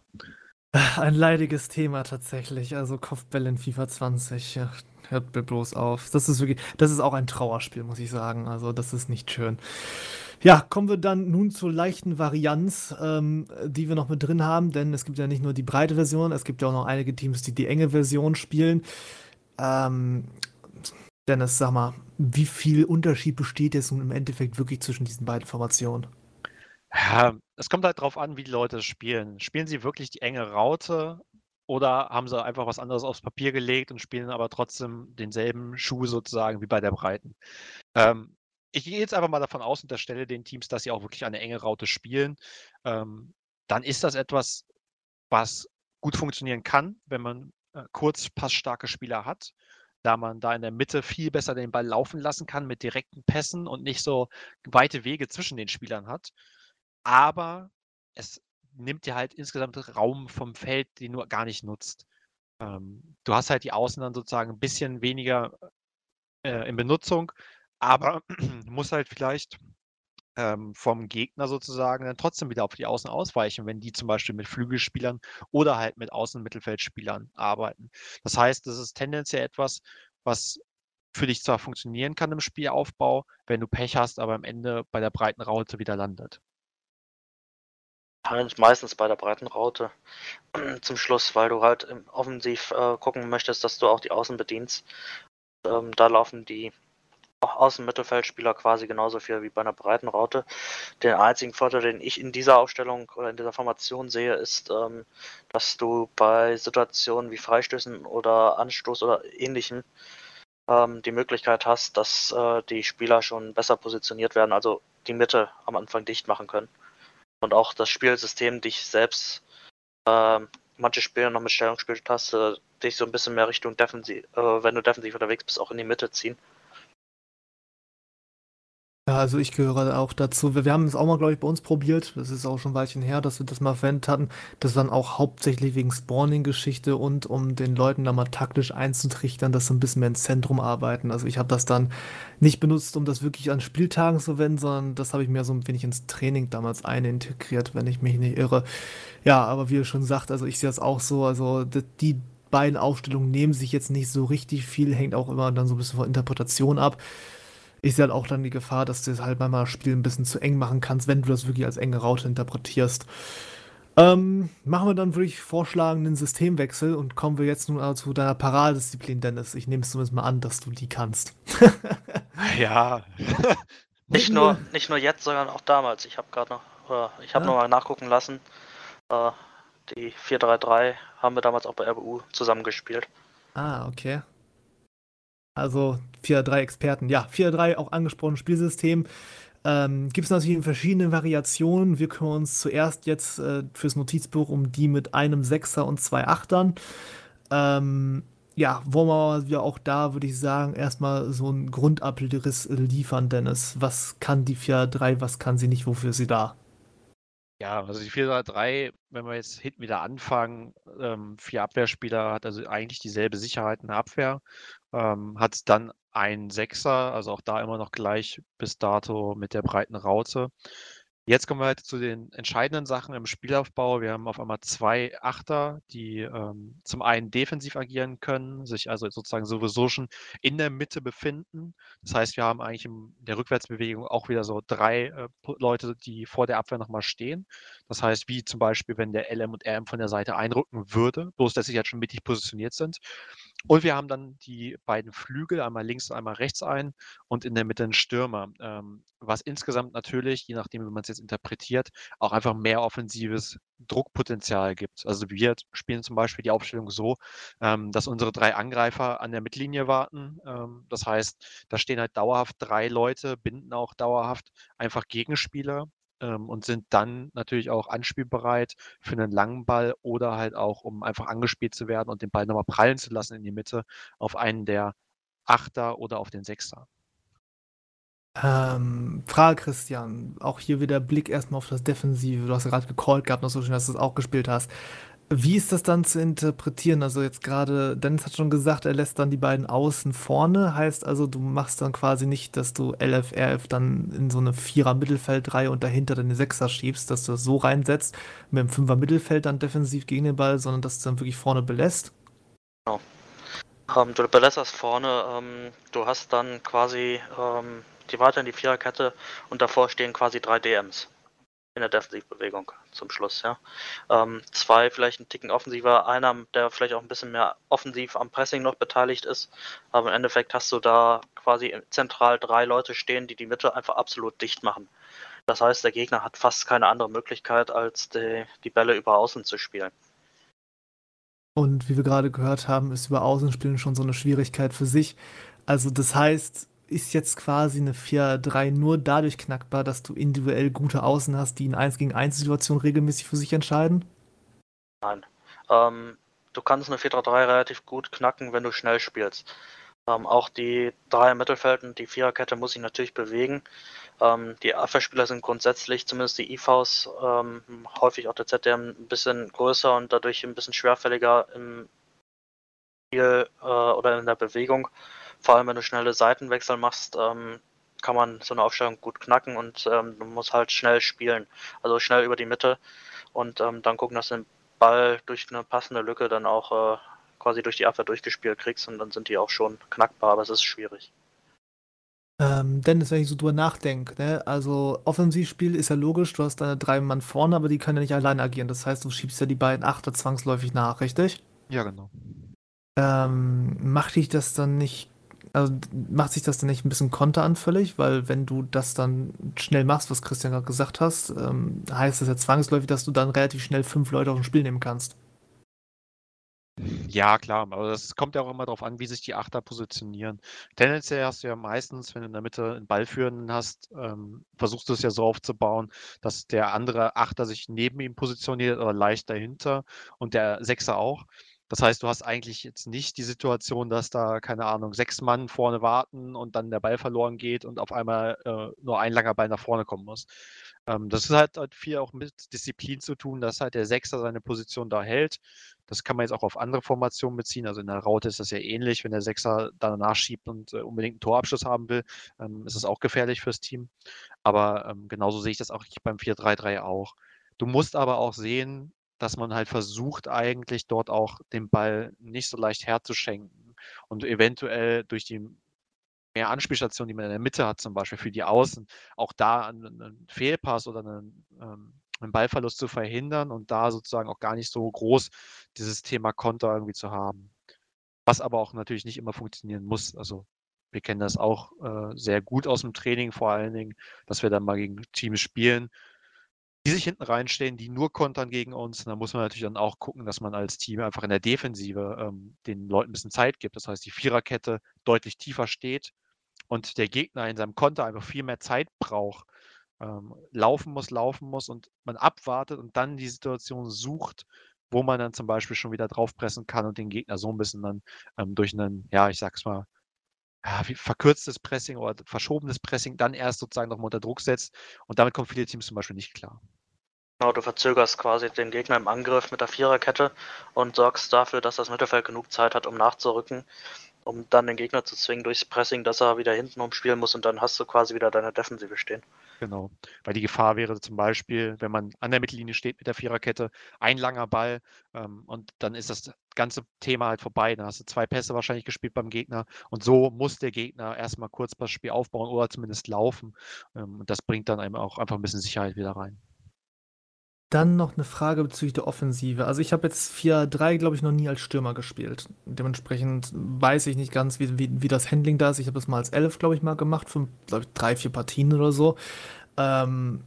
Speaker 2: Ein leidiges Thema tatsächlich. Also Kopfbälle in FIFA 20. Ja, hört bloß auf. Das ist wirklich, das ist auch ein Trauerspiel, muss ich sagen. Also das ist nicht schön. Ja, kommen wir dann nun zur leichten Varianz, ähm, die wir noch mit drin haben, denn es gibt ja nicht nur die breite Version, es gibt ja auch noch einige Teams, die die enge Version spielen. Ähm, Dennis, sag mal, wie viel Unterschied besteht jetzt nun im Endeffekt wirklich zwischen diesen beiden Formationen?
Speaker 4: Ja, es kommt halt drauf an, wie die Leute spielen. Spielen sie wirklich die enge Raute oder haben sie einfach was anderes aufs Papier gelegt und spielen aber trotzdem denselben Schuh sozusagen wie bei der Breiten? Ähm, ich gehe jetzt einfach mal davon aus, unterstelle den Teams, dass sie auch wirklich eine enge Raute spielen. Ähm, dann ist das etwas, was gut funktionieren kann, wenn man äh, kurz passstarke Spieler hat, da man da in der Mitte viel besser den Ball laufen lassen kann mit direkten Pässen und nicht so weite Wege zwischen den Spielern hat aber es nimmt dir halt insgesamt Raum vom Feld, den du gar nicht nutzt. Ähm, du hast halt die Außen dann sozusagen ein bisschen weniger äh, in Benutzung, aber musst halt vielleicht ähm, vom Gegner sozusagen dann trotzdem wieder auf die Außen ausweichen, wenn die zum Beispiel mit Flügelspielern oder halt mit Außenmittelfeldspielern arbeiten. Das heißt, das ist tendenziell etwas, was für dich zwar funktionieren kann im Spielaufbau, wenn du Pech hast, aber am Ende bei der breiten Raute wieder landet
Speaker 3: meistens bei der breiten Raute zum Schluss, weil du halt offensiv äh, gucken möchtest, dass du auch die Außen bedienst. Ähm, da laufen die Außenmittelfeldspieler quasi genauso viel wie bei einer breiten Raute. Den einzigen Vorteil, den ich in dieser Aufstellung oder in dieser Formation sehe, ist, ähm, dass du bei Situationen wie Freistößen oder Anstoß oder ähnlichem ähm, die Möglichkeit hast, dass äh, die Spieler schon besser positioniert werden, also die Mitte am Anfang dicht machen können und auch das Spielsystem dich selbst, äh, manche Spiele noch mit Stellungsspieltaste, dich so ein bisschen mehr Richtung Defensiv, äh, wenn du defensiv unterwegs bist, auch in die Mitte ziehen.
Speaker 2: Ja, also ich gehöre auch dazu. Wir, wir haben es auch mal, glaube ich, bei uns probiert. Das ist auch schon ein Weilchen her, dass wir das mal verwendet hatten. Das dann auch hauptsächlich wegen Spawning-Geschichte und um den Leuten da mal taktisch einzutrichtern, dass sie ein bisschen mehr ins Zentrum arbeiten. Also ich habe das dann nicht benutzt, um das wirklich an Spieltagen zu wenden, sondern das habe ich mir so ein wenig ins Training damals einintegriert, wenn ich mich nicht irre. Ja, aber wie ihr schon sagt, also ich sehe das auch so. Also die beiden Aufstellungen nehmen sich jetzt nicht so richtig viel, hängt auch immer dann so ein bisschen von Interpretation ab ich sehe halt auch dann die Gefahr, dass du es halt das Spiel ein bisschen zu eng machen kannst, wenn du das wirklich als enge Raute interpretierst. Ähm, machen wir dann, würde ich vorschlagen, einen Systemwechsel und kommen wir jetzt nun zu deiner Paradedisziplin, Dennis. Ich nehme es zumindest mal an, dass du die kannst.
Speaker 4: ja.
Speaker 3: nicht, nur, nicht nur jetzt, sondern auch damals. Ich habe gerade noch, oder ich habe ja. nochmal nachgucken lassen. Äh, die 4-3-3 haben wir damals auch bei RBU zusammengespielt.
Speaker 2: Ah, okay. Also 4-3 Experten. Ja, 4-3 auch angesprochen, Spielsystem. Ähm, Gibt es natürlich in verschiedenen Variationen. Wir kümmern uns zuerst jetzt äh, fürs Notizbuch um die mit einem Sechser und zwei Achtern. Ähm, ja, wollen wir auch da, würde ich sagen, erstmal so einen Grundabriss liefern, Dennis. Was kann die 4-3, was kann sie nicht, wofür ist sie da?
Speaker 4: Ja, also die 4-3-3, wenn wir jetzt hinten wieder anfangen, ähm, vier Abwehrspieler hat also eigentlich dieselbe Sicherheit in der Abwehr, ähm, hat dann einen Sechser, also auch da immer noch gleich bis dato mit der breiten Raute. Jetzt kommen wir halt zu den entscheidenden Sachen im Spielaufbau. Wir haben auf einmal zwei Achter, die ähm, zum einen defensiv agieren können, sich also sozusagen sowieso schon in der Mitte befinden. Das heißt, wir haben eigentlich in der Rückwärtsbewegung auch wieder so drei äh, Leute, die vor der Abwehr nochmal stehen. Das heißt, wie zum Beispiel, wenn der LM und RM von der Seite einrücken würde, bloß dass sie jetzt schon mittig positioniert sind. Und wir haben dann die beiden Flügel, einmal links und einmal rechts ein und in der Mitte einen Stürmer, ähm, was insgesamt natürlich, je nachdem, wie man es jetzt interpretiert, auch einfach mehr offensives Druckpotenzial gibt. Also wir spielen zum Beispiel die Aufstellung so, ähm, dass unsere drei Angreifer an der Mittellinie warten. Ähm, das heißt, da stehen halt dauerhaft drei Leute, binden auch dauerhaft einfach Gegenspieler ähm, und sind dann natürlich auch anspielbereit für einen langen Ball oder halt auch, um einfach angespielt zu werden und den Ball nochmal prallen zu lassen in die Mitte auf einen der Achter oder auf den Sechster.
Speaker 2: Ähm, Frage Christian, auch hier wieder Blick erstmal auf das Defensive. Du hast gerade gecallt gehabt, noch so schön, dass du es auch gespielt hast. Wie ist das dann zu interpretieren? Also jetzt gerade, Dennis hat schon gesagt, er lässt dann die beiden außen vorne. Heißt also, du machst dann quasi nicht, dass du LF, RF dann in so eine Vierer-Mittelfeldreihe und dahinter deine Sechser schiebst, dass du das so reinsetzt, mit dem Fünfer-Mittelfeld dann defensiv gegen den Ball, sondern dass du dann wirklich vorne belässt.
Speaker 3: Genau. Ähm, du belässt das vorne, ähm, du hast dann quasi ähm, die weiter in die Viererkette und davor stehen quasi drei DMs in der Defensivbewegung zum Schluss, ja. Ähm, zwei vielleicht ein Ticken offensiver, einer, der vielleicht auch ein bisschen mehr offensiv am Pressing noch beteiligt ist, aber im Endeffekt hast du da quasi zentral drei Leute stehen, die die Mitte einfach absolut dicht machen. Das heißt, der Gegner hat fast keine andere Möglichkeit, als die, die Bälle über Außen zu spielen.
Speaker 2: Und wie wir gerade gehört haben, ist über Außenspielen schon so eine Schwierigkeit für sich. Also das heißt, ist jetzt quasi eine 4-3 nur dadurch knackbar, dass du individuell gute Außen hast, die in 1 gegen 1 Situationen regelmäßig für sich entscheiden?
Speaker 3: Nein. Ähm, du kannst eine 4-3 relativ gut knacken, wenn du schnell spielst. Ähm, auch die drei Mittelfeld und die Viererkette muss sich natürlich bewegen. Ähm, die Abwehrspieler sind grundsätzlich, zumindest die IVs, ähm, häufig auch der ZDM, ein bisschen größer und dadurch ein bisschen schwerfälliger im Spiel äh, oder in der Bewegung vor allem wenn du schnelle Seitenwechsel machst, ähm, kann man so eine Aufstellung gut knacken und ähm, du musst halt schnell spielen. Also schnell über die Mitte und ähm, dann gucken, dass du den Ball durch eine passende Lücke dann auch äh, quasi durch die Abwehr durchgespielt kriegst und dann sind die auch schon knackbar, aber es ist schwierig.
Speaker 2: Ähm, Dennis, wenn ich so drüber nachdenke, ne? also Offensivspiel ist ja logisch, du hast deine drei Mann vorne, aber die können ja nicht alleine agieren. Das heißt, du schiebst ja die beiden Achter zwangsläufig nach, richtig?
Speaker 4: Ja, genau.
Speaker 2: Ähm, macht dich das dann nicht also macht sich das dann nicht ein bisschen konteranfällig? Weil wenn du das dann schnell machst, was Christian gerade gesagt hast, ähm, heißt das ja zwangsläufig, dass du dann relativ schnell fünf Leute auf ein Spiel nehmen kannst.
Speaker 4: Ja, klar, aber das kommt ja auch immer darauf an, wie sich die Achter positionieren. Tendenziell hast du ja meistens, wenn du in der Mitte einen Ballführenden hast, ähm, versuchst du es ja so aufzubauen, dass der andere Achter sich neben ihm positioniert oder leicht dahinter und der Sechser auch. Das heißt, du hast eigentlich jetzt nicht die Situation, dass da, keine Ahnung, sechs Mann vorne warten und dann der Ball verloren geht und auf einmal äh, nur ein langer Ball nach vorne kommen muss. Ähm, das hat halt viel auch mit Disziplin zu tun, dass halt der Sechser seine Position da hält. Das kann man jetzt auch auf andere Formationen beziehen. Also in der Raute ist das ja ähnlich. Wenn der Sechser danach schiebt und äh, unbedingt einen Torabschluss haben will, ähm, ist das auch gefährlich fürs Team. Aber ähm, genauso sehe ich das auch beim 4-3-3 auch. Du musst aber auch sehen, dass man halt versucht, eigentlich dort auch den Ball nicht so leicht herzuschenken und eventuell durch die mehr Anspielstationen, die man in der Mitte hat, zum Beispiel für die Außen, auch da einen, Fehlpass oder einen, ähm, einen Ballverlust zu verhindern und da sozusagen auch gar nicht so groß dieses Thema Konter irgendwie zu haben. Was aber auch natürlich nicht immer funktionieren muss. Also wir kennen das auch äh, sehr gut aus dem Training vor allen Dingen, dass wir dann mal gegen Teams spielen, die sich hinten reinstellen, die nur kontern gegen uns. Da muss man natürlich dann auch gucken, dass man als Team einfach in der Defensive ähm, den Leuten ein bisschen Zeit gibt. Das heißt, die Viererkette deutlich tiefer steht und der Gegner in seinem Konter einfach viel mehr Zeit braucht. Ähm, laufen muss, laufen muss und man abwartet und dann die Situation sucht, wo man dann zum Beispiel schon wieder draufpressen kann und den Gegner so ein bisschen dann ähm, durch einen, ja, ich sag's mal, ja, wie verkürztes Pressing oder verschobenes Pressing dann erst sozusagen nochmal unter Druck setzt. Und damit kommen viele Teams zum Beispiel nicht klar.
Speaker 3: Genau, du verzögerst quasi den Gegner im Angriff mit der Viererkette und sorgst dafür, dass das Mittelfeld genug Zeit hat, um nachzurücken, um dann den Gegner zu zwingen durchs Pressing, dass er wieder hinten umspielen muss und dann hast du quasi wieder deine Defensive stehen.
Speaker 4: Genau, weil die Gefahr wäre zum Beispiel, wenn man an der Mittellinie steht mit der Viererkette, ein langer Ball ähm, und dann ist das ganze Thema halt vorbei. Dann hast du zwei Pässe wahrscheinlich gespielt beim Gegner und so muss der Gegner erstmal kurz das Spiel aufbauen oder zumindest laufen. Ähm, und das bringt dann einem auch einfach ein bisschen Sicherheit wieder rein.
Speaker 2: Dann noch eine Frage bezüglich der Offensive. Also ich habe jetzt 4-3, glaube ich, noch nie als Stürmer gespielt. Dementsprechend weiß ich nicht ganz, wie, wie, wie das Handling da ist. Ich habe das mal als 11, glaube ich, mal gemacht, für, glaube ich, drei, vier Partien oder so. Ähm,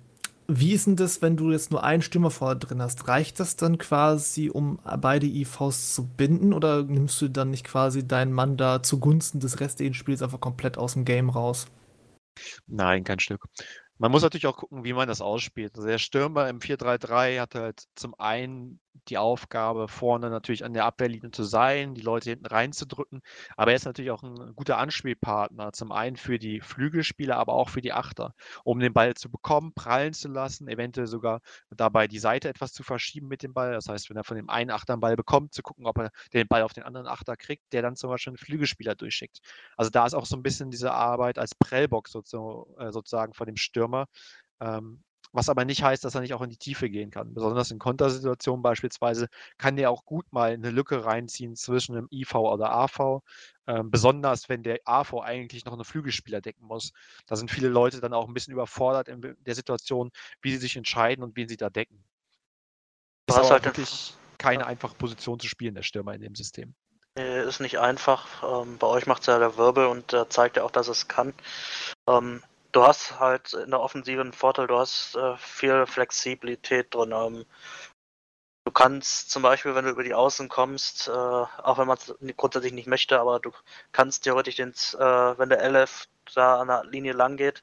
Speaker 2: wie ist denn das, wenn du jetzt nur einen Stürmer vorne drin hast? Reicht das dann quasi, um beide IVs zu binden? Oder nimmst du dann nicht quasi deinen Mann da zugunsten des restlichen Spiels einfach komplett aus dem Game raus?
Speaker 4: Nein, kein Stück Man muss natürlich auch gucken, wie man das ausspielt. Also der Stürmer im 4-3-3 hatte halt zum einen die Aufgabe, vorne natürlich an der Abwehrlinie zu sein, die Leute hinten reinzudrücken. Aber er ist natürlich auch ein guter Anspielpartner. Zum einen für die Flügelspieler, aber auch für die Achter, um den Ball zu bekommen, prallen zu lassen, eventuell sogar dabei die Seite etwas zu verschieben mit dem Ball. Das heißt, wenn er von dem einen Achter einen Ball bekommt, zu gucken, ob er den Ball auf den anderen Achter kriegt, der dann zum Beispiel einen Flügelspieler durchschickt. Also da ist auch so ein bisschen diese Arbeit als Prellbox äh, sozusagen von dem Stürmer. Was aber nicht heißt, dass er nicht auch in die Tiefe gehen kann. Besonders in Kontersituationen beispielsweise kann der auch gut mal eine Lücke reinziehen zwischen einem IV oder AV. Ähm, besonders wenn der AV eigentlich noch einen Flügelspieler decken muss. Da sind viele Leute dann auch ein bisschen überfordert in der Situation, wie sie sich entscheiden und wen sie da decken.
Speaker 3: Du hast halt
Speaker 4: wirklich keine einfache Position zu spielen, der Stürmer in dem System.
Speaker 3: Ist nicht einfach. Ähm, bei euch macht es ja der Wirbel und der zeigt ja auch, dass es kann. Ähm, du hast halt in der Offensive einen Vorteil, du hast äh, viel Flexibilität drin. Ähm, du kannst zum Beispiel, wenn du über die Außen kommst, äh, auch wenn man es grundsätzlich nicht möchte, aber du kannst theoretisch den, äh, wenn der LF da an der Linie lang geht,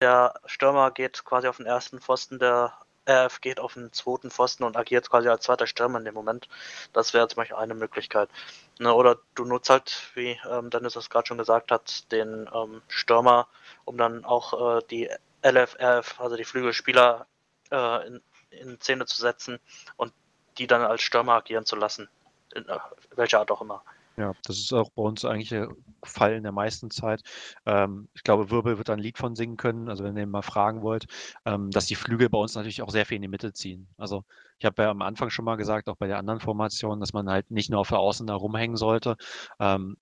Speaker 3: der Stürmer geht quasi auf den ersten Pfosten, der RF geht auf den zweiten Pfosten und agiert quasi als zweiter Stürmer in dem Moment. Das wäre zum Beispiel eine Möglichkeit. Ne, oder du nutzt halt, wie ähm, Dennis das gerade schon gesagt hat, den ähm, Stürmer, um dann auch äh, die LFRF, also die Flügelspieler, äh, in, in Szene zu setzen und die dann als Stürmer agieren zu lassen. In äh, welcher Art auch immer.
Speaker 4: Ja, das ist auch bei uns eigentlich der Fall in der meisten Zeit. Ähm, ich glaube, Wirbel wird da ein Lied von singen können, also wenn ihr mal fragen wollt, ähm, dass die Flügel bei uns natürlich auch sehr viel in die Mitte ziehen. Also ich habe ja am Anfang schon mal gesagt, auch bei der anderen Formation, dass man halt nicht nur auf der Außen da rumhängen sollte. Ähm,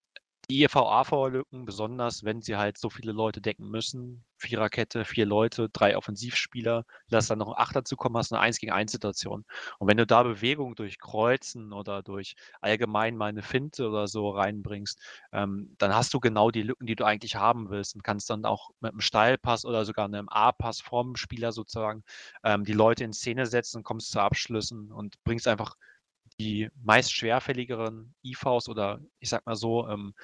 Speaker 4: die EVA-Lücken, besonders wenn sie halt so viele Leute decken müssen, Viererkette, vier Leute, drei Offensivspieler, lass dann noch ein Achter zukommen, hast eine 1 gegen 1 Situation. Und wenn du da Bewegung durch Kreuzen oder durch allgemein mal eine Finte oder so reinbringst, ähm, dann hast du genau die Lücken, die du eigentlich haben willst und kannst dann auch mit einem Steilpass oder sogar einem A-Pass vom Spieler sozusagen ähm, die Leute in Szene setzen, kommst zu Abschlüssen und bringst einfach die meist schwerfälligeren IVs oder ich sag mal so, ähm,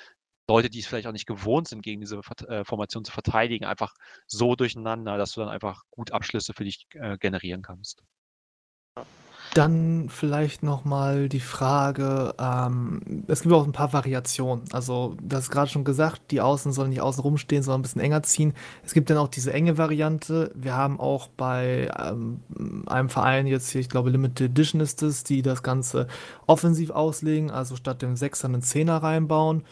Speaker 4: Leute, die es vielleicht auch nicht gewohnt sind, gegen diese äh, Formation zu verteidigen, einfach so durcheinander, dass du dann einfach gut Abschlüsse für dich äh, generieren kannst.
Speaker 2: Dann vielleicht nochmal die Frage, ähm, es gibt auch ein paar Variationen. Also, du hast gerade schon gesagt, die Außen sollen nicht außen rumstehen, sondern ein bisschen enger ziehen. Es gibt dann auch diese enge Variante. Wir haben auch bei ähm, einem Verein jetzt hier, ich glaube Limited Edition ist es, die das Ganze offensiv auslegen, also statt dem Sechser einen Zehner reinbauen.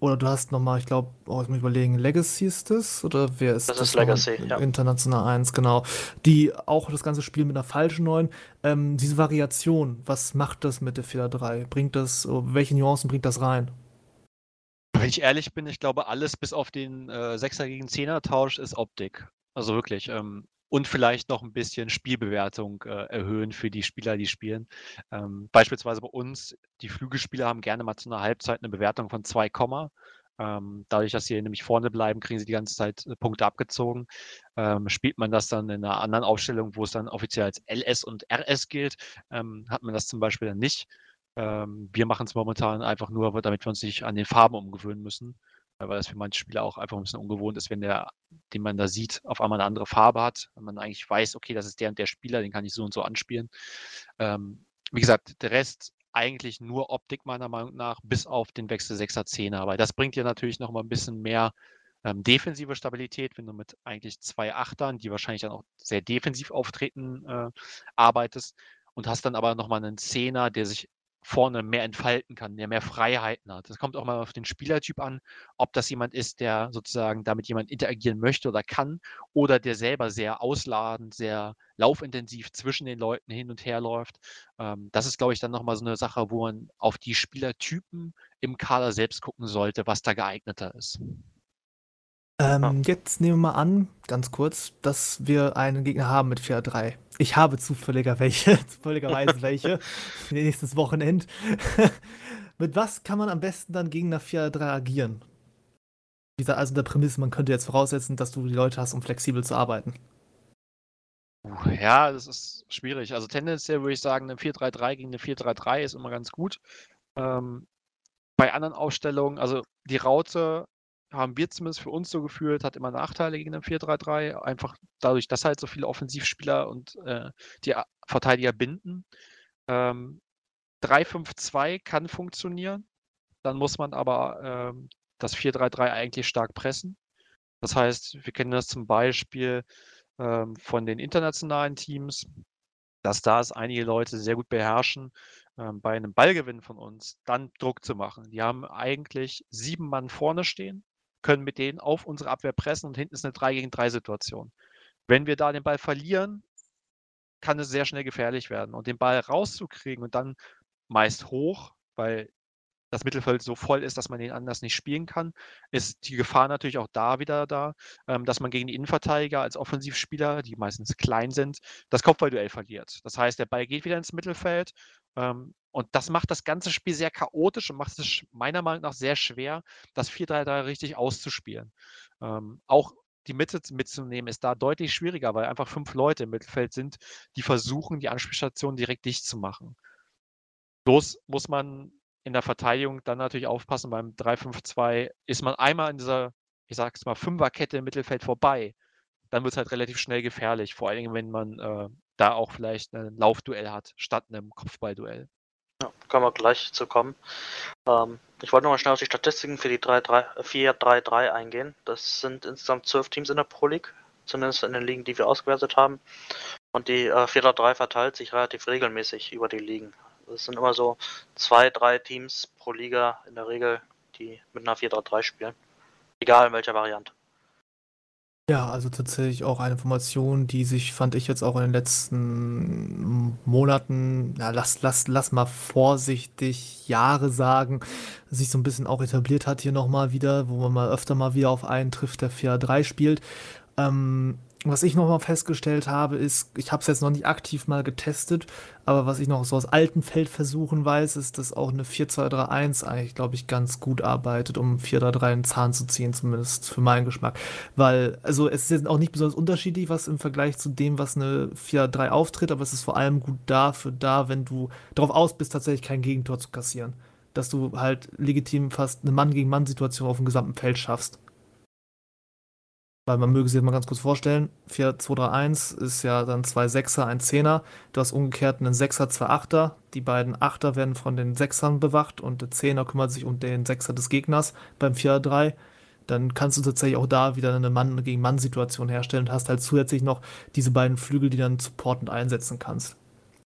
Speaker 2: Oder du hast nochmal, ich glaube, oh, ich muss überlegen, Legacy ist das? Oder wer ist
Speaker 3: das? Das ist Legacy,
Speaker 2: ja. International 1, genau. Die auch das ganze Spiel mit einer falschen 9. Ähm, diese Variation, was macht das mit der 4-3? Bringt das, oh, welche Nuancen bringt das rein?
Speaker 4: Wenn ich ehrlich bin, ich glaube, alles bis auf den äh, 6er gegen 10er Tausch ist Optik. Also wirklich. Ähm, und vielleicht noch ein bisschen Spielbewertung äh, erhöhen für die Spieler, die spielen. Ähm, beispielsweise bei uns, die Flügelspieler haben gerne mal zu einer Halbzeit eine Bewertung von 2, ähm, dadurch, dass sie nämlich vorne bleiben, kriegen sie die ganze Zeit äh, Punkte abgezogen. Ähm, spielt man das dann in einer anderen Aufstellung, wo es dann offiziell als LS und RS gilt, ähm, hat man das zum Beispiel dann nicht. Ähm, wir machen es momentan einfach nur, damit wir uns nicht an den Farben umgewöhnen müssen weil das für manche Spieler auch einfach ein bisschen ungewohnt ist, wenn der, den man da sieht, auf einmal eine andere Farbe hat, wenn man eigentlich weiß, okay, das ist der und der Spieler, den kann ich so und so anspielen. Ähm, wie gesagt, der Rest eigentlich nur Optik meiner Meinung nach, bis auf den Wechsel 6er 10er, weil das bringt dir natürlich noch mal ein bisschen mehr ähm, defensive Stabilität, wenn du mit eigentlich zwei Achtern, die wahrscheinlich dann auch sehr defensiv auftreten, äh, arbeitest und hast dann aber nochmal einen Zehner, der sich vorne mehr entfalten kann, der mehr Freiheiten hat. Das kommt auch mal auf den Spielertyp an, ob das jemand ist, der sozusagen damit jemand interagieren möchte oder kann, oder der selber sehr ausladend, sehr laufintensiv zwischen den Leuten hin und her läuft. Ähm, das ist, glaube ich, dann nochmal so eine Sache, wo man auf die Spielertypen im Kader selbst gucken sollte, was da geeigneter ist.
Speaker 2: Ähm, ja. Jetzt nehmen wir mal an, ganz kurz, dass wir einen Gegner haben mit 4-3. Ich habe zufälliger welche, zufälligerweise welche, nächstes Wochenende. mit was kann man am besten dann gegen eine 4-3 agieren? Wie gesagt, also der Prämisse, man könnte jetzt voraussetzen, dass du die Leute hast, um flexibel zu arbeiten.
Speaker 4: Ja, das ist schwierig. Also tendenziell würde ich sagen, eine 4-3-3 gegen eine 4-3-3 ist immer ganz gut. Ähm, bei anderen Aufstellungen, also die Raute haben wir zumindest für uns so gefühlt, hat immer Nachteile gegen den 4-3-3. Einfach dadurch, dass halt so viele Offensivspieler und äh, die Verteidiger binden. Ähm, 3-5-2 kann funktionieren. Dann muss man aber ähm, das 4-3-3 eigentlich stark pressen. Das heißt, wir kennen das zum Beispiel ähm, von den internationalen Teams, dass da es einige Leute sehr gut beherrschen, ähm, bei einem Ballgewinn von uns dann Druck zu machen. Die haben eigentlich sieben Mann vorne stehen, können mit denen auf unsere Abwehr pressen und hinten ist eine 3 gegen 3 Situation. Wenn wir da den Ball verlieren, kann es sehr schnell gefährlich werden. Und den Ball rauszukriegen und dann meist hoch, weil das Mittelfeld so voll ist, dass man den anders nicht spielen kann, ist die Gefahr natürlich auch da wieder da, ähm, dass man gegen die Innenverteidiger als Offensivspieler, die meistens klein sind, das Kopfballduell verliert. Das heißt, der Ball geht wieder ins Mittelfeld und das macht das ganze Spiel sehr chaotisch und macht es meiner Meinung nach sehr schwer, das 4-3-3 richtig auszuspielen. Ähm, auch die Mitte mitzunehmen ist da deutlich schwieriger, weil einfach fünf Leute im Mittelfeld sind, die versuchen, die Anspielstation direkt dicht zu machen. Bloß muss man in der Verteidigung dann natürlich aufpassen. Beim 3-5-2 ist man einmal in dieser, ich sag's mal, Fünferkette im Mittelfeld vorbei. Dann wird es halt relativ schnell gefährlich. Vor allen Dingen, wenn man äh, da auch vielleicht ein Laufduell hat, statt einem Kopfballduell.
Speaker 3: Ja, können wir gleich zu kommen. Ähm, ich wollte nochmal schnell auf die Statistiken für die 4-3-3 eingehen. Das sind insgesamt zwölf Teams in der Pro League, zumindest in den Ligen, die wir ausgewertet haben. Und die äh, 4-3 verteilt sich relativ regelmäßig über die Ligen. Es sind immer so zwei, drei Teams pro Liga in der Regel, die mit einer 4-3-3 spielen. Egal in welcher Variante.
Speaker 2: Ja, also tatsächlich auch eine Formation, die sich, fand ich jetzt auch in den letzten Monaten, ja, lass, lass, lass mal vorsichtig Jahre sagen, sich so ein bisschen auch etabliert hat hier nochmal wieder, wo man mal öfter mal wieder auf einen trifft, der 4-3 spielt. Ähm, was ich noch mal festgestellt habe, ist, ich habe es jetzt noch nicht aktiv mal getestet, aber was ich noch so aus alten Feldversuchen weiß, ist, dass auch eine 4-2-3-1 eigentlich, glaube ich, ganz gut arbeitet, um 4-3-3 einen Zahn zu ziehen, zumindest für meinen Geschmack. Weil, also es ist jetzt auch nicht besonders unterschiedlich, was im Vergleich zu dem, was eine 4-3 auftritt, aber es ist vor allem gut dafür da, wenn du darauf aus bist, tatsächlich kein Gegentor zu kassieren. Dass du halt legitim fast eine Mann-gegen-Mann-Situation auf dem gesamten Feld schaffst. Weil man möge sich mal ganz kurz vorstellen, 4-2-3-1 ist ja dann zwei Sechser, ein Zehner. Du hast umgekehrt einen Sechser, zwei Achter. Die beiden Achter werden von den Sechsern bewacht und der Zehner kümmert sich um den Sechser des Gegners beim 4-3. Dann kannst du tatsächlich auch da wieder eine Mann gegen Mann Situation herstellen und hast halt zusätzlich noch diese beiden Flügel, die dann supportend einsetzen kannst.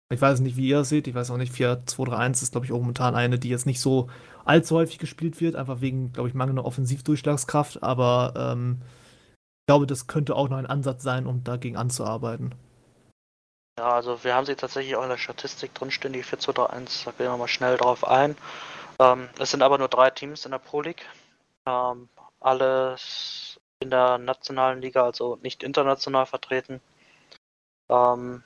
Speaker 2: Ich weiß nicht, wie ihr das seht. Ich weiß auch nicht, 4-2-3-1 ist, glaube ich, auch momentan eine, die jetzt nicht so allzu häufig gespielt wird, einfach wegen, glaube ich, mangelnder Offensivdurchschlagskraft. Aber ähm, ich glaube, das könnte auch noch ein Ansatz sein, um dagegen anzuarbeiten.
Speaker 3: Ja, also wir haben sie tatsächlich auch in der Statistik drinstehen, die 4 2 3 1, da gehen wir mal schnell drauf ein. Ähm, es sind aber nur drei Teams in der Pro League. Ähm, alles in der nationalen Liga, also nicht international vertreten. Ähm,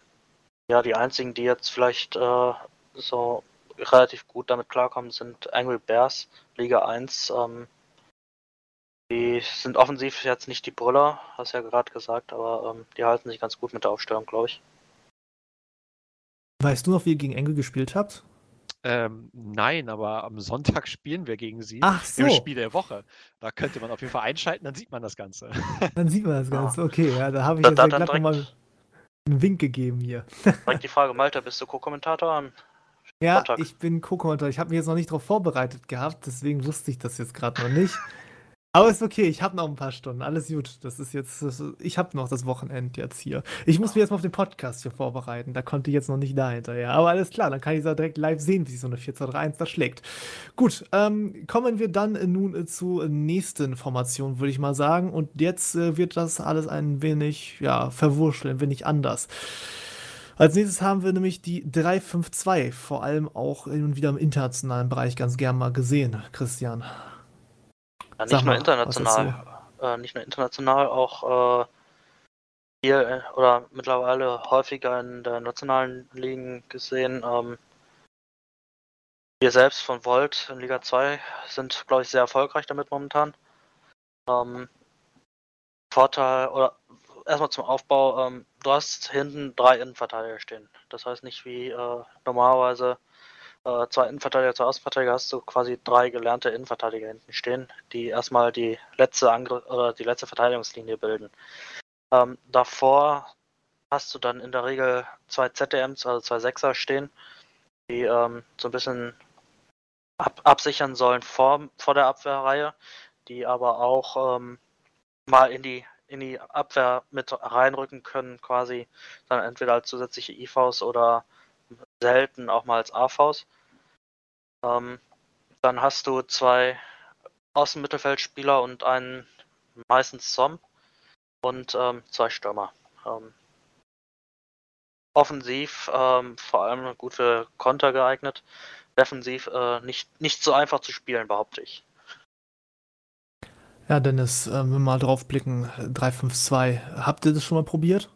Speaker 3: ja, die einzigen, die jetzt vielleicht äh, so relativ gut damit klarkommen, sind Angry Bears, Liga 1. Ähm, die sind offensiv jetzt nicht die Brüller, hast ja gerade gesagt, aber ähm, die halten sich ganz gut mit der Aufstellung, glaube ich.
Speaker 2: Weißt du noch, wie ihr gegen Engel gespielt habt?
Speaker 4: Ähm, nein, aber am Sonntag spielen wir gegen sie
Speaker 2: Ach so.
Speaker 4: im Spiel der Woche. Da könnte man auf jeden Fall einschalten, dann sieht man das Ganze.
Speaker 2: Dann sieht man das Ganze.
Speaker 3: Ah.
Speaker 2: Okay, ja, da habe ich
Speaker 3: Da-
Speaker 2: jetzt
Speaker 3: da-
Speaker 2: ja glatt nochmal einen Wink gegeben hier.
Speaker 3: Direkt die Frage, Malta, bist du Co-Kommentator?
Speaker 2: Ja,
Speaker 3: Sonntag.
Speaker 2: ich bin Co-Kommentator. Ich habe mich jetzt noch nicht darauf vorbereitet gehabt, deswegen wusste ich das jetzt gerade noch nicht. Aber ist okay, ich habe noch ein paar Stunden. Alles gut. Das ist jetzt, das ich habe noch das Wochenende jetzt hier. Ich muss mich jetzt mal auf den Podcast hier vorbereiten. Da konnte ich jetzt noch nicht da hinterher. Aber alles klar, dann kann ich da direkt live sehen, wie sich so eine 4-2-3-1 da schlägt. Gut, ähm, kommen wir dann äh, nun äh, zur nächsten Formation, würde ich mal sagen. Und jetzt äh, wird das alles ein wenig, ja, verwurschtelt, ein wenig anders. Als nächstes haben wir nämlich die 352, vor allem auch und wieder im internationalen Bereich ganz gern mal gesehen, Christian.
Speaker 3: Ja, nicht
Speaker 2: Sag
Speaker 3: nur
Speaker 2: mal,
Speaker 3: international. Äh, nicht nur international, auch äh, hier äh, oder mittlerweile häufiger in der nationalen Ligen gesehen. Ähm, wir selbst von Volt in Liga 2 sind, glaube ich, sehr erfolgreich damit momentan. Ähm, Vorteil, oder erstmal zum Aufbau, ähm, du hast hinten drei Innenverteidiger stehen. Das heißt nicht wie äh, normalerweise äh, zwei Innenverteidiger, zwei Außenverteidiger, hast du quasi drei gelernte Innenverteidiger hinten stehen, die erstmal die letzte Angriff oder die letzte Verteidigungslinie bilden. Ähm, davor hast du dann in der Regel zwei ZDMs, also zwei Sechser stehen, die ähm, so ein bisschen ab absichern sollen vor, vor der Abwehrreihe, die aber auch ähm, mal in die in die Abwehr mit reinrücken können, quasi dann entweder als zusätzliche IVs oder selten auch mal als AVs. Ähm, dann hast du zwei Außenmittelfeldspieler und einen meistens Zom und ähm, zwei Stürmer. Ähm, offensiv ähm, vor allem gut für Konter geeignet. Defensiv äh, nicht, nicht so einfach zu spielen, behaupte ich.
Speaker 2: Ja, Dennis, äh, wenn wir mal drauf blicken, 352, habt ihr das schon mal probiert?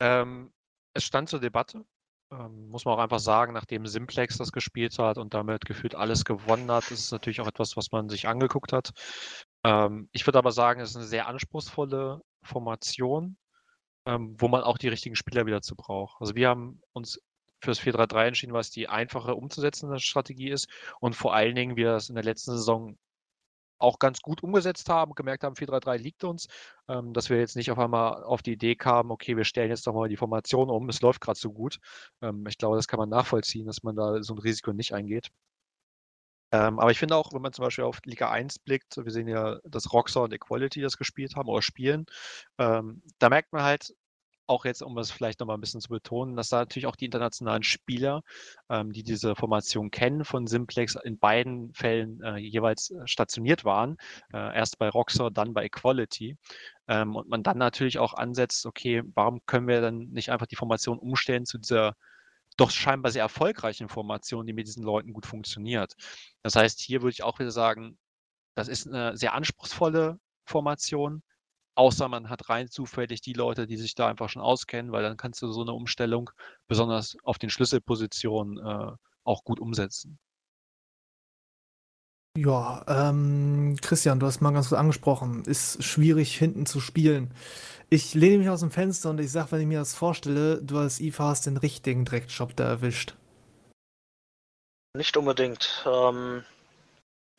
Speaker 4: Ähm, es stand zur Debatte. Ähm, muss man auch einfach sagen, nachdem Simplex das gespielt hat und damit gefühlt alles gewonnen hat, ist es natürlich auch etwas, was man sich angeguckt hat. Ähm, ich würde aber sagen, es ist eine sehr anspruchsvolle Formation, ähm, wo man auch die richtigen Spieler wieder zu braucht. Also wir haben uns für das 4-3-3 entschieden, was die einfache umzusetzende Strategie ist und vor allen Dingen wir das in der letzten Saison auch ganz gut umgesetzt haben, gemerkt haben, 4-3-3 liegt uns, ähm, dass wir jetzt nicht auf einmal auf die Idee kamen, okay, wir stellen jetzt doch mal die Formation um, es läuft gerade so gut. Ähm, ich glaube, das kann man nachvollziehen, dass man da so ein Risiko nicht eingeht. Ähm, aber ich finde auch, wenn man zum Beispiel auf Liga 1 blickt, wir sehen ja, dass Roxor und Equality das gespielt haben oder spielen, ähm, da merkt man halt, auch jetzt, um es vielleicht nochmal ein bisschen zu betonen, dass da natürlich auch die internationalen Spieler, ähm, die diese Formation kennen, von Simplex in beiden Fällen äh, jeweils äh, stationiert waren. Äh, erst bei Roxor, dann bei Equality. Ähm, und man dann natürlich auch ansetzt, okay, warum können wir dann nicht einfach die Formation umstellen zu dieser doch scheinbar sehr erfolgreichen Formation, die mit diesen Leuten gut funktioniert. Das heißt, hier würde ich auch wieder sagen, das ist eine sehr anspruchsvolle Formation, Außer man hat rein zufällig die Leute, die sich da einfach schon auskennen, weil dann kannst du so eine Umstellung besonders auf den Schlüsselpositionen äh, auch gut umsetzen.
Speaker 2: Ja, ähm, Christian, du hast mal ganz gut angesprochen, ist schwierig hinten zu spielen. Ich lehne mich aus dem Fenster und ich sage, wenn ich mir das vorstelle, du als IFA hast den richtigen Dreckjob da erwischt.
Speaker 3: Nicht unbedingt. Ähm,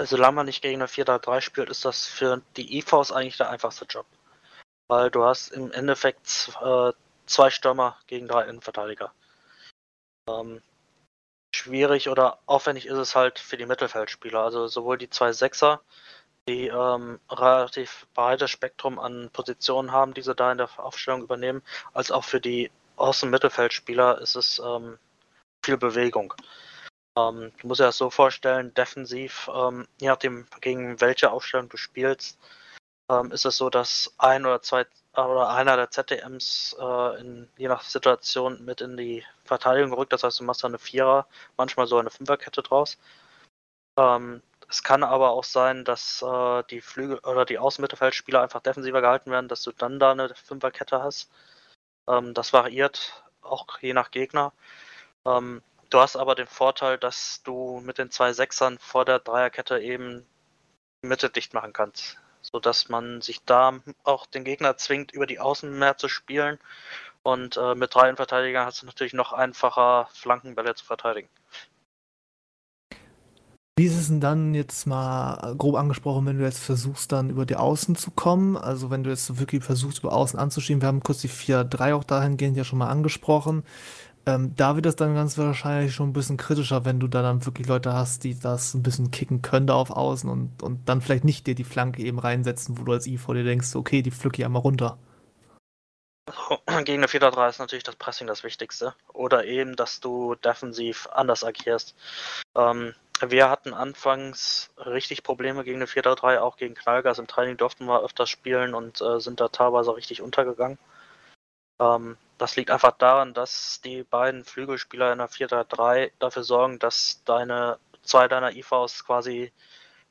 Speaker 3: solange man nicht gegen eine 4-3-3 spielt, ist das für die IVs eigentlich der einfachste Job weil du hast im Endeffekt äh, zwei Stürmer gegen drei Innenverteidiger. Ähm, schwierig oder aufwendig ist es halt für die Mittelfeldspieler. Also sowohl die zwei Sechser, die ähm, relativ breites Spektrum an Positionen haben, die sie da in der Aufstellung übernehmen, als auch für die Außenmittelfeldspieler ist es ähm, viel Bewegung. Ähm, du musst dir das so vorstellen, defensiv, ähm, je nachdem gegen welche Aufstellung du spielst, ähm, ist es so, dass ein oder zwei oder einer der ZDMs äh, in, je nach Situation mit in die Verteidigung rückt. Das heißt, du machst da eine Vierer, manchmal so eine Fünferkette draus. Ähm, es kann aber auch sein, dass äh, die Flügel oder die Außenmittelfeldspieler einfach defensiver gehalten werden, dass du dann da eine Fünferkette hast. Ähm, das variiert auch je nach Gegner. Ähm, du hast aber den Vorteil, dass du mit den zwei Sechsern vor der Dreierkette eben die Mitte dicht machen kannst sodass man sich da auch den Gegner zwingt, über die Außen mehr zu spielen. Und äh, mit drei Verteidigern hast du natürlich noch einfacher, Flankenbälle zu verteidigen.
Speaker 2: Wie ist es denn dann jetzt mal grob angesprochen, wenn du jetzt versuchst, dann über die Außen zu kommen? Also wenn du jetzt wirklich versuchst, über Außen anzuschieben, wir haben kurz die 4-3 auch dahingehend ja schon mal angesprochen. Ähm, da wird es dann ganz wahrscheinlich schon ein bisschen kritischer, wenn du da dann wirklich Leute hast, die das ein bisschen kicken können da auf Außen und, und dann vielleicht nicht dir die Flanke eben reinsetzen, wo du als IV dir denkst, okay, die pflücke ich einmal runter.
Speaker 3: Gegen eine 4-3 ist natürlich das Pressing das Wichtigste. Oder eben, dass du defensiv anders agierst. Ähm, wir hatten anfangs richtig Probleme gegen eine 4-3, auch gegen Knallgas. Im Training durften wir öfters spielen und äh, sind da teilweise richtig untergegangen. Ähm, das liegt einfach daran, dass die beiden Flügelspieler in der 4-3 dafür sorgen, dass deine zwei deiner IVs quasi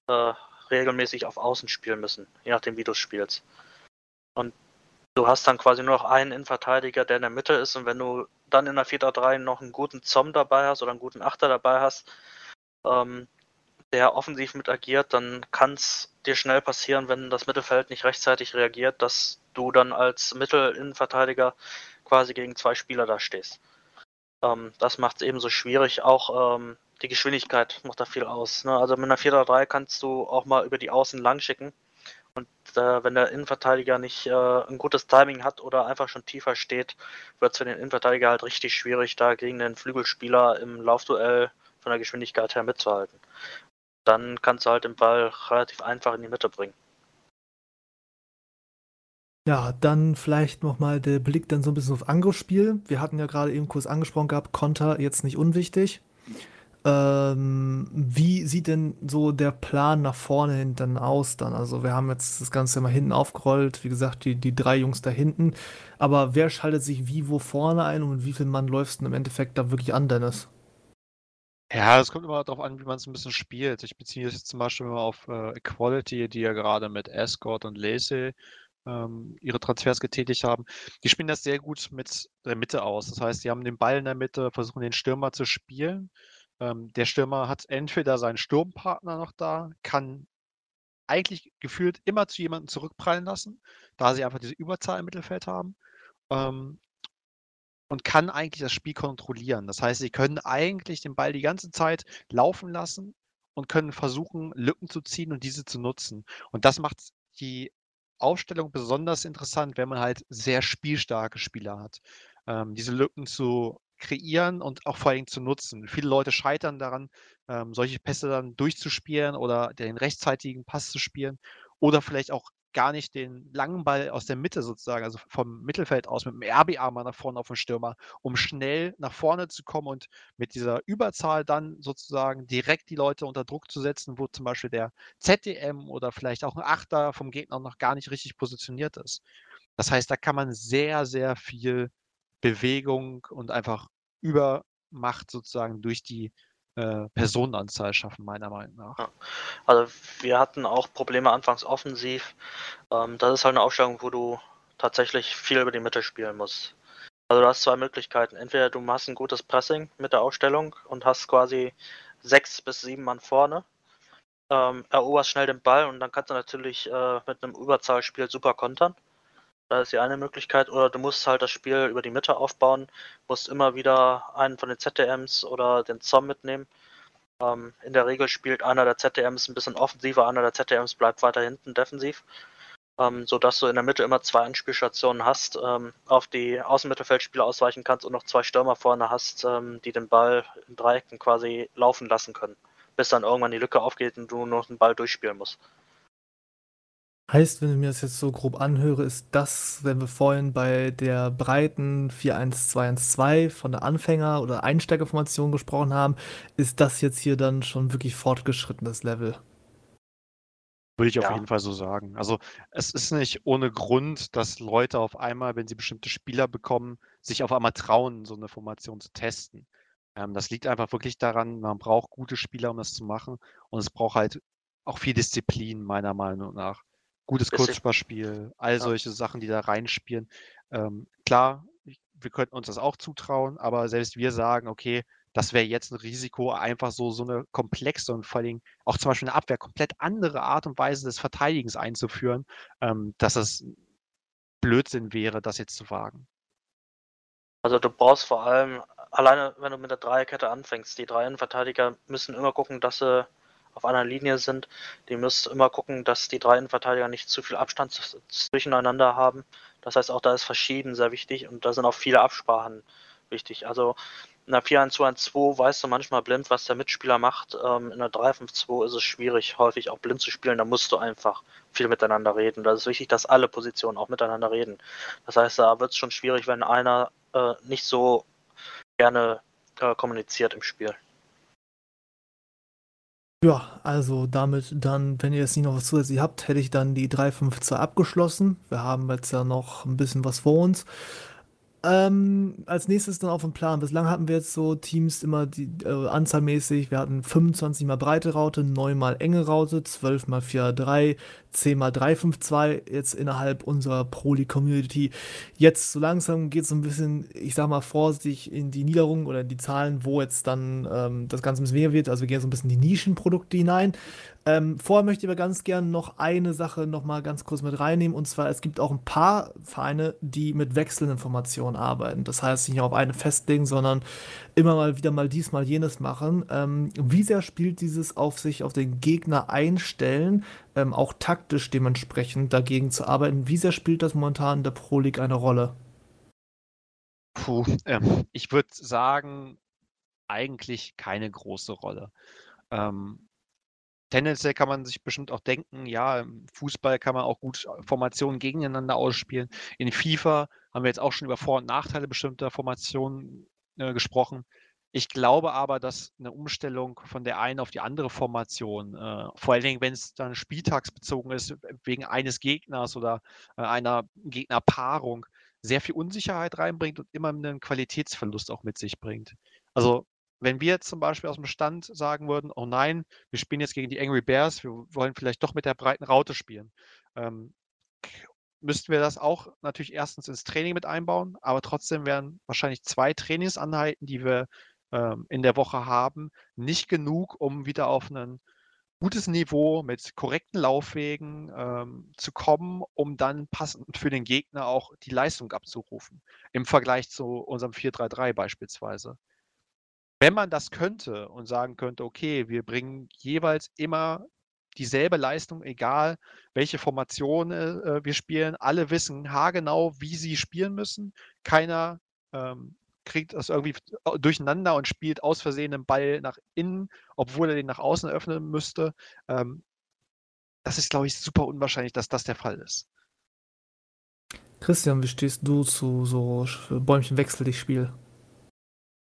Speaker 3: äh, regelmäßig auf Außen spielen müssen, je nachdem wie du spielst. Und du hast dann quasi nur noch einen Innenverteidiger, der in der Mitte ist und wenn du dann in der 4-3 noch einen guten Zom dabei hast oder einen guten Achter dabei hast, ähm, der offensiv mit agiert, dann kann es dir schnell passieren, wenn das Mittelfeld nicht rechtzeitig reagiert, dass du dann als Mittelinnenverteidiger quasi gegen zwei Spieler da stehst. Ähm, das macht es ebenso schwierig, auch ähm, die Geschwindigkeit macht da viel aus. Ne? Also mit einer 4-3 kannst du auch mal über die Außen lang schicken. Und äh, wenn der Innenverteidiger nicht äh, ein gutes Timing hat oder einfach schon tiefer steht, wird es für den Innenverteidiger halt richtig schwierig, da gegen den Flügelspieler im Laufduell von der Geschwindigkeit her mitzuhalten. Dann kannst du halt den Ball relativ einfach in die Mitte bringen.
Speaker 2: Ja, dann vielleicht nochmal der Blick dann so ein bisschen auf Angriffsspiel. Wir hatten ja gerade eben kurz angesprochen gehabt, Konter jetzt nicht unwichtig. Ähm, wie sieht denn so der Plan nach vorne hin dann aus dann? Also wir haben jetzt das Ganze mal hinten aufgerollt, wie gesagt, die, die drei Jungs da hinten. Aber wer schaltet sich wie wo vorne ein und mit wie viel Mann läufst du im Endeffekt da wirklich an, Dennis?
Speaker 4: Ja, es kommt immer darauf an, wie man es ein bisschen spielt. Ich beziehe es jetzt zum Beispiel mal auf äh, Equality, die ja gerade mit Escort und Lacey ähm, ihre Transfers getätigt haben. Die spielen das sehr gut mit der Mitte aus. Das heißt, sie haben den Ball in der Mitte, versuchen den Stürmer zu spielen ähm, der Stürmer hat entweder seinen Sturmpartner noch da, kann eigentlich gefühlt immer zu jemandem zurückprallen lassen, da sie einfach diese Überzahl im Mittelfeld haben. Ähm, und kann eigentlich das Spiel kontrollieren. Das heißt, sie können eigentlich den Ball die ganze Zeit laufen lassen und können versuchen, Lücken zu ziehen und diese zu nutzen. Und das macht die Aufstellung besonders interessant, wenn man halt sehr spielstarke Spieler hat. Ähm, diese Lücken zu kreieren und auch vor allem zu nutzen. Viele Leute scheitern daran, ähm, solche Pässe dann durchzuspielen oder den rechtzeitigen Pass zu spielen oder vielleicht auch gar nicht den langen Ball aus der Mitte sozusagen, also vom Mittelfeld aus mit dem RBA mal nach vorne auf den Stürmer, um schnell nach vorne zu kommen und mit dieser Überzahl dann sozusagen direkt die Leute unter Druck zu setzen, wo zum Beispiel der ZDM oder vielleicht auch ein Achter vom Gegner noch gar nicht richtig positioniert ist. Das heißt, da kann man sehr, sehr viel Bewegung und einfach Übermacht sozusagen durch die äh, Personenanzahl schaffen, meiner Meinung nach. Ja.
Speaker 3: Also wir hatten auch Probleme anfangs offensiv. Ähm, das ist halt eine Aufstellung, wo du tatsächlich viel über die Mitte spielen musst. Also du hast zwei Möglichkeiten. Entweder du machst ein gutes Pressing mit der Aufstellung und hast quasi sechs bis sieben Mann vorne, ähm, eroberst schnell den Ball und dann kannst du natürlich äh, mit einem Überzahlspiel super kontern. Da ist die eine Möglichkeit. Oder du musst halt das Spiel über die Mitte aufbauen, musst immer wieder einen von den ZDMs oder den ZOM mitnehmen. Ähm, in der Regel spielt einer der ZDMs ein bisschen offensiver, einer der ZDMs bleibt weiter hinten defensiv. Ähm, sodass du in der Mitte immer zwei Anspielstationen hast, ähm, auf die Außenmittelfeldspieler ausweichen kannst und noch zwei Stürmer vorne hast, ähm, die den Ball in Dreiecken quasi laufen lassen können. Bis dann irgendwann die Lücke aufgeht und du noch den Ball durchspielen musst.
Speaker 2: Heißt, wenn ich mir das jetzt so grob anhöre, ist das, wenn wir vorhin bei der breiten 4-1-2-1-2 von der Anfänger- oder Einsteigerformation gesprochen haben, ist das jetzt hier dann schon wirklich fortgeschrittenes Level?
Speaker 4: Würde ich auf ja. jeden Fall so sagen. Also es ist nicht ohne Grund, dass Leute auf einmal, wenn sie bestimmte Spieler bekommen, sich auf einmal trauen, so eine Formation zu testen. Ähm, das liegt einfach wirklich daran, man braucht gute Spieler, um das zu machen. Und es braucht halt auch viel Disziplin, meiner Meinung nach gutes Kurzsparspiel, all ja. solche Sachen, die da reinspielen. Ähm, klar, wir könnten uns das auch zutrauen, aber selbst wir sagen, okay, das wäre jetzt ein Risiko, einfach so, so eine komplexe und vor allem auch zum Beispiel eine Abwehr komplett andere Art und Weise des Verteidigens einzuführen, ähm, dass es Blödsinn wäre, das jetzt zu wagen.
Speaker 3: Also du brauchst vor allem, alleine wenn du mit der Dreierkette anfängst, die Dreierverteidiger müssen immer gucken, dass sie auf einer Linie sind. Die müssen immer gucken, dass die drei Innenverteidiger nicht zu viel Abstand zwischeneinander haben. Das heißt, auch da ist verschieden sehr wichtig und da sind auch viele Absprachen wichtig. Also in der 4-1-2-1-2 weißt du manchmal blind, was der Mitspieler macht. Ähm, in der 3-5-2 ist es schwierig, häufig auch blind zu spielen. Da musst du einfach viel miteinander reden. Da ist wichtig, dass alle Positionen auch miteinander reden. Das heißt, da wird es schon schwierig, wenn einer äh, nicht so gerne äh, kommuniziert im Spiel.
Speaker 2: Ja, also damit dann, wenn ihr jetzt nicht noch was zusätzlich habt, hätte ich dann die 352 abgeschlossen. Wir haben jetzt ja noch ein bisschen was vor uns. Ähm, als nächstes dann auf dem Plan. Bislang hatten wir jetzt so Teams immer die äh, anzahlmäßig. Wir hatten 25 mal breite Raute, 9 mal enge Raute, 12 mal 4 3, 10 mal 3 5 2 jetzt innerhalb unserer Proli-Community. Jetzt so langsam geht es so ein bisschen, ich sag mal vorsichtig in die Niederung oder in die Zahlen, wo jetzt dann ähm, das Ganze ein bisschen mehr wird. Also wir gehen so ein bisschen in die Nischenprodukte hinein. Ähm, vorher möchte ich aber ganz gerne noch eine Sache noch mal ganz kurz mit reinnehmen. Und zwar, es gibt auch ein paar Vereine, die mit wechselnden Formationen arbeiten. Das heißt, nicht auf eine festlegen, sondern immer mal wieder mal dies, mal jenes machen. Ähm, wie sehr spielt dieses auf sich auf den Gegner einstellen, ähm, auch taktisch dementsprechend dagegen zu arbeiten? Wie sehr spielt das momentan in der Pro League eine Rolle?
Speaker 4: Puh, ähm, ich würde sagen, eigentlich keine große Rolle. Ähm, tendenziell kann man sich bestimmt auch denken, ja, im Fußball kann man auch gut Formationen gegeneinander ausspielen. In FIFA haben wir jetzt auch schon über Vor- und Nachteile bestimmter Formationen äh, gesprochen. Ich glaube aber, dass eine Umstellung von der einen auf die andere Formation, äh, vor allen Dingen, wenn es dann spieltagsbezogen ist, wegen eines Gegners oder äh, einer Gegnerpaarung, sehr viel Unsicherheit reinbringt und immer einen Qualitätsverlust auch mit sich bringt. Also wenn wir zum Beispiel aus dem Stand sagen würden, oh nein, wir spielen jetzt gegen die Angry Bears, wir wollen vielleicht doch mit der breiten Raute spielen, ähm, müssten wir das auch natürlich erstens ins Training mit einbauen, aber trotzdem wären wahrscheinlich zwei Trainingsanheiten, die wir ähm, in der Woche haben, nicht genug, um wieder auf ein gutes Niveau mit korrekten Laufwegen ähm, zu kommen, um dann passend für den Gegner auch die Leistung abzurufen, im Vergleich zu unserem 4-3-3 beispielsweise. Wenn man das könnte und sagen könnte, okay, wir bringen jeweils immer dieselbe Leistung, egal welche Formation äh, wir spielen, alle wissen haargenau, wie sie spielen müssen. Keiner ähm, kriegt das irgendwie durcheinander und spielt aus Versehen den Ball nach innen, obwohl er den nach außen öffnen müsste. Ähm, das ist, glaube ich, super unwahrscheinlich, dass das der Fall ist.
Speaker 2: Christian, wie stehst du zu so Bäumchen-Wechsel dich Spiel?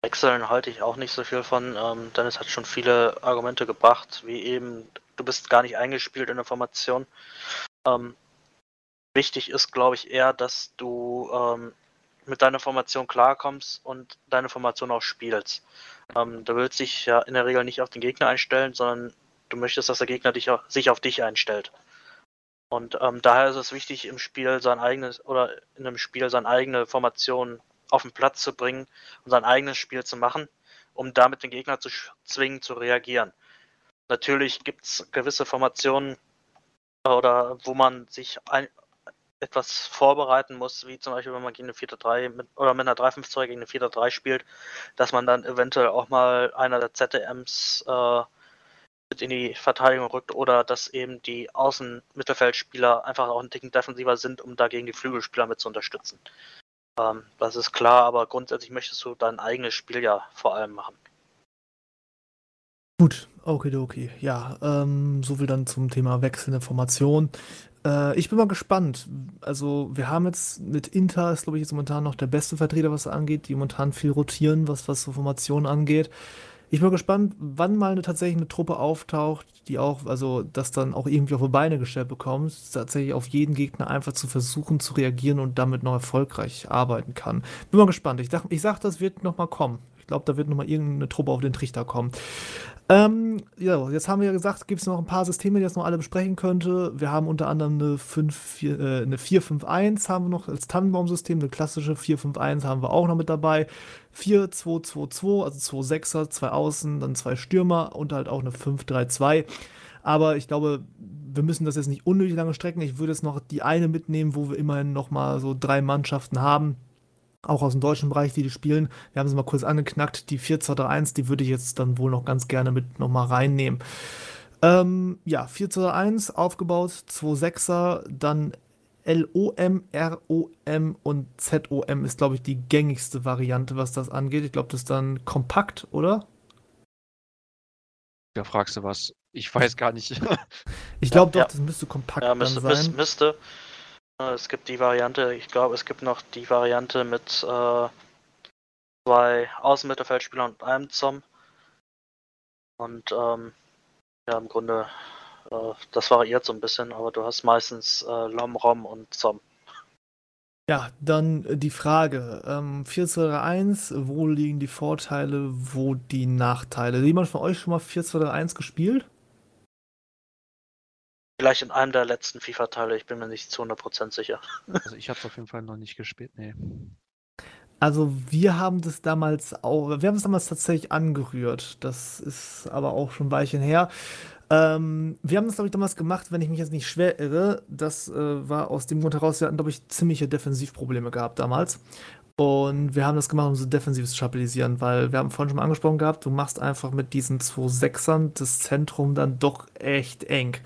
Speaker 3: Wechseln halte ich auch nicht so viel von. Ähm, Dennis hat schon viele Argumente gebracht, wie eben, du bist gar nicht eingespielt in der Formation. Ähm, wichtig ist, glaube ich, eher, dass du ähm, mit deiner Formation klarkommst und deine Formation auch spielst. Ähm, du willst dich ja in der Regel nicht auf den Gegner einstellen, sondern du möchtest, dass der Gegner dich auch, sich auf dich einstellt. Und ähm, daher ist es wichtig, im Spiel sein eigenes oder in einem Spiel seine eigene Formation auf den Platz zu bringen und sein eigenes Spiel zu machen, um damit den Gegner zu zwingen, zu reagieren. Natürlich gibt es gewisse Formationen oder wo man sich ein, etwas vorbereiten muss, wie zum Beispiel, wenn man gegen eine 4-3 mit, oder mit einer 3-5-2 gegen eine 4-3 spielt, dass man dann eventuell auch mal einer der ZDMs äh, mit in die Verteidigung rückt oder dass eben die Außenmittelfeldspieler einfach auch ein Ticken defensiver sind, um dagegen die Flügelspieler mit zu unterstützen. Ähm, das ist klar, aber grundsätzlich möchtest du dein eigenes Spiel ja vor allem machen.
Speaker 2: Gut, okay, okay. Ja, ähm, so viel dann zum Thema wechselnde Formation. Äh, ich bin mal gespannt. Also, wir haben jetzt mit Inter, ist glaube ich jetzt momentan noch der beste Vertreter, was angeht, die momentan viel rotieren, was, was so Formationen angeht. Ich bin gespannt, wann mal eine, tatsächlich eine Truppe auftaucht, die auch, also das dann auch irgendwie auf die Beine gestellt bekommt, tatsächlich auf jeden Gegner einfach zu versuchen zu reagieren und damit noch erfolgreich arbeiten kann. Bin mal gespannt. Ich, dachte, ich sag, das wird noch mal kommen. Ich glaube, da wird noch mal irgendeine Truppe auf den Trichter kommen. Ähm, ja, jetzt haben wir ja gesagt, gibt es noch ein paar Systeme, die das noch alle besprechen könnte. Wir haben unter anderem eine 5, 4, äh, eine 451 haben wir noch als Tannenbaum-System, eine klassische 451 haben wir auch noch mit dabei. 4-2-2-2, also 2 Sechser, zwei Außen, dann zwei Stürmer und halt auch eine 5-3-2. Aber ich glaube, wir müssen das jetzt nicht unnötig lange strecken. Ich würde jetzt noch die eine mitnehmen, wo wir immerhin noch mal so drei Mannschaften haben auch aus dem deutschen Bereich, die die spielen. Wir haben es mal kurz angeknackt. Die 4-2-3-1, die würde ich jetzt dann wohl noch ganz gerne mit nochmal reinnehmen. Ähm, ja, 4-2-1 aufgebaut, 2-6er, dann LOM, ROM und ZOM ist, glaube ich, die gängigste Variante, was das angeht. Ich glaube, das ist dann kompakt, oder?
Speaker 4: Da fragst du was. Ich weiß gar nicht.
Speaker 2: ich glaube doch, ja. das müsste kompakt
Speaker 3: ja, müsste, sein. Müsste. Es gibt die Variante, ich glaube, es gibt noch die Variante mit äh, zwei Außenmittelfeldspielern und einem Zom. Und ähm, ja, im Grunde, das variiert so ein bisschen, aber du hast meistens äh, Lom, Rom und Zom.
Speaker 2: Ja, dann die Frage. Ähm, 4-2-3-1, wo liegen die Vorteile, wo die Nachteile? Hat jemand von euch schon mal 4-2-3-1 gespielt?
Speaker 3: Vielleicht in einem der letzten FIFA-Teile, ich bin mir nicht zu 100% sicher.
Speaker 4: Also ich habe es auf jeden Fall noch nicht gespielt, nee.
Speaker 2: Also wir haben das damals auch, wir haben es damals tatsächlich angerührt. Das ist aber auch schon ein Weilchen her. Ähm, wir haben das, glaube ich, damals gemacht, wenn ich mich jetzt nicht schwer irre. Das äh, war aus dem Grund heraus, wir hatten, glaube ich, ziemliche Defensivprobleme gehabt damals. Und wir haben das gemacht, um so defensiv zu stabilisieren, weil wir haben vorhin schon mal angesprochen gehabt, du machst einfach mit diesen zwei Sechsern das Zentrum dann doch echt eng.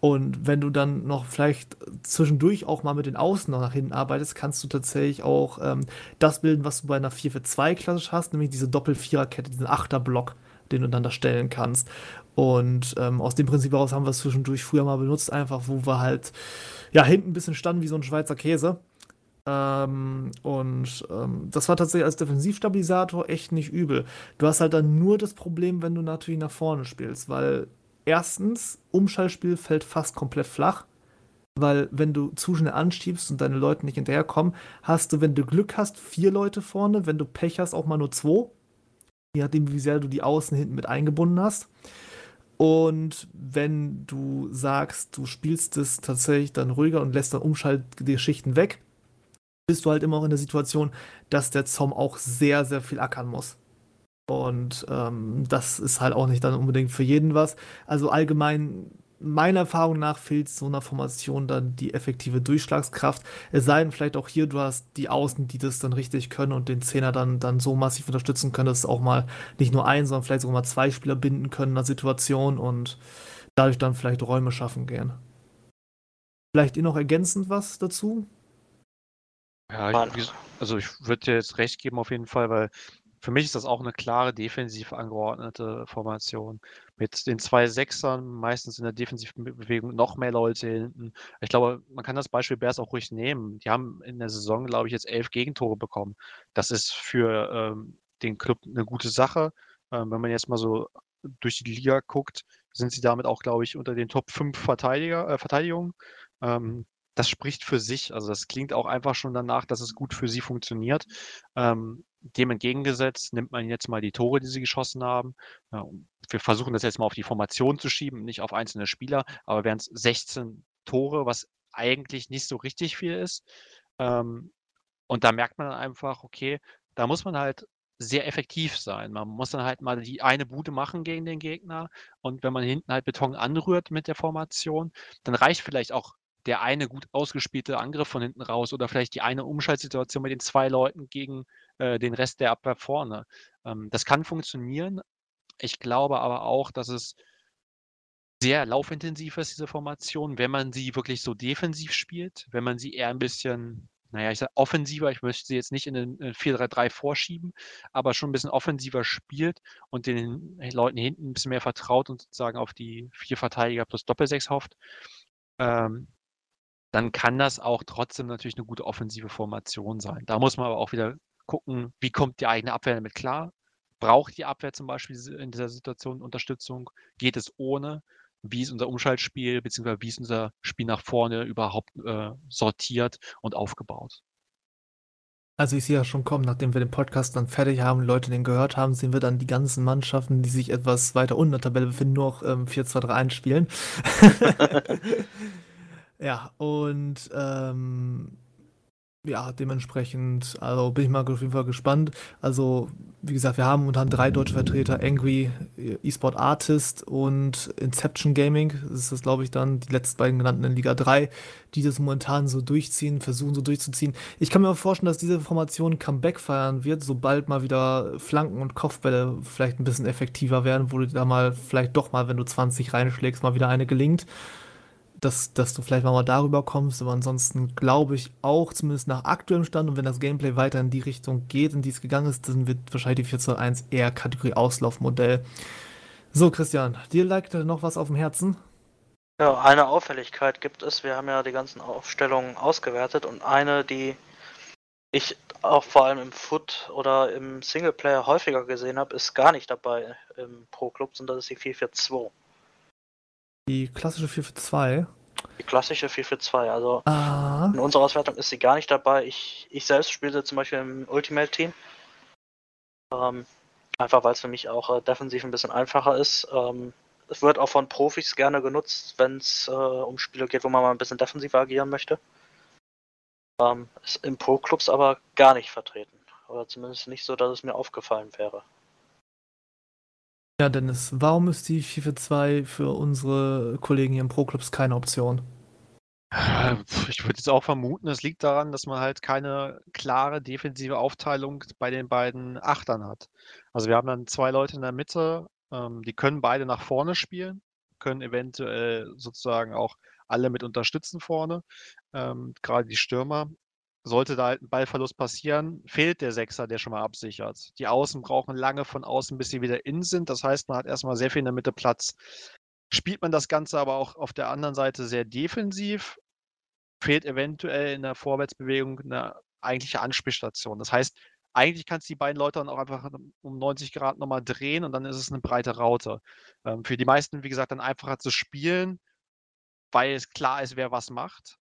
Speaker 2: Und wenn du dann noch vielleicht zwischendurch auch mal mit den Außen noch nach hinten arbeitest, kannst du tatsächlich auch ähm, das bilden, was du bei einer 4 für 2 klassisch hast, nämlich diese Doppel-Vierer-Kette, diesen Achterblock, den du dann da stellen kannst. Und ähm, aus dem Prinzip heraus haben wir es zwischendurch früher mal benutzt, einfach wo wir halt ja hinten ein bisschen standen wie so ein Schweizer Käse. Ähm, und ähm, das war tatsächlich als Defensivstabilisator echt nicht übel. Du hast halt dann nur das Problem, wenn du natürlich nach vorne spielst, weil erstens, Umschallspiel fällt fast komplett flach. Weil wenn du zu schnell anschiebst und deine Leute nicht hinterherkommen, hast du, wenn du Glück hast, vier Leute vorne, wenn du Pech hast, auch mal nur zwei. Je nachdem, wie sehr du die Außen hinten mit eingebunden hast. Und wenn du sagst, du spielst es tatsächlich dann ruhiger und lässt dann Umschaltgeschichten weg, bist du halt immer auch in der Situation, dass der Zom auch sehr, sehr viel ackern muss. Und ähm, das ist halt auch nicht dann unbedingt für jeden was. Also allgemein, meiner Erfahrung nach, fehlt so einer Formation dann die effektive Durchschlagskraft. Es sei denn, vielleicht auch hier, du hast die Außen, die das dann richtig können und den Zehner dann, dann so massiv unterstützen können, dass auch mal nicht nur ein, sondern vielleicht sogar mal zwei Spieler binden können in der Situation und dadurch dann vielleicht Räume schaffen gehen. Vielleicht ihr noch ergänzend was dazu?
Speaker 4: Ja, ich, also ich würde dir jetzt recht geben auf jeden Fall, weil für mich ist das auch eine klare defensiv angeordnete Formation. Mit den zwei Sechsern, meistens in der defensiven Bewegung noch mehr Leute hinten. Ich glaube, man kann das Beispiel Bears auch ruhig nehmen. Die haben in der Saison, glaube ich, jetzt elf Gegentore bekommen. Das ist für ähm, den Club eine gute Sache. Ähm, wenn man jetzt mal so durch die Liga guckt, sind sie damit auch, glaube ich, unter den Top 5 Verteidiger, äh, Verteidigungen. Ähm, das spricht für sich. Also das klingt auch einfach schon danach, dass es gut für sie funktioniert. Ähm, dem entgegengesetzt nimmt man jetzt mal die Tore, die sie geschossen haben. Ja, wir versuchen das jetzt mal auf die Formation zu schieben, nicht auf einzelne Spieler, aber wären es 16 Tore, was eigentlich nicht so richtig viel ist. Ähm, und da merkt man dann einfach, okay, da muss man halt sehr effektiv sein. Man muss dann halt mal die eine Bude machen gegen den Gegner. Und wenn man hinten halt Beton anrührt mit der Formation, dann reicht vielleicht auch der eine gut ausgespielte Angriff von hinten raus oder vielleicht die eine Umschaltsituation mit den zwei Leuten gegen äh, den Rest der Abwehr vorne. Ähm, das kann funktionieren. Ich glaube aber auch, dass es sehr laufintensiv ist, diese Formation, wenn man sie wirklich so defensiv spielt, wenn man sie eher ein bisschen, naja, ich sage offensiver, ich möchte sie jetzt nicht in den 4-3-3 vorschieben, aber schon ein bisschen offensiver spielt und den Leuten hinten ein bisschen mehr vertraut und sozusagen auf die vier Verteidiger plus Doppelsechs hofft. Ähm, dann kann das auch trotzdem natürlich eine gute offensive Formation sein. Da muss man aber auch wieder gucken, wie kommt die eigene Abwehr damit klar? Braucht die Abwehr zum Beispiel in dieser Situation Unterstützung? Geht es ohne? Wie ist unser Umschaltspiel, beziehungsweise wie ist unser Spiel nach vorne überhaupt äh, sortiert und aufgebaut?
Speaker 2: Also ich sehe ja schon kommen, nachdem wir den Podcast dann fertig haben, Leute den gehört haben, sehen wir dann die ganzen Mannschaften, die sich etwas weiter unten in der Tabelle befinden, nur noch ähm, 4-2-3-1 spielen. Ja, und ähm, ja, dementsprechend, also bin ich mal auf jeden Fall gespannt. Also, wie gesagt, wir haben momentan drei deutsche Vertreter, Angry, eSport Artist und Inception Gaming. Das ist das, glaube ich, dann die letzten beiden genannten in Liga 3, die das momentan so durchziehen, versuchen so durchzuziehen. Ich kann mir vorstellen, dass diese Formation Comeback feiern wird, sobald mal wieder Flanken und Kopfbälle vielleicht ein bisschen effektiver werden, wo du da mal vielleicht doch mal, wenn du 20 reinschlägst, mal wieder eine gelingt dass, dass du vielleicht mal darüber kommst, aber ansonsten glaube ich auch, zumindest nach aktuellem Stand und wenn das Gameplay weiter in die Richtung geht, in die es gegangen ist, dann wird wahrscheinlich die 421 eher Kategorie Auslaufmodell. So, Christian, dir lag noch was auf dem Herzen?
Speaker 3: Ja, eine Auffälligkeit gibt es. Wir haben ja die ganzen Aufstellungen ausgewertet und eine, die ich auch vor allem im Foot oder im Singleplayer häufiger gesehen habe, ist gar nicht dabei im Pro Club, sondern das ist die 442.
Speaker 2: Die klassische 4 für 2.
Speaker 3: Die klassische 4 für 2. Also
Speaker 2: ah.
Speaker 3: in unserer Auswertung ist sie gar nicht dabei. Ich, ich selbst spiele sie zum Beispiel im Ultimate Team. Ähm, einfach weil es für mich auch äh, defensiv ein bisschen einfacher ist. Ähm, es wird auch von Profis gerne genutzt, wenn es äh, um Spiele geht, wo man mal ein bisschen defensiver agieren möchte. Ähm, ist in Pro-Clubs aber gar nicht vertreten. Oder zumindest nicht so, dass es mir aufgefallen wäre.
Speaker 2: Ja, Dennis, warum ist die 4-4-2 für unsere Kollegen hier im Pro-Clubs keine Option?
Speaker 4: Äh, ich würde jetzt auch vermuten, es liegt daran, dass man halt keine klare defensive Aufteilung bei den beiden Achtern hat. Also wir haben dann zwei Leute in der Mitte, ähm, die können beide nach vorne spielen, können eventuell sozusagen auch alle mit unterstützen vorne, ähm, gerade die Stürmer. Sollte da halt ein Ballverlust passieren, fehlt der Sechser, der schon mal absichert. Die Außen brauchen lange von außen, bis sie wieder in sind. Das heißt, man hat erstmal sehr viel in der Mitte Platz. Spielt man das Ganze aber auch auf der anderen Seite sehr defensiv, fehlt eventuell in der Vorwärtsbewegung eine eigentliche Anspielstation. Das heißt, eigentlich kannst du die beiden Leute dann auch einfach um 90 Grad nochmal drehen und dann ist es eine breite Raute. Ähm, für die meisten, wie gesagt, dann einfacher zu spielen, weil es klar ist, wer was macht.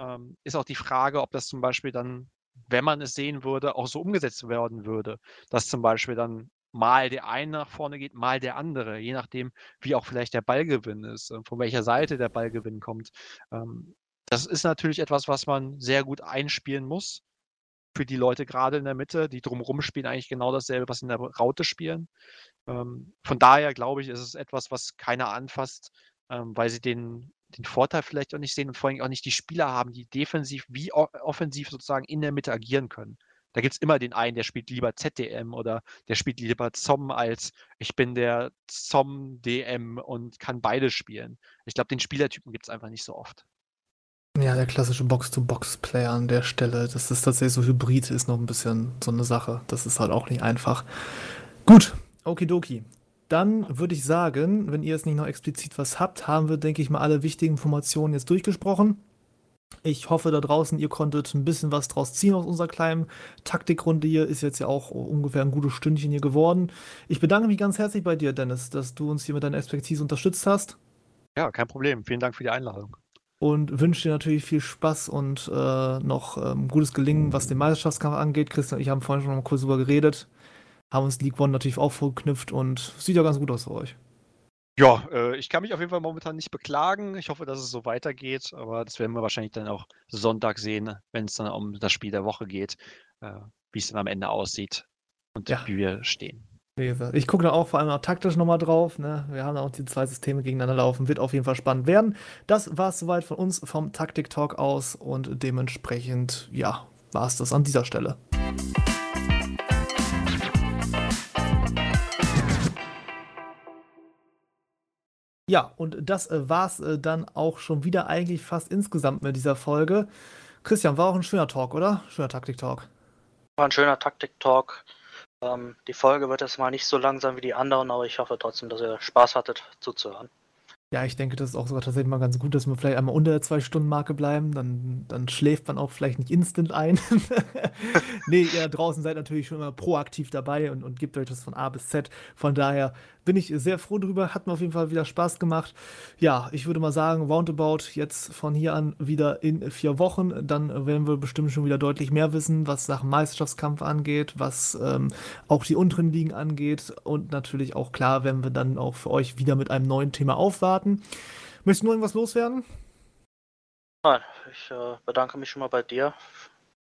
Speaker 4: Ähm, ist auch die Frage, ob das zum Beispiel dann, wenn man es sehen würde, auch so umgesetzt werden würde. Dass zum Beispiel dann mal der eine nach vorne geht, mal der andere, je nachdem, wie auch vielleicht der Ballgewinn ist, von welcher Seite der Ballgewinn kommt. Ähm, das ist natürlich etwas, was man sehr gut einspielen muss. Für die Leute gerade in der Mitte, die drumherum spielen eigentlich genau dasselbe, was in der Raute spielen. Ähm, von daher glaube ich, ist es etwas, was keiner anfasst, ähm, weil sie den, den Vorteil vielleicht auch nicht sehen und vor allem auch nicht die Spieler haben, die defensiv wie offensiv sozusagen in der Mitte agieren können. Da gibt es immer den einen, der spielt lieber ZDM oder der spielt lieber ZOM als ich bin der ZOM-DM und kann beide spielen. Ich glaube, den Spielertypen gibt es einfach nicht so oft.
Speaker 2: Ja, der klassische Box-to-Box-Player an der Stelle, dass das tatsächlich so hybrid ist, noch ein bisschen so eine Sache. Das ist halt auch nicht einfach. Gut, okidoki. Dann würde ich sagen, wenn ihr jetzt nicht noch explizit was habt, haben wir, denke ich mal, alle wichtigen Informationen jetzt durchgesprochen. Ich hoffe da draußen, ihr konntet ein bisschen was draus ziehen aus unserer kleinen Taktikrunde hier. Ist jetzt ja auch ungefähr ein gutes Stündchen hier geworden. Ich bedanke mich ganz herzlich bei dir, Dennis, dass du uns hier mit deiner Expertise unterstützt hast.
Speaker 4: Ja, kein Problem. Vielen Dank für die Einladung
Speaker 2: und wünsche dir natürlich viel Spaß und äh, noch ähm, gutes Gelingen, was den Meisterschaftskampf angeht. Christian und ich haben vorhin schon mal kurz drüber geredet, haben uns League One natürlich auch vorgeknüpft und sieht ja ganz gut aus für euch.
Speaker 4: Ja, äh, ich kann mich auf jeden Fall momentan nicht beklagen. Ich hoffe, dass es so weitergeht, aber das werden wir wahrscheinlich dann auch Sonntag sehen, wenn es dann um das Spiel der Woche geht, äh, wie es dann am Ende aussieht und ja. wie wir stehen.
Speaker 2: Ich gucke da auch vor allem auch taktisch nochmal drauf. Ne? Wir haben auch die zwei Systeme gegeneinander laufen. Wird auf jeden Fall spannend werden. Das war es soweit von uns vom Taktik-Talk aus und dementsprechend, ja, war es das an dieser Stelle. Ja, und das äh, war's äh, dann auch schon wieder eigentlich fast insgesamt mit dieser Folge. Christian, war auch ein schöner Talk, oder? Schöner Taktik-Talk.
Speaker 3: War ein schöner Taktik-Talk. Ähm, die Folge wird jetzt mal nicht so lang sein wie die anderen, aber ich hoffe trotzdem, dass ihr Spaß hattet zuzuhören.
Speaker 2: Ja, ich denke, das ist auch sogar tatsächlich mal ganz gut, dass wir vielleicht einmal unter der Zwei-Stunden-Marke bleiben. Dann, dann schläft man auch vielleicht nicht instant ein. nee, ihr da draußen seid natürlich schon immer proaktiv dabei und, und gebt euch das von A bis Z. Von daher bin ich sehr froh drüber. Hat mir auf jeden Fall wieder Spaß gemacht. Ja, ich würde mal sagen, roundabout jetzt von hier an wieder in vier Wochen. Dann werden wir bestimmt schon wieder deutlich mehr wissen, was Sachen Meisterschaftskampf angeht, was ähm, auch die unteren Ligen angeht. Und natürlich auch klar, wenn wir dann auch für euch wieder mit einem neuen Thema aufwarten. Möchtest du noch irgendwas loswerden?
Speaker 3: Nein, ich äh, bedanke mich schon mal bei dir,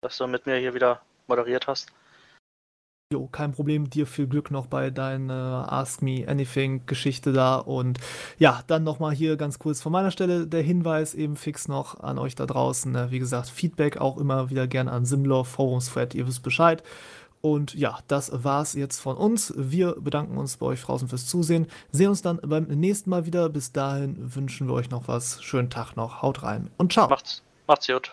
Speaker 3: dass du mit mir hier wieder moderiert hast.
Speaker 2: Jo, kein Problem. Dir viel Glück noch bei deiner Ask Me Anything Geschichte da. Und ja, dann nochmal hier ganz kurz von meiner Stelle der Hinweis eben fix noch an euch da draußen. Ne? Wie gesagt, Feedback auch immer wieder gerne an Simlor, Forumsfred, ihr wisst Bescheid. Und ja, das war's jetzt von uns. Wir bedanken uns bei euch draußen fürs Zusehen. Sehen uns dann beim nächsten Mal wieder. Bis dahin wünschen wir euch noch was. Schönen Tag noch. Haut rein und ciao.
Speaker 3: Macht's, macht's gut.